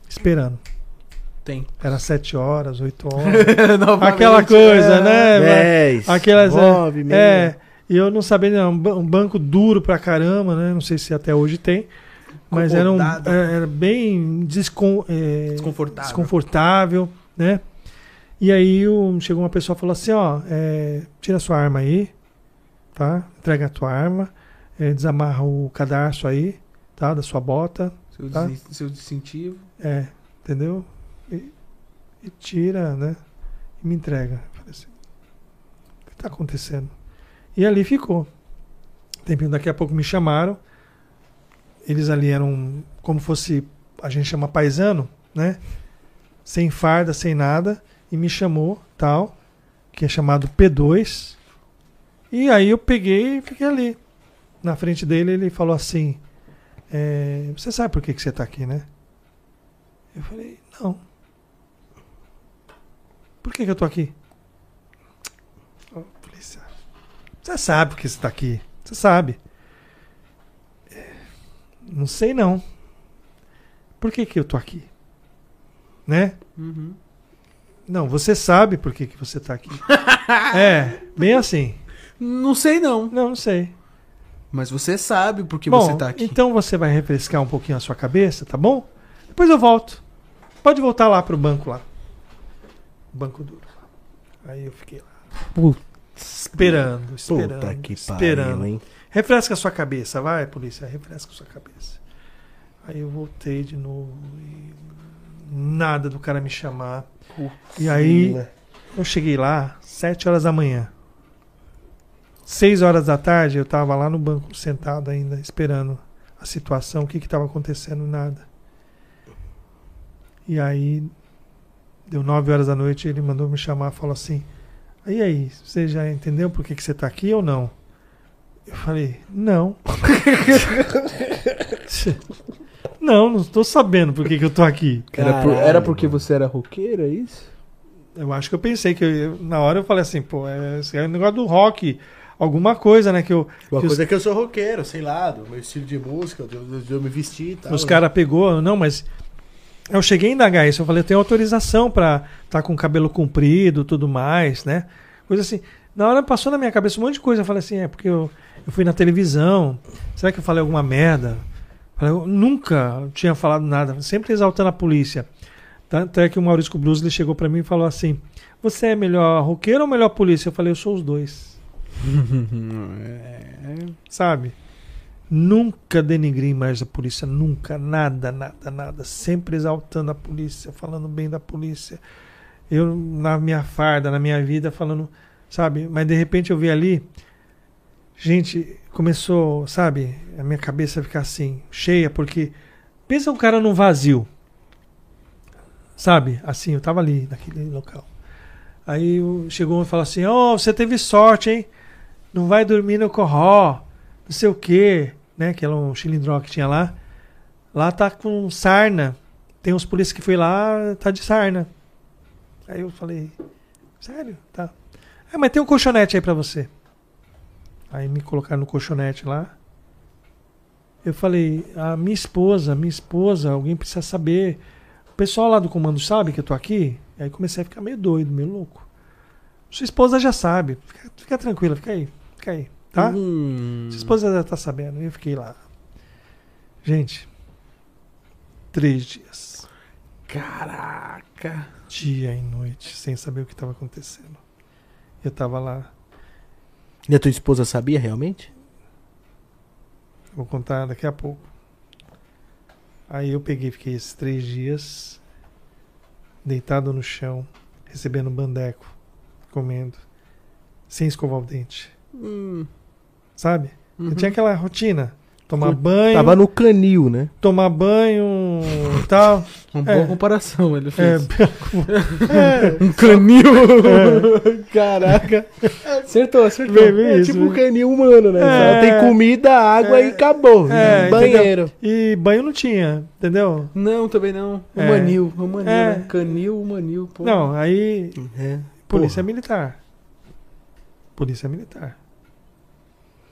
esperando. Tem. Era sete horas, oito *laughs* horas. Aquela coisa, é. né? 10, Aquelas. é, 9, meia. É, e eu não sabia, não, um ba- um banco duro pra caramba, né? Não sei se até hoje tem. Mas era, um, era era bem descon, é, Desconfortável. desconfortável, né? E aí chegou uma pessoa e falou assim, ó, é, tira sua arma aí, tá? Entrega a tua arma, é, desamarra o cadarço aí, tá? Da sua bota, Seu, Tá. seu distintivo. é, entendeu? E, e tira, né? E me entrega. Falei assim, o que tá acontecendo? E ali ficou. Tempinho, daqui a pouco me chamaram. Eles ali eram como fosse, a gente chama paisano, né? Sem farda, sem nada. E me chamou, tal, que é chamado P2. E aí eu peguei e fiquei ali. Na frente dele, ele falou assim: é, Você sabe por que, que você tá aqui, né? Eu falei, não. Por que, que eu tô aqui? Ó, polícia. Você sabe por que você tá aqui. Você sabe. "É, Não sei não. Por que, que eu tô aqui? Né? Uhum. Não, você sabe por que, que você tá aqui. *laughs* é, bem assim. Não sei não. Não, não sei. Mas você sabe porque bom, você tá aqui. então você vai refrescar um pouquinho a sua cabeça, tá bom? Depois eu volto. Pode voltar lá pro banco lá. Banco duro. Aí eu fiquei lá. Esperando, esperando. Puta que esperando. pariu, hein? Refresca a sua cabeça, vai, polícia, refresca a sua cabeça. Aí eu voltei de novo e nada do cara me chamar. E aí eu cheguei lá, sete horas da manhã. Seis horas da tarde eu tava lá no banco sentado ainda, esperando a situação, o que que tava acontecendo, nada. E aí deu nove horas da noite, ele mandou me chamar, falou assim: E aí, você já entendeu por que, que você tá aqui ou não? Eu falei, não. *laughs* não, não estou sabendo por que, que eu tô aqui. Era, por- era porque você era roqueiro, é isso? Eu acho que eu pensei que eu- na hora eu falei assim, pô, é, esse é o negócio do rock, alguma coisa, né? Que eu, Uma que os- coisa é que eu sou roqueiro, sei lá, do meu estilo de música, de eu, de eu me vestir e tal. Os né? caras pegou, não, mas eu cheguei a indagar isso, eu falei, eu tenho autorização pra estar com o cabelo comprido, tudo mais, né? Coisa assim. Na hora passou na minha cabeça um monte de coisa, eu falei assim, é porque eu, eu fui na televisão, será que eu falei alguma merda? Eu nunca tinha falado nada, sempre exaltando a polícia. Tanto é que o Maurício Blues ele chegou pra mim e falou assim: Você é melhor roqueiro ou melhor polícia? Eu falei, eu sou os dois. *laughs* Sabe? Nunca denigri mais a polícia, nunca, nada, nada, nada. Sempre exaltando a polícia, falando bem da polícia. Eu, na minha farda, na minha vida, falando, sabe? Mas de repente eu vi ali, gente, começou, sabe? A minha cabeça ficar assim, cheia, porque pensa um cara num vazio, sabe? Assim, eu tava ali, naquele local. Aí chegou um e falou assim: Ó, você teve sorte, hein? Não vai dormir no corró, não sei o quê, né? Que era um chilindró que tinha lá. Lá tá com sarna. Tem uns polícias que foi lá, tá de sarna. Aí eu falei: Sério? Tá. É, mas tem um colchonete aí pra você. Aí me colocaram no colchonete lá. Eu falei: A minha esposa, minha esposa, alguém precisa saber. O pessoal lá do comando sabe que eu tô aqui? Aí comecei a ficar meio doido, meio louco. Sua esposa já sabe. Fica, fica tranquila, fica aí. Fica aí, tá? Hum. Sua esposa já tá sabendo. Eu fiquei lá. Gente, três dias. Caraca. Dia e noite, sem saber o que estava acontecendo. Eu tava lá. E a tua esposa sabia realmente? Vou contar daqui a pouco. Aí eu peguei, fiquei esses três dias deitado no chão, recebendo bandeco, comendo, sem escovar o dente. Hum. Sabe? Uhum. Eu tinha aquela rotina. Tomar banho, Tava no canil, né? tomar banho e tal. *laughs* Uma boa É. comparação ele É, fez. *laughs* é, Um canil. Caraca. Acertou, acertou. Bem, bem É isso, tipo um canil humano, né? É. Tem comida, água É. e acabou. É, Banheiro. E banho não tinha, entendeu? Não, também não. O É. manil. O manil, É. né? Canil, o manil. Pô. Não, aí É. Polícia Porra. Militar. Polícia Militar.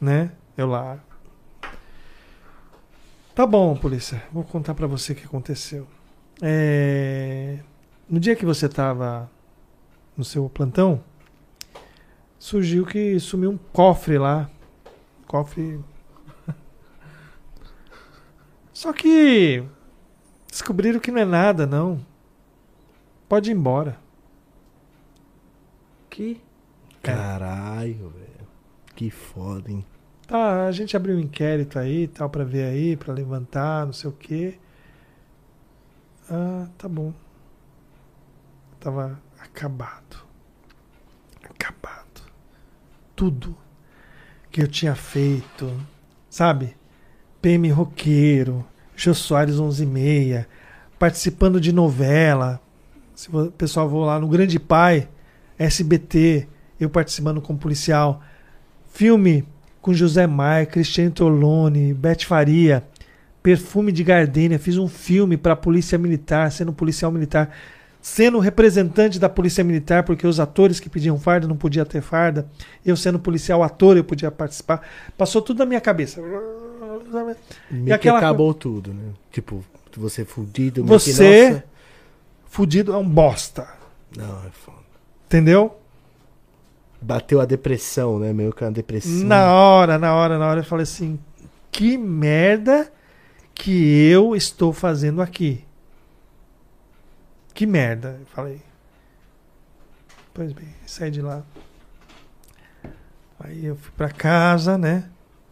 Né? Eu lá. Tá bom, polícia. Vou contar pra você o que aconteceu. É, No dia que você tava no seu plantão, surgiu que sumiu um cofre lá. Cofre. *laughs* Só que descobriram que não é nada, não. Pode ir embora. Que? Caralho, velho. Que foda, hein? Tá, a gente abriu um inquérito aí tal pra ver aí, pra levantar, não sei o quê. Ah, tá bom. Tava acabado. Acabado. Tudo que eu tinha feito, sabe? PM roqueiro, Jô Soares 11 e meia, participando de novela. Se o pessoal for lá no Grande Pai, SBT, eu participando como policial. Filme com José Maia, Cristiano Tolone, Beth Faria, Perfume de Gardênia. Fiz um filme para a Polícia Militar, sendo policial militar, sendo representante da Polícia Militar, porque os atores que pediam farda não podiam ter farda. Eu sendo policial ator, eu podia participar. Passou tudo na minha cabeça. Meio que aquela acabou tudo, né? Tipo, você fudido. Você, fudido, é um bosta. Não, é foda. Entendeu? Bateu a depressão, né? Meio que uma depressão. Na hora, na hora, na hora, eu falei assim: que merda que eu estou fazendo aqui? Que merda, eu falei. Pois bem, saí de lá. Aí eu fui pra casa, né?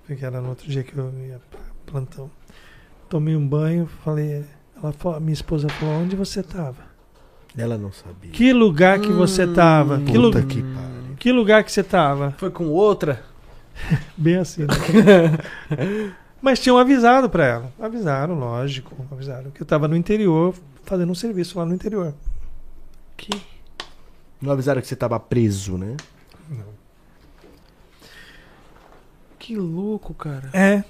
Porque era no outro dia que eu ia pra plantão. Tomei um banho, falei. Ela falou, minha esposa falou: onde você tava? Ela não sabia. Que lugar que você tava? Que, lu- Puta que pariu. Que lugar que você tava? Foi com outra? *laughs* Bem assim. né? *laughs* Mas tinham avisado pra ela. Avisaram, lógico. Avisaram que eu tava no interior, fazendo um serviço lá no interior. Que? Não avisaram que você tava preso, né? Que louco, cara. É,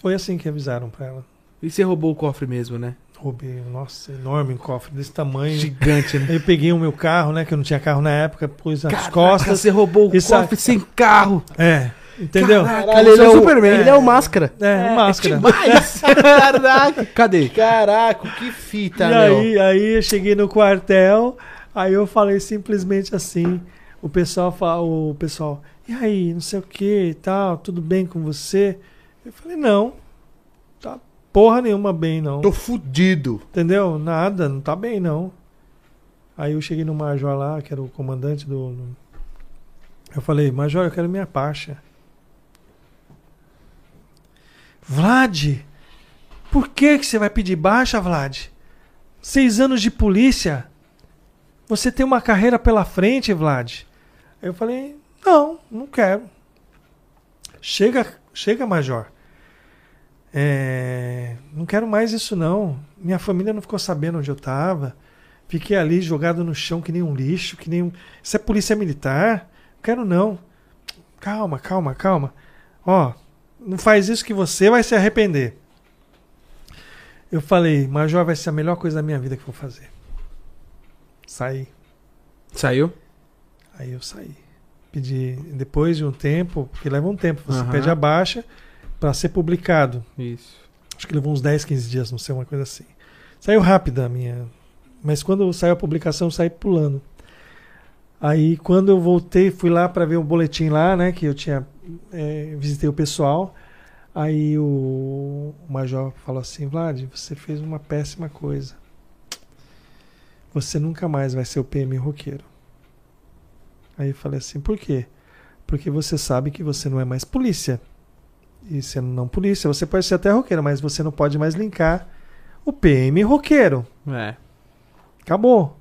foi assim que avisaram pra ela. E você roubou o cofre mesmo, né? Roubei, nossa, enorme um cofre desse tamanho. Gigante, né? Eu peguei o meu carro, né? Que eu não tinha carro na época, pus nas Caraca, costas. Você roubou o e sa- cofre sem carro. É, entendeu? Caralho, ele é, o Superman. Ele é o máscara. É, máscara. *laughs* Caraca. Cadê? Caraca, que fita, e meu. aí, aí eu cheguei no quartel, aí eu falei simplesmente assim, o pessoal fala, o pessoal, e aí, não sei o que e tal, tudo bem com você? Eu falei, não, porra nenhuma bem não. Tô fudido. Entendeu? Nada, não tá bem não. Aí eu cheguei no major lá, que era o comandante do. Eu falei, major, eu quero minha pacha. Vlad, por que, que você vai pedir baixa, Vlad? Seis anos de polícia? Você tem uma carreira pela frente, Vlad? Aí eu falei, não, não quero. Chega, chega, major. É, não quero mais isso não. Minha família não ficou sabendo onde eu tava. Fiquei ali jogado no chão que nem um lixo, que nem um. Isso é polícia militar? Não quero não. Calma, calma, calma. Ó, não faz isso que você vai se arrepender. Eu falei, Major, vai ser a melhor coisa da minha vida que eu vou fazer. Saí. Saiu? Aí eu saí. Pedi, depois de um tempo, porque leva um tempo, você Aham. pede a baixa para ser publicado. Isso. Acho que levou uns 10, 15 dias, não sei, uma coisa assim. Saiu rápida a minha. Mas quando saiu a publicação, eu saí pulando. Aí quando eu voltei, fui lá para ver o boletim lá, né? Que eu tinha. eh, visitei o pessoal. Aí o, o major falou assim: Vlad, você fez uma péssima coisa. Você nunca mais vai ser o PM roqueiro. Aí eu falei assim: por quê? Porque você sabe que você não é mais polícia. E sendo não polícia, você pode ser até roqueiro, mas você não pode mais linkar o PM roqueiro. É, Acabou.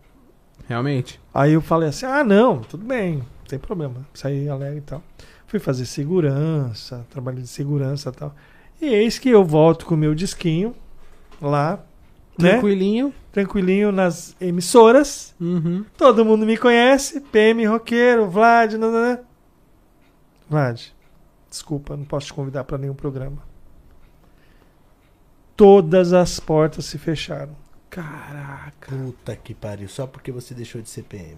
realmente. Aí eu falei assim: ah, não, tudo bem, não tem problema. Saí alegre e tal. Fui fazer segurança, trabalho de segurança e tal. E eis que eu volto com o meu disquinho lá, né? Tranquilinho. Tranquilinho nas emissoras. Uhum. Todo mundo me conhece. PM roqueiro, Vlad, nananã. Vlad, desculpa, não posso te convidar para nenhum programa. Todas as portas se fecharam. Caraca. Puta que pariu. Só porque você deixou de ser PM.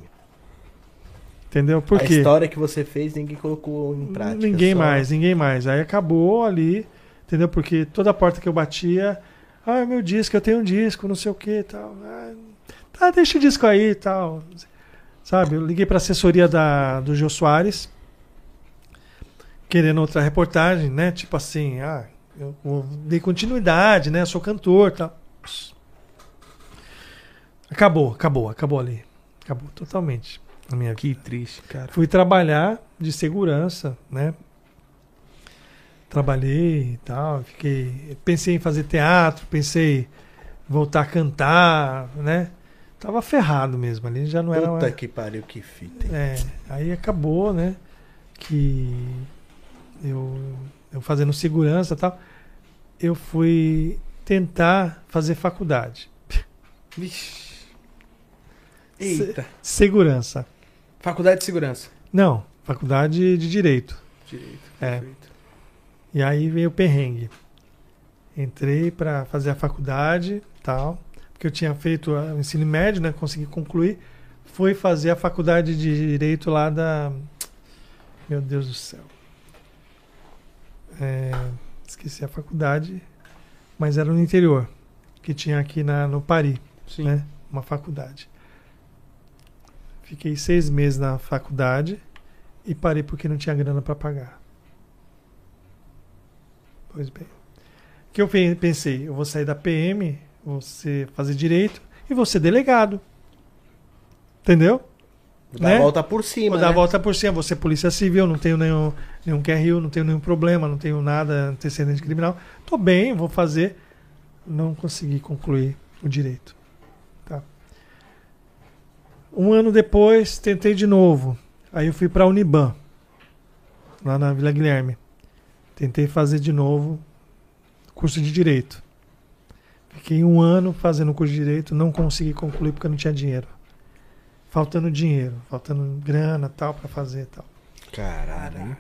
Entendeu? Por a quê? história que você fez, ninguém colocou em prática. Ninguém só- mais, ninguém mais. Aí acabou ali, entendeu? Porque toda porta que eu batia, ah, meu disco, eu tenho um disco, não sei o que e tal. Ah, tá, deixa o disco aí e tal. Sabe, eu liguei pra assessoria da, do Jô Soares, querendo outra reportagem, né? Tipo assim, ah, eu, eu dei continuidade, né? Eu sou cantor tal. Acabou, acabou, acabou ali. Acabou totalmente na minha vida. Que triste, cara. Fui trabalhar de segurança, né? Trabalhei e tal, fiquei, pensei em fazer teatro, pensei em voltar a cantar, né? Tava ferrado mesmo ali, já não era Puta que pariu, que fita. hein? é, aí acabou, né? Que eu, eu fazendo segurança e tal, eu fui tentar fazer faculdade. Vixe. Eita. Segurança. Faculdade de Segurança. Não, faculdade de direito. Direito. É. perfeito. E aí veio o perrengue. Entrei para fazer a faculdade, tal, porque eu tinha feito o ensino médio, né, consegui concluir. Fui fazer a faculdade de direito lá da Meu Deus do céu. É, esqueci a faculdade, mas era no interior, que tinha aqui na, no Paris, Sim. né, uma faculdade. Fiquei seis meses na faculdade e parei porque não tinha grana para pagar. Pois bem. O que eu pe- pensei? Eu vou sair da PM, vou ser- fazer direito e vou ser delegado. Entendeu? Dá né? a volta por cima. Vou dar a né? volta por cima, vou ser polícia civil, não tenho nenhum, nenhum QRU, não tenho nenhum problema, não tenho nada antecedente criminal. Tô bem, vou fazer. Não consegui concluir o direito. Tá. Um ano depois, tentei de novo. Aí eu fui para a Uniban, lá na Vila Guilherme. Tentei fazer de novo curso de direito. Fiquei um ano fazendo curso de direito, não consegui concluir porque eu não tinha dinheiro. Faltando dinheiro, faltando grana tal pra fazer tal. Caralho. hein?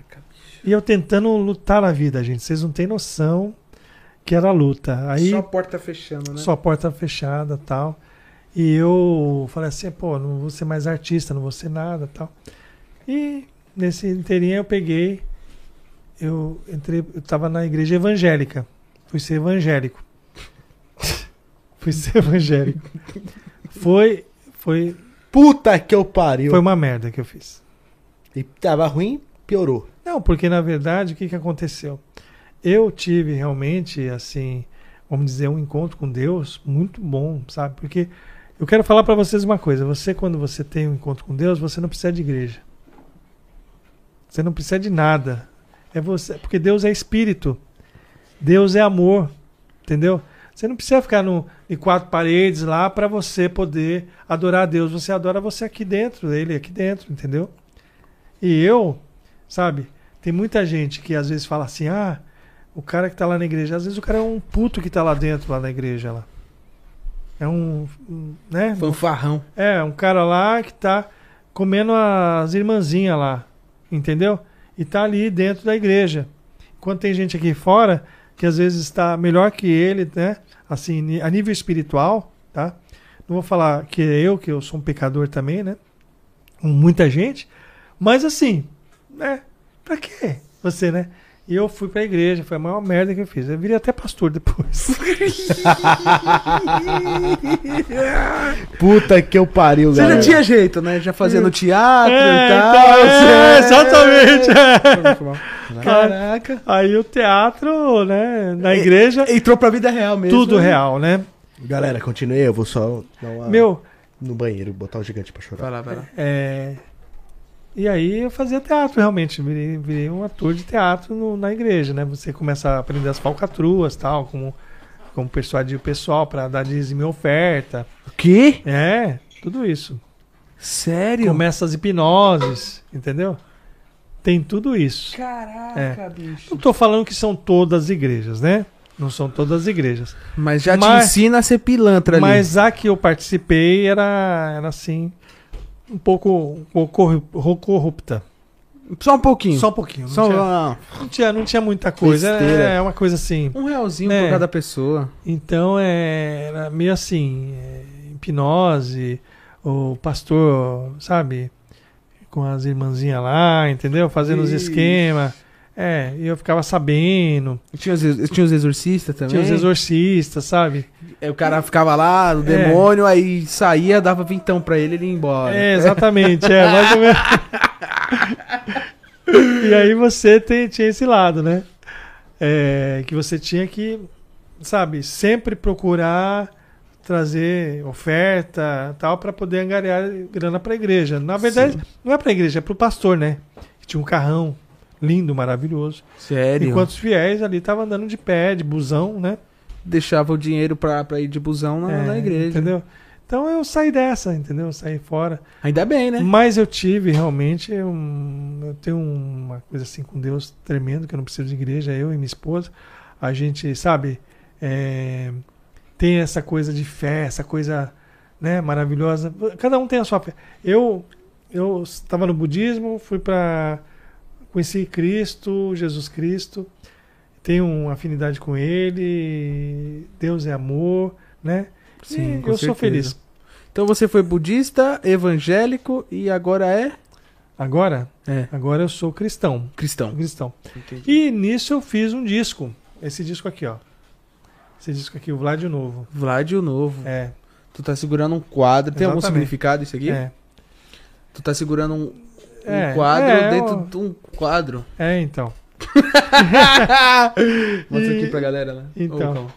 E eu tentando lutar na vida, gente. Vocês não têm noção que era luta. Aí Só a porta fechando, né? só a porta fechada tal. E eu falei assim, pô, não vou ser mais artista, não vou ser nada tal. E nesse inteirinho eu peguei, eu entrei, eu tava na igreja evangélica. Fui ser evangélico. *laughs* Fui ser evangélico. Foi, foi, Puta que eu pariu. foi uma merda que eu fiz. E tava ruim, piorou. Não, porque na verdade o que, que aconteceu? Eu tive realmente, assim, vamos dizer, um encontro com Deus muito bom, sabe? Porque eu quero falar para vocês uma coisa: você, quando você tem um encontro com Deus, você não precisa de igreja. Você não precisa de nada. É você, porque Deus é espírito. Deus é amor, entendeu? Você não precisa ficar no, em quatro paredes lá para você poder adorar a Deus. Você adora você aqui dentro, ele aqui dentro, entendeu? E eu, sabe, tem muita gente que às vezes fala assim: ah, o cara que tá lá na igreja, às vezes o cara é um puto que tá lá dentro, lá na igreja. lá. É um. um, né? Fanfarrão. É, um cara lá que tá comendo as irmãzinhas lá, entendeu? E tá ali dentro da igreja. Enquanto tem gente aqui fora que às vezes está melhor que ele, né? Assim, a nível espiritual, tá? Não vou falar que é eu, que eu sou um pecador também, né? Com muita gente. Mas assim, né? Pra quê? Você, né? E eu fui pra igreja, foi a maior merda que eu fiz. Eu virei até pastor depois. *laughs* Puta que eu pariu, Você galera. já tinha jeito, né? Já fazia no teatro É, e tal. então, é, você- exatamente. é. Caraca. Aí o teatro, né, na igreja, Entrou pra vida real mesmo. tudo né? real, né? Galera, continue. Eu vou só dar uma... Meu, no banheiro, botar o gigante pra chorar. Vai lá, vai lá. é... E aí eu fazia teatro realmente, virei, virei um ator de teatro no- na igreja, né? Você começa a aprender as falcatruas, tal, como, como persuadir o pessoal pra dar dízimo e oferta. O quê? É, tudo isso. Sério? Começa as hipnoses, entendeu? Tem tudo isso. Caraca, bicho. Não tô falando que são todas as igrejas, né? Não são todas as igrejas. Mas já Mas- te ensina a ser pilantra ali. Mas a que eu participei era, era assim, um pouco, um pouco corru- corrupta. Só um pouquinho. Só um pouquinho. Não, Só tinha, uma- não, tinha, não tinha muita coisa. Besteira. É, é uma coisa assim. um realzinho É. por cada pessoa. Então é, era meio assim, é, hipnose, o pastor, sabe, com as irmãzinhas lá, entendeu? Fazendo os Ixi. esquemas. É, e eu ficava sabendo. E Tinha os, tinha os exorcistas também. Tinha os exorcistas, sabe? O cara ficava lá, o É. demônio, aí saía, dava vintão pra ele e ele ia embora. É, exatamente, é, mais ou menos. *laughs* e aí você tem, tinha esse lado, né? É, que você tinha que, sabe, sempre procurar trazer oferta tal para poder angariar grana para a igreja. Na verdade, não é para a igreja, é para o pastor, né? Que tinha um carrão lindo, maravilhoso. Sério? Enquanto os fiéis ali estavam andando de pé, de busão, né? Deixava o dinheiro pra, pra ir de busão na, É, na igreja. Entendeu? Então eu saí dessa, entendeu? Eu saí fora. Ainda bem, né? Mas eu tive realmente um, eu tenho uma coisa assim com Deus tremendo que eu não preciso de igreja, eu e minha esposa. A gente, sabe, é, tem essa coisa de fé, essa coisa, né, maravilhosa. Cada um tem a sua fé. Eu eu estava no budismo, fui para conheci Cristo, Jesus Cristo. Tenho uma afinidade com ele. Deus é amor, né? Sim, eu sou certeza. feliz. Então você foi budista, evangélico e agora é Agora, É. agora eu sou cristão. cristão. cristão. E nisso eu fiz um disco. Esse disco aqui, ó. Esse disco aqui, o Vlad Novo. Vlad o Novo. É, Tu tá segurando um quadro. Tem algum Exatamente. significado isso aqui? é. Tu tá segurando um, um É, quadro é, dentro ó. de um quadro. É, então. *laughs* Mostra E- aqui pra galera, né? Então.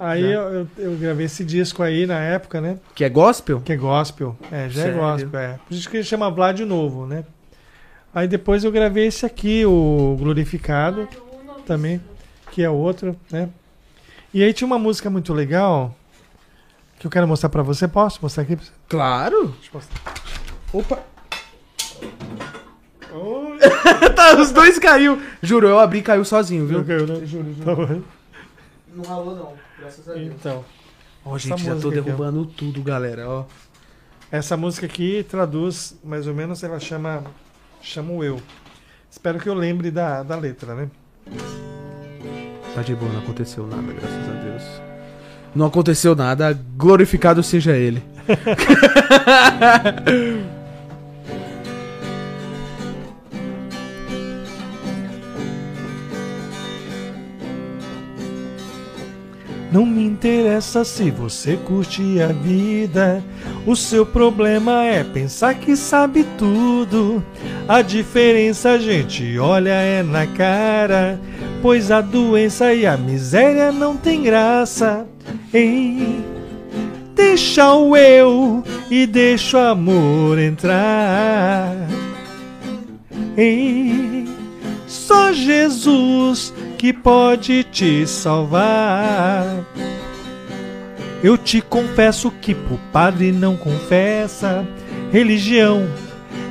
Aí eu, eu, eu gravei esse disco aí na época, né? Que é gospel? Que é gospel. É, já Sério? é gospel, é. Por isso que ele chama Vlad Novo, né? Aí depois eu gravei esse aqui, o Glorificado, também, que é outro, né? E aí tinha uma música muito legal que eu quero mostrar pra você. Posso mostrar aqui? pra você? Claro. Deixa eu mostrar. Opa. *laughs* tá, os dois caiu. Juro, eu abri e caiu sozinho, viu? Não caiu, né? Juro, Tá bom. Não ralou não, graças a Deus. Então. Ó, Essa gente, já tô música aqui, derrubando tudo, galera, ó. Essa música aqui traduz, mais ou menos, ela chama Chamo Eu. Espero que eu lembre da, da letra, né? Tá de boa, não aconteceu nada, graças a Deus. Não aconteceu nada, glorificado seja ele. *laughs* Não me interessa se você curte a vida. O seu problema é pensar que sabe tudo. A diferença gente olha é na cara. Pois a doença e a miséria não tem graça. Ei, deixa o eu e deixa o amor entrar. Ei, só Jesus que pode te salvar. Eu te confesso que pro padre não confessa. Religião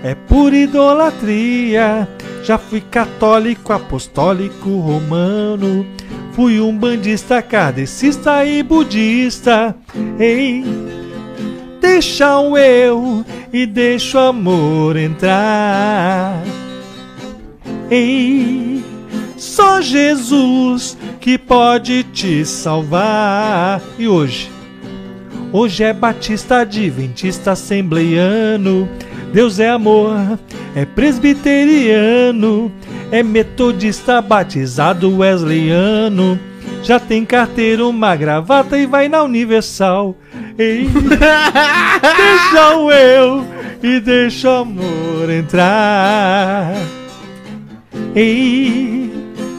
é pura idolatria. Já fui católico, apostólico, romano. Fui um bandista, kardecista e budista. Ei, deixa o eu e deixa o amor entrar. Ei, só Jesus que pode te salvar. E hoje? Hoje é batista, adventista, assembleiano. Deus é amor, é presbiteriano, é metodista, batizado wesleyano. Já tem carteira, uma gravata e vai na Universal. Ei, *laughs* deixa o eu e deixa o amor entrar. Ei,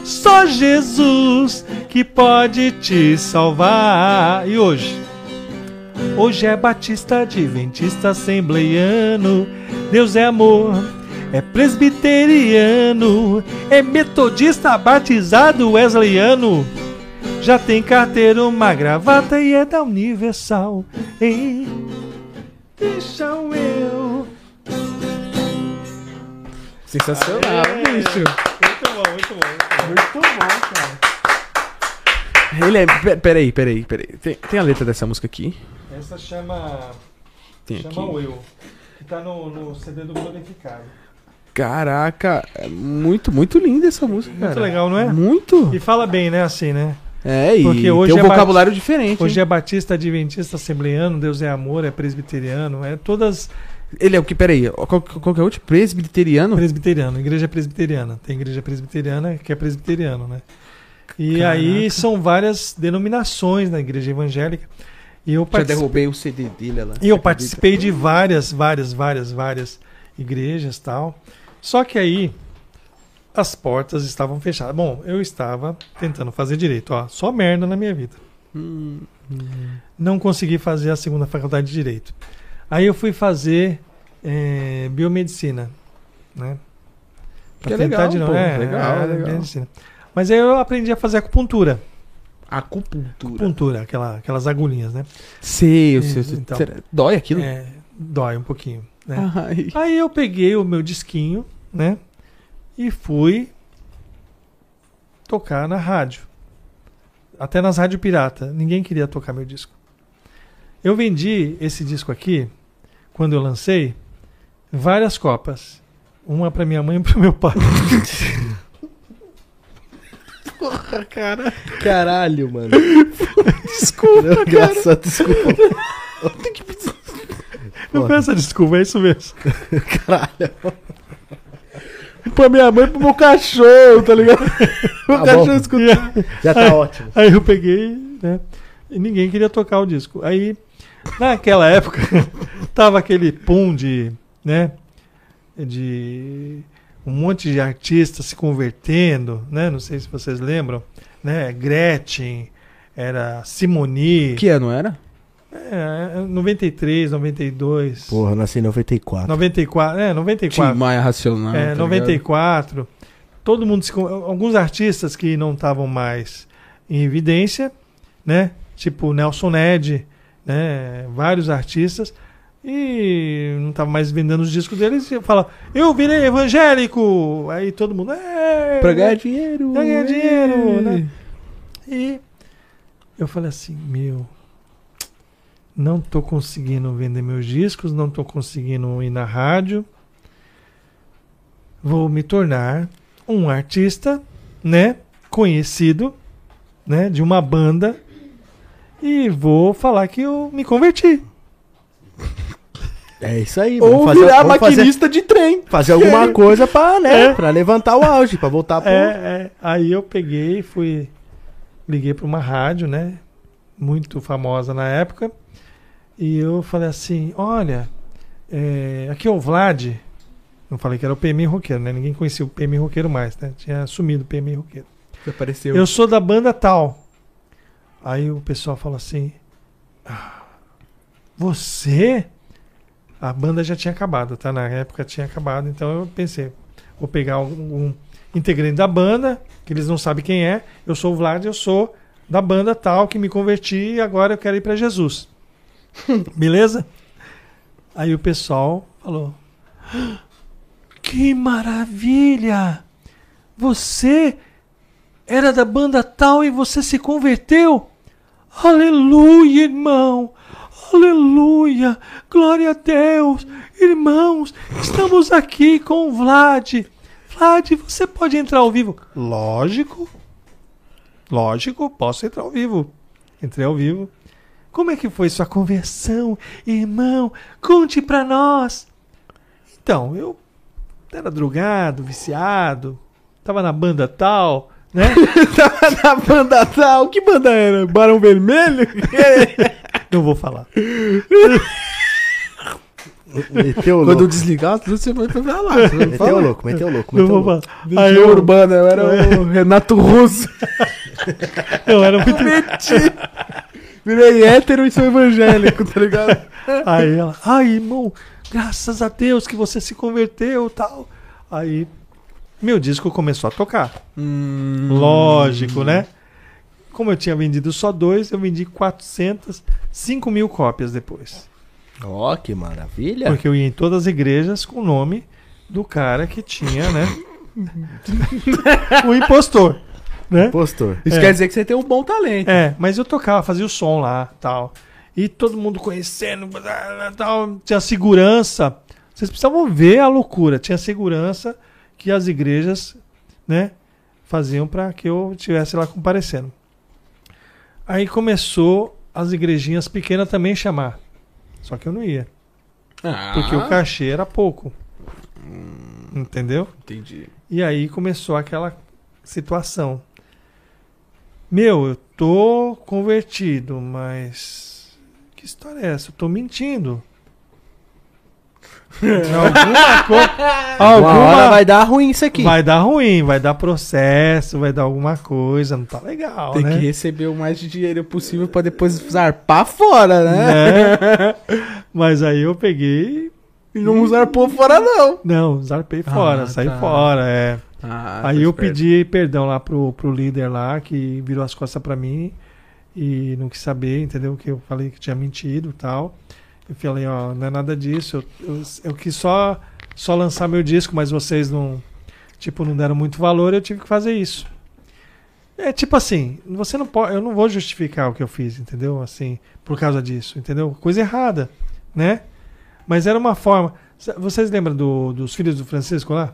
só Jesus que pode te salvar. E hoje? Hoje é batista, adventista, assembleiano. Deus é amor, é presbiteriano, é metodista, batizado, wesleyano. Já tem carteira, uma gravata e é da Universal. Ei, deixa eu. Sensacional, bicho. Muito bom, muito bom. Muito bom, cara. Ele é. pe- Peraí, peraí, peraí. Tem, tem a letra dessa música aqui? Essa chama. Tem aqui. Chama o Eu. Que tá no, no CD do Glorificado. Caraca, é muito, muito linda essa música, Muito cara. legal, não é? Muito. E fala bem, né? Assim, né? É, e Porque hoje tem um é vocabulário diferente. Hoje hein? é batista, adventista, assembleiano, Deus é amor, é presbiteriano, é todas Ele é o que, peraí, qual, qual que é o outro? Presbiteriano? presbiteriano, igreja presbiteriana. Tem igreja presbiteriana que é presbiteriano, né? E Caraca. aí são várias denominações na igreja evangélica. E eu Já participei, derrubei o CD dele lá. e eu participei de várias, várias, várias, várias igrejas tal. Só que aí as portas estavam fechadas. Bom, eu estava tentando fazer direito, ó, só merda na minha vida. Hum, não consegui fazer a segunda faculdade de direito. Aí eu fui fazer eh, biomedicina, né? Que é legal, de pô, é, legal, é, legal. medicina. Mas aí eu aprendi a fazer acupuntura. acupuntura. Acupuntura, aquela, aquelas agulhinhas, né? Sei, eu sei. então. Será- Dói aquilo? É, dói um pouquinho, né? Ai. Aí eu peguei o meu disquinho, né? E fui tocar na rádio. Até nas rádios pirata. Ninguém queria tocar meu disco. Eu vendi esse disco aqui, quando eu lancei, várias copas. Uma pra minha mãe e *laughs* pro meu pai. Caralho, mano. desculpa, Engraçado, desculpa. Eu peço desculpa, é isso mesmo. Caralho. Pra minha mãe e pro meu cachorro, tá ligado? o Tá cachorro bom. escuta. Já tá ótimo. Aí eu peguei, né? E ninguém queria tocar o disco. Aí, naquela época, *laughs* tava aquele pum de, né? De um monte de artistas se convertendo, né? Não sei se vocês lembram, né? Gretchen, era Simoni, Que ano era? é, 93, 92, Porra, eu nasci em 94. 94, é, Tim 94. Maia Racional. É, tá 94. Todo mundo se, alguns artistas que não estavam mais em evidência, né? Tipo Nelson Ned, né? Vários artistas e não estavam mais vendendo os discos deles e fala: "Eu virei evangélico". Aí todo mundo: "É? Pra ganhar dinheiro. Pra ganhar dinheiro, é. né? E eu falei assim, meu, não tô conseguindo vender meus discos, não tô conseguindo ir na rádio. Vou me tornar um artista, né, conhecido, né, de uma banda e vou falar que eu me converti. É isso aí, Ou vamos virar vamos fazer, maquinista de trem. fazer alguma *laughs* coisa pra, né, É. pra levantar o auge, pra voltar pro... É, é. Aí eu peguei, fui. Liguei para uma rádio, né? Muito famosa na época. E eu falei assim: olha, é, aqui é o Vlad. Não falei que era o PMI Roqueiro, né? Ninguém conhecia o PMI Roqueiro mais, né? Tinha sumido o PMI Roqueiro. Apareceu. Eu sou da banda tal. Aí o pessoal fala assim: "Ah, Você? A banda já tinha acabado, tá? Na época tinha acabado, então eu pensei: vou pegar um integrante da banda, que eles não sabem quem é. Eu sou o Vlad, eu sou da banda tal, que me converti e agora eu quero ir para Jesus. *laughs* Beleza? Aí o pessoal falou: "Ah, Que maravilha! Você era da banda tal e você se converteu? Aleluia, irmão! Aleluia! Glória a Deus! Irmãos, estamos aqui com o Vlad. Vlad, você pode entrar ao vivo? Lógico. Lógico, posso entrar ao vivo. Entrei ao vivo. Como é que foi sua conversão, irmão? Conte pra nós. Então, eu era drogado, viciado, tava na banda tal, né? *laughs* Tava na banda tal. Que banda era? Barão Vermelho? *laughs* Não vou falar. Meteu o Quando louco. desligar, você vai pra lá. Meteu louco, meteu o louco, meteu louco. Aí eu, Urbana, eu era o *laughs* Renato Russo. eu era muito. Virei hétero e sou evangélico, tá ligado? Aí ela, ai irmão, graças a Deus que você se converteu tal. Aí meu disco começou a tocar. Hum. Lógico, né? Como eu tinha vendido só dois, eu vendi 400, 5 mil cópias depois. Ó, que maravilha. Porque eu ia em todas as igrejas com o nome do cara que tinha, né? *laughs* o impostor, né? Postor. Isso É. quer dizer que você tem um bom talento. É, mas eu tocava, fazia o som lá, tal. E todo mundo conhecendo, tal, tinha segurança. Vocês precisavam ver a loucura. Tinha segurança que as igrejas, né, faziam para que eu estivesse lá comparecendo. Aí começou as igrejinhas pequenas também chamar. Só que eu não ia, Ah, porque o cachê era pouco. Entendeu? entendi. E aí começou aquela situação. Meu, eu tô convertido, mas. Que história é essa? Eu tô mentindo. Alguma coisa. Uma hora Alguma. vai dar ruim isso aqui. Vai dar ruim, vai dar processo, vai dar alguma coisa, não tá legal, Tem né? que receber o mais de dinheiro possível pra depois zarpar fora, né? Né? Mas aí eu peguei. E não zarpou fora, não. Não, zarpei fora, Ah, saí tá. fora, é. Ah, Aí eu pedi perdão lá pro, pro líder lá, que virou as costas pra mim e não quis saber, entendeu? Que eu falei que tinha mentido e tal. Eu falei, ó, não é nada disso. Eu, eu, eu quis só, só lançar meu disco, mas vocês não, tipo, não deram muito valor, eu tive que fazer isso. É tipo assim, você não pode, eu não vou justificar o que eu fiz, entendeu? Assim, por causa disso, entendeu? Coisa errada, né? Mas era uma forma. Vocês lembram do, dos filhos do Francisco lá?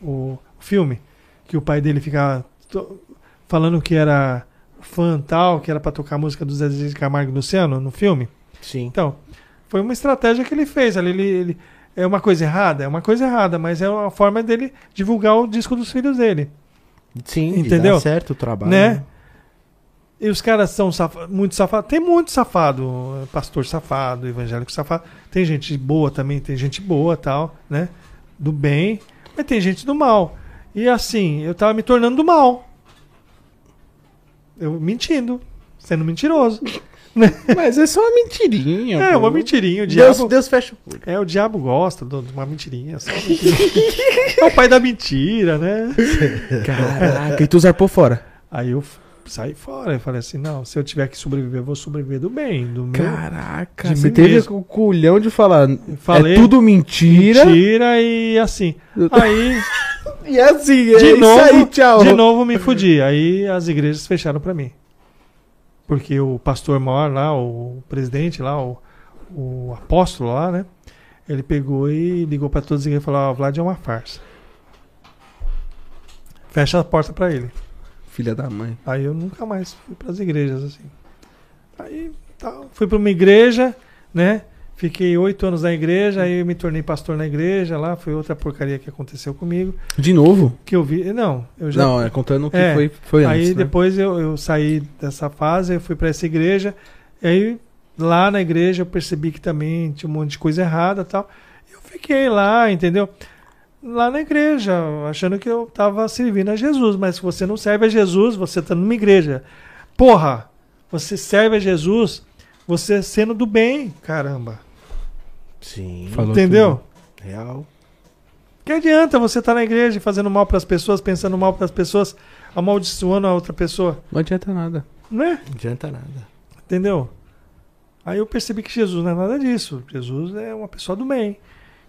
O filme? Que o pai dele ficava falando que era fã tal, que era pra tocar a música do Zezé de Camargo e Luciano no filme? Sim. Então, foi uma estratégia que ele fez. ali. Ele, ele- é uma coisa errada? É uma coisa errada, mas é uma forma dele divulgar o disco dos filhos dele. Sim, de Entendeu? dar certo o trabalho. Né? E os caras são safa- muito safados. Tem muito safado, pastor safado, evangélico safado. Tem gente boa também, tem gente boa tal, né? Do bem, mas tem gente do mal. E assim, eu tava me tornando do mal. Eu mentindo, sendo mentiroso. *laughs* Mas é só uma mentirinha. É, pô. uma mentirinha. O Deus, diabo, Deus fecha o cu. é, o diabo gosta de uma mentirinha. só uma mentirinha. *laughs* é o pai da mentira, né? *laughs* Caraca, e tu zarpou fora. Aí eu saí fora. Eu falei assim: não, se eu tiver que sobreviver, eu vou sobreviver do bem, do meu. Caraca, de você mim teve mesmo. o culhão de falar. Falei, é tudo mentira. Mentira e assim. Aí, E assim, é de novo, aí, tchau. de novo me fudi. Aí as igrejas fecharam pra mim. Porque o pastor maior lá, o presidente lá, o, o apóstolo lá, né? Ele pegou e ligou para todos e falou: Ó, o Vlad é uma farsa. Fecha a porta para ele. Filha da mãe. Aí eu nunca mais fui para as igrejas assim. Aí tá, fui para uma igreja, né? Fiquei oito anos na igreja, aí eu me tornei pastor na igreja lá, foi outra porcaria que aconteceu comigo. De novo? Que eu vi. Não, eu já. Não, é contando o que É, foi, foi aí antes, né? depois eu, eu saí dessa fase, eu fui para essa igreja, e aí lá na igreja eu percebi que também tinha um monte de coisa errada e tal. Eu fiquei lá, entendeu? Lá na igreja, achando que eu tava servindo a Jesus, mas se você não serve a Jesus, você tá numa igreja. Porra, você serve a Jesus, você sendo do bem, caramba. Sim. Falou entendeu? Real. Que adianta você estar na igreja fazendo mal para as pessoas, pensando mal para as pessoas, amaldiçoando a outra pessoa, Não adianta nada. não é? Não adianta nada. Entendeu? Aí eu percebi que Jesus não é nada disso. Jesus é uma pessoa do bem,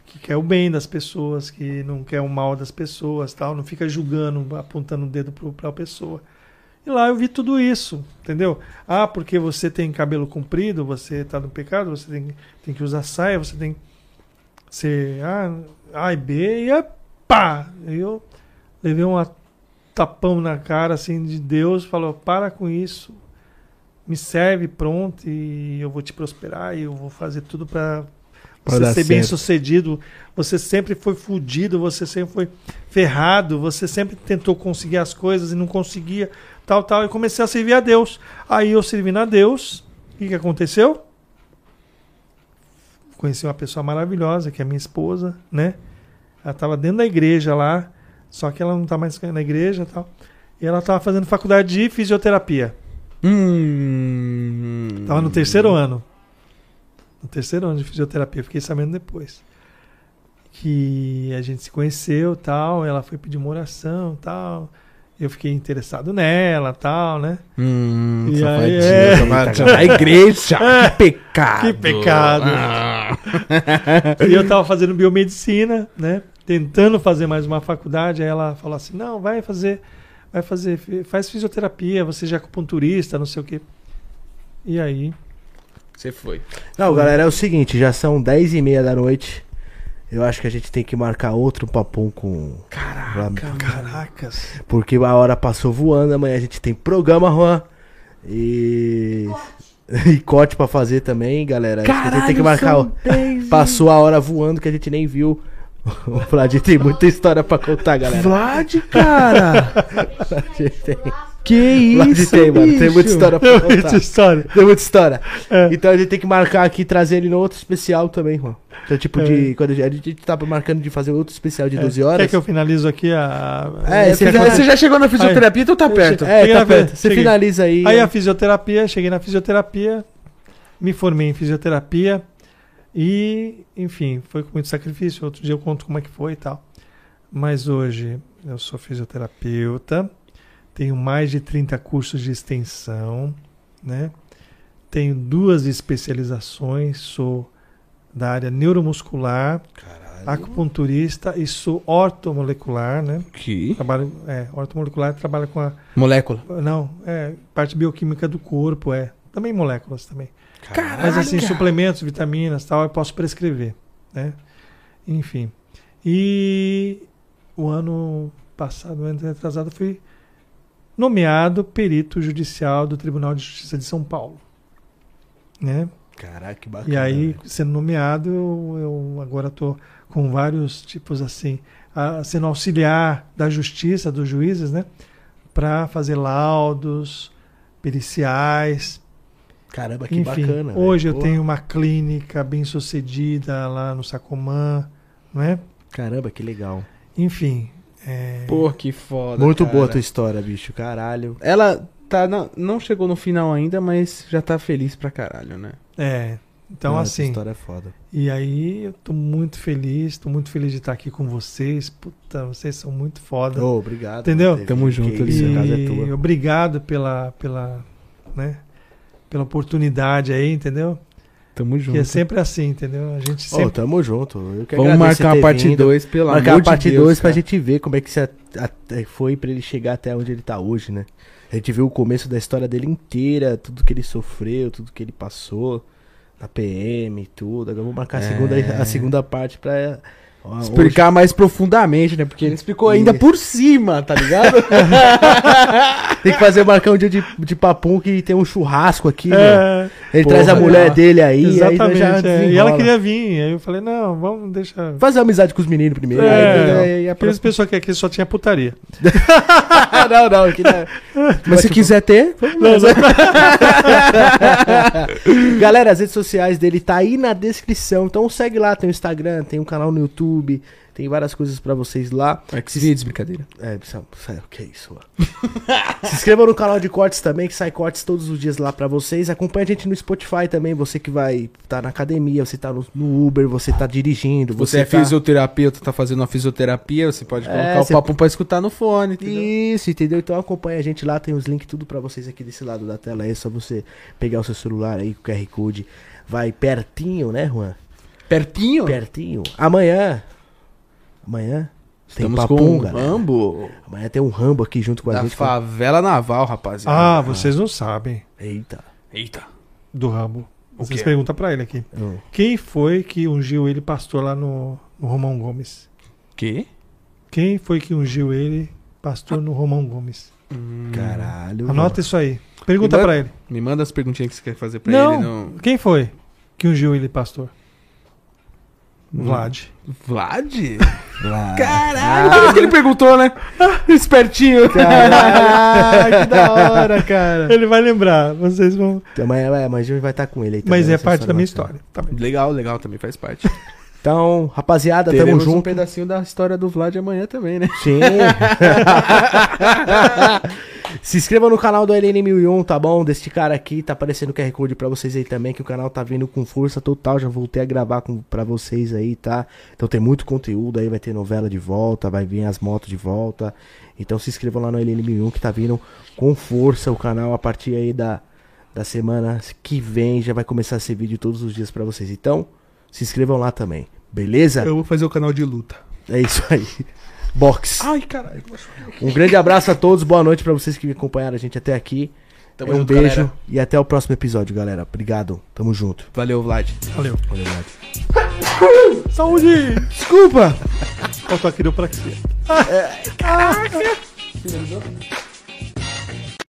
que quer o bem das pessoas, que não quer o mal das pessoas, tal, não fica julgando, apontando o dedo para a pessoa. E lá eu vi tudo isso, entendeu? Ah, porque você tem cabelo comprido, você está no pecado, você tem, tem que usar saia, você tem que ser A, a e B, e é pá! Eu levei um tapão na cara assim de Deus, falou: para com isso, me serve, pronto, e eu vou te prosperar, e eu vou fazer tudo para você ser bem certo. sucedido. Você sempre foi fudido, você sempre foi ferrado, você sempre tentou conseguir as coisas e não conseguia, tal, tal. E comecei a servir a Deus. Aí eu servindo a Deus, o que, que aconteceu? Conheci uma pessoa maravilhosa, que é minha esposa, né? Ela estava dentro da igreja lá, só que ela não está mais na igreja e tal. E ela estava fazendo faculdade de fisioterapia. Hum. Tava no terceiro ano. No terceiro ano de fisioterapia, fiquei sabendo depois. Que a gente se conheceu tal, ela foi pedir uma oração tal. Eu fiquei interessado nela tal, né? Hum, E aí, é. *laughs* safadinho. A igreja, que *laughs* pecado. Que pecado. Ah. E eu tava fazendo biomedicina, né? Tentando fazer mais uma faculdade. Aí ela falou assim: não, vai fazer, vai fazer, faz fisioterapia, você já é acupunturista, não sei o quê. E aí, Você foi. Não, galera, é o seguinte, já são 10 e meia da noite. Eu acho que a gente tem que marcar outro papum com. Caraca, caracas. Porque a hora passou voando, amanhã a gente tem programa, Juan. E. E corte pra fazer também, galera. Acho que a gente tem que marcar. o- Passou a hora voando que a gente nem viu. *laughs* O Vlad tem muita história pra contar, galera. Vlad, cara. *laughs* A gente tem. Que isso, tem, mano. Tem muita história pra Muita contar. história. Tem muita história. É. Então a gente tem que marcar aqui e trazer ele no outro especial também, Juan. Então, tipo, de. Quando a gente, tá marcando de fazer outro especial de 12 horas. É. Quer que eu finalizo aqui a. É, Você já, você já chegou na fisioterapia, então tá perto. É, Cheguei tá perto. Você cheguei. finaliza aí. Aí a fisioterapia, cheguei na fisioterapia, me formei em fisioterapia e, enfim, foi com muito sacrifício. Outro dia eu conto como é que foi e tal. Mas hoje eu sou fisioterapeuta, tenho mais de 30 cursos de extensão, né? Tenho duas especializações, sou da área neuromuscular, acupunturista e sou ortomolecular, né? Que? Trabalho, é, ortomolecular trabalha com a Molécula. não, é parte bioquímica do corpo, é. Também moléculas também. Caralho. Mas assim, suplementos, vitaminas, tal, eu posso prescrever, né? Enfim. E o ano passado, o ano atrasado, fui nomeado perito judicial do Tribunal de Justiça de São Paulo, né? Caraca, que bacana. E aí, sendo nomeado, eu, eu agora estou com vários tipos assim, a- sendo auxiliar da justiça, dos juízes, né? Para fazer laudos periciais. Caramba, que Enfim, bacana. hoje velho. eu Pô, tenho uma clínica bem sucedida lá no Sacomã, não é? Caramba, que legal. Enfim. É, Pô, que foda. Muito cara. boa a tua história, bicho. Caralho. Ela tá na- não chegou no final ainda, mas já tá feliz pra caralho, né? é, então Não, tua assim, história é foda. e aí eu tô muito feliz, tô muito feliz de estar aqui com vocês. Puta, vocês são muito foda. Ô, obrigado. Entendeu? mano. Tamo junto, a casa é tua. obrigado pela, pela, né, pela oportunidade aí, entendeu? Tamo junto. Que é sempre assim, entendeu? A gente sempre. tamo junto. Eu que Vamos marcar a parte vindo. 2, pelo Marcar amor a parte de Deus. 2 pra gente ver como é que você foi pra ele chegar até onde ele tá hoje, né? A gente viu o começo da história dele inteira, tudo que ele sofreu, tudo que ele passou, na PM e tudo. Agora vamos marcar a, segunda, a segunda parte pra. Hoje- Explicar mais profundamente, né? Porque ele explicou ainda Isso. por cima, tá ligado? *laughs* Tem que fazer marcar um dia de, de papum que tem um churrasco aqui, né? É, Ele Porra, traz a mulher dele aí, exatamente. aí já é. E ela queria vir. Aí eu falei, não, vamos deixar. Fazer amizade com os meninos primeiro. É, aí, aí, a Aqueles pessoas que aqui só tinha putaria. Ah, *laughs* não, não, aqui não é- *laughs* Mas se quiser ter, Galera, as redes sociais dele tá aí na descrição. Então segue lá, tem o Instagram, tem um canal no YouTube, tem várias coisas pra vocês lá. Xvideos, brincadeira. É, precisa- sai, o que é isso? *laughs* Se inscreva no canal de cortes também, que sai cortes todos os dias lá pra vocês. Acompanhe a gente no Spotify também, você que vai tá na academia, você tá no, no Uber, você tá dirigindo, Você, você, é tá... fisioterapeuta, tá fazendo uma fisioterapia, você pode É, colocar você- o papo pra escutar no fone, entendeu? Isso, entendeu? Então acompanha a gente lá, tem os links tudo pra vocês aqui desse lado da tela. aí. É só você pegar o seu celular aí com o QR Code. Vai pertinho, né, Juan? Pertinho? Pertinho. Amanhã. Amanhã. Tem Estamos papum, com o galera. Rambo Amanhã tem um Rambo aqui junto com a da gente. favela naval, rapaziada. Ah, vocês não sabem Eita. Eita. do Rambo. O Vocês perguntam pra ele aqui. Hum. Quem foi que ungiu ele pastor lá no, no Romão Gomes? Que? Quem foi que ungiu ele pastor no Romão Gomes? Caralho. Anota isso aí. Pergunta Me pra manda- ele. Me manda as perguntinhas que você quer fazer pra Não. ele. Não. Quem foi que ungiu ele pastor? Vlad. Vlad? mano. Caralho, ah, que ele perguntou, né? Espertinho. Caralho, que da *laughs* hora, cara. Ele vai lembrar, vocês vão. Amanhã, é, amanhã a gente vai estar com ele aí Mas também, é essa parte da minha bacana. história. Tá. Legal, legal, também faz parte. Então, rapaziada, tamo Teremos um junto. pedacinho da história do Vlad amanhã também, né? Sim. *laughs* Se inscreva no canal do LN1001, tá bom? Deste cara aqui, tá aparecendo o QR Code pra vocês aí também, que o canal tá vindo com força total. Já voltei a gravar com, pra vocês aí, tá? Então tem muito conteúdo aí, vai ter novela de volta, vai vir as motos de volta. Então se inscrevam lá no LN1001 que tá vindo com força o canal a partir aí da, da semana que vem. Já vai começar esse vídeo todos os dias pra vocês. Então, se inscrevam lá também, beleza? Eu vou fazer o canal de luta. É isso aí. Box. Ai, caralho. Um grande abraço a todos, boa noite pra vocês que acompanharam a gente até aqui. Tamo um junto, beijo galera. e até o próximo episódio, galera. Obrigado, tamo junto. Valeu, Vlad. Valeu. Valeu, Vlad. Saúde! Desculpa! Faltou a quiropraxia. *laughs* Caraca!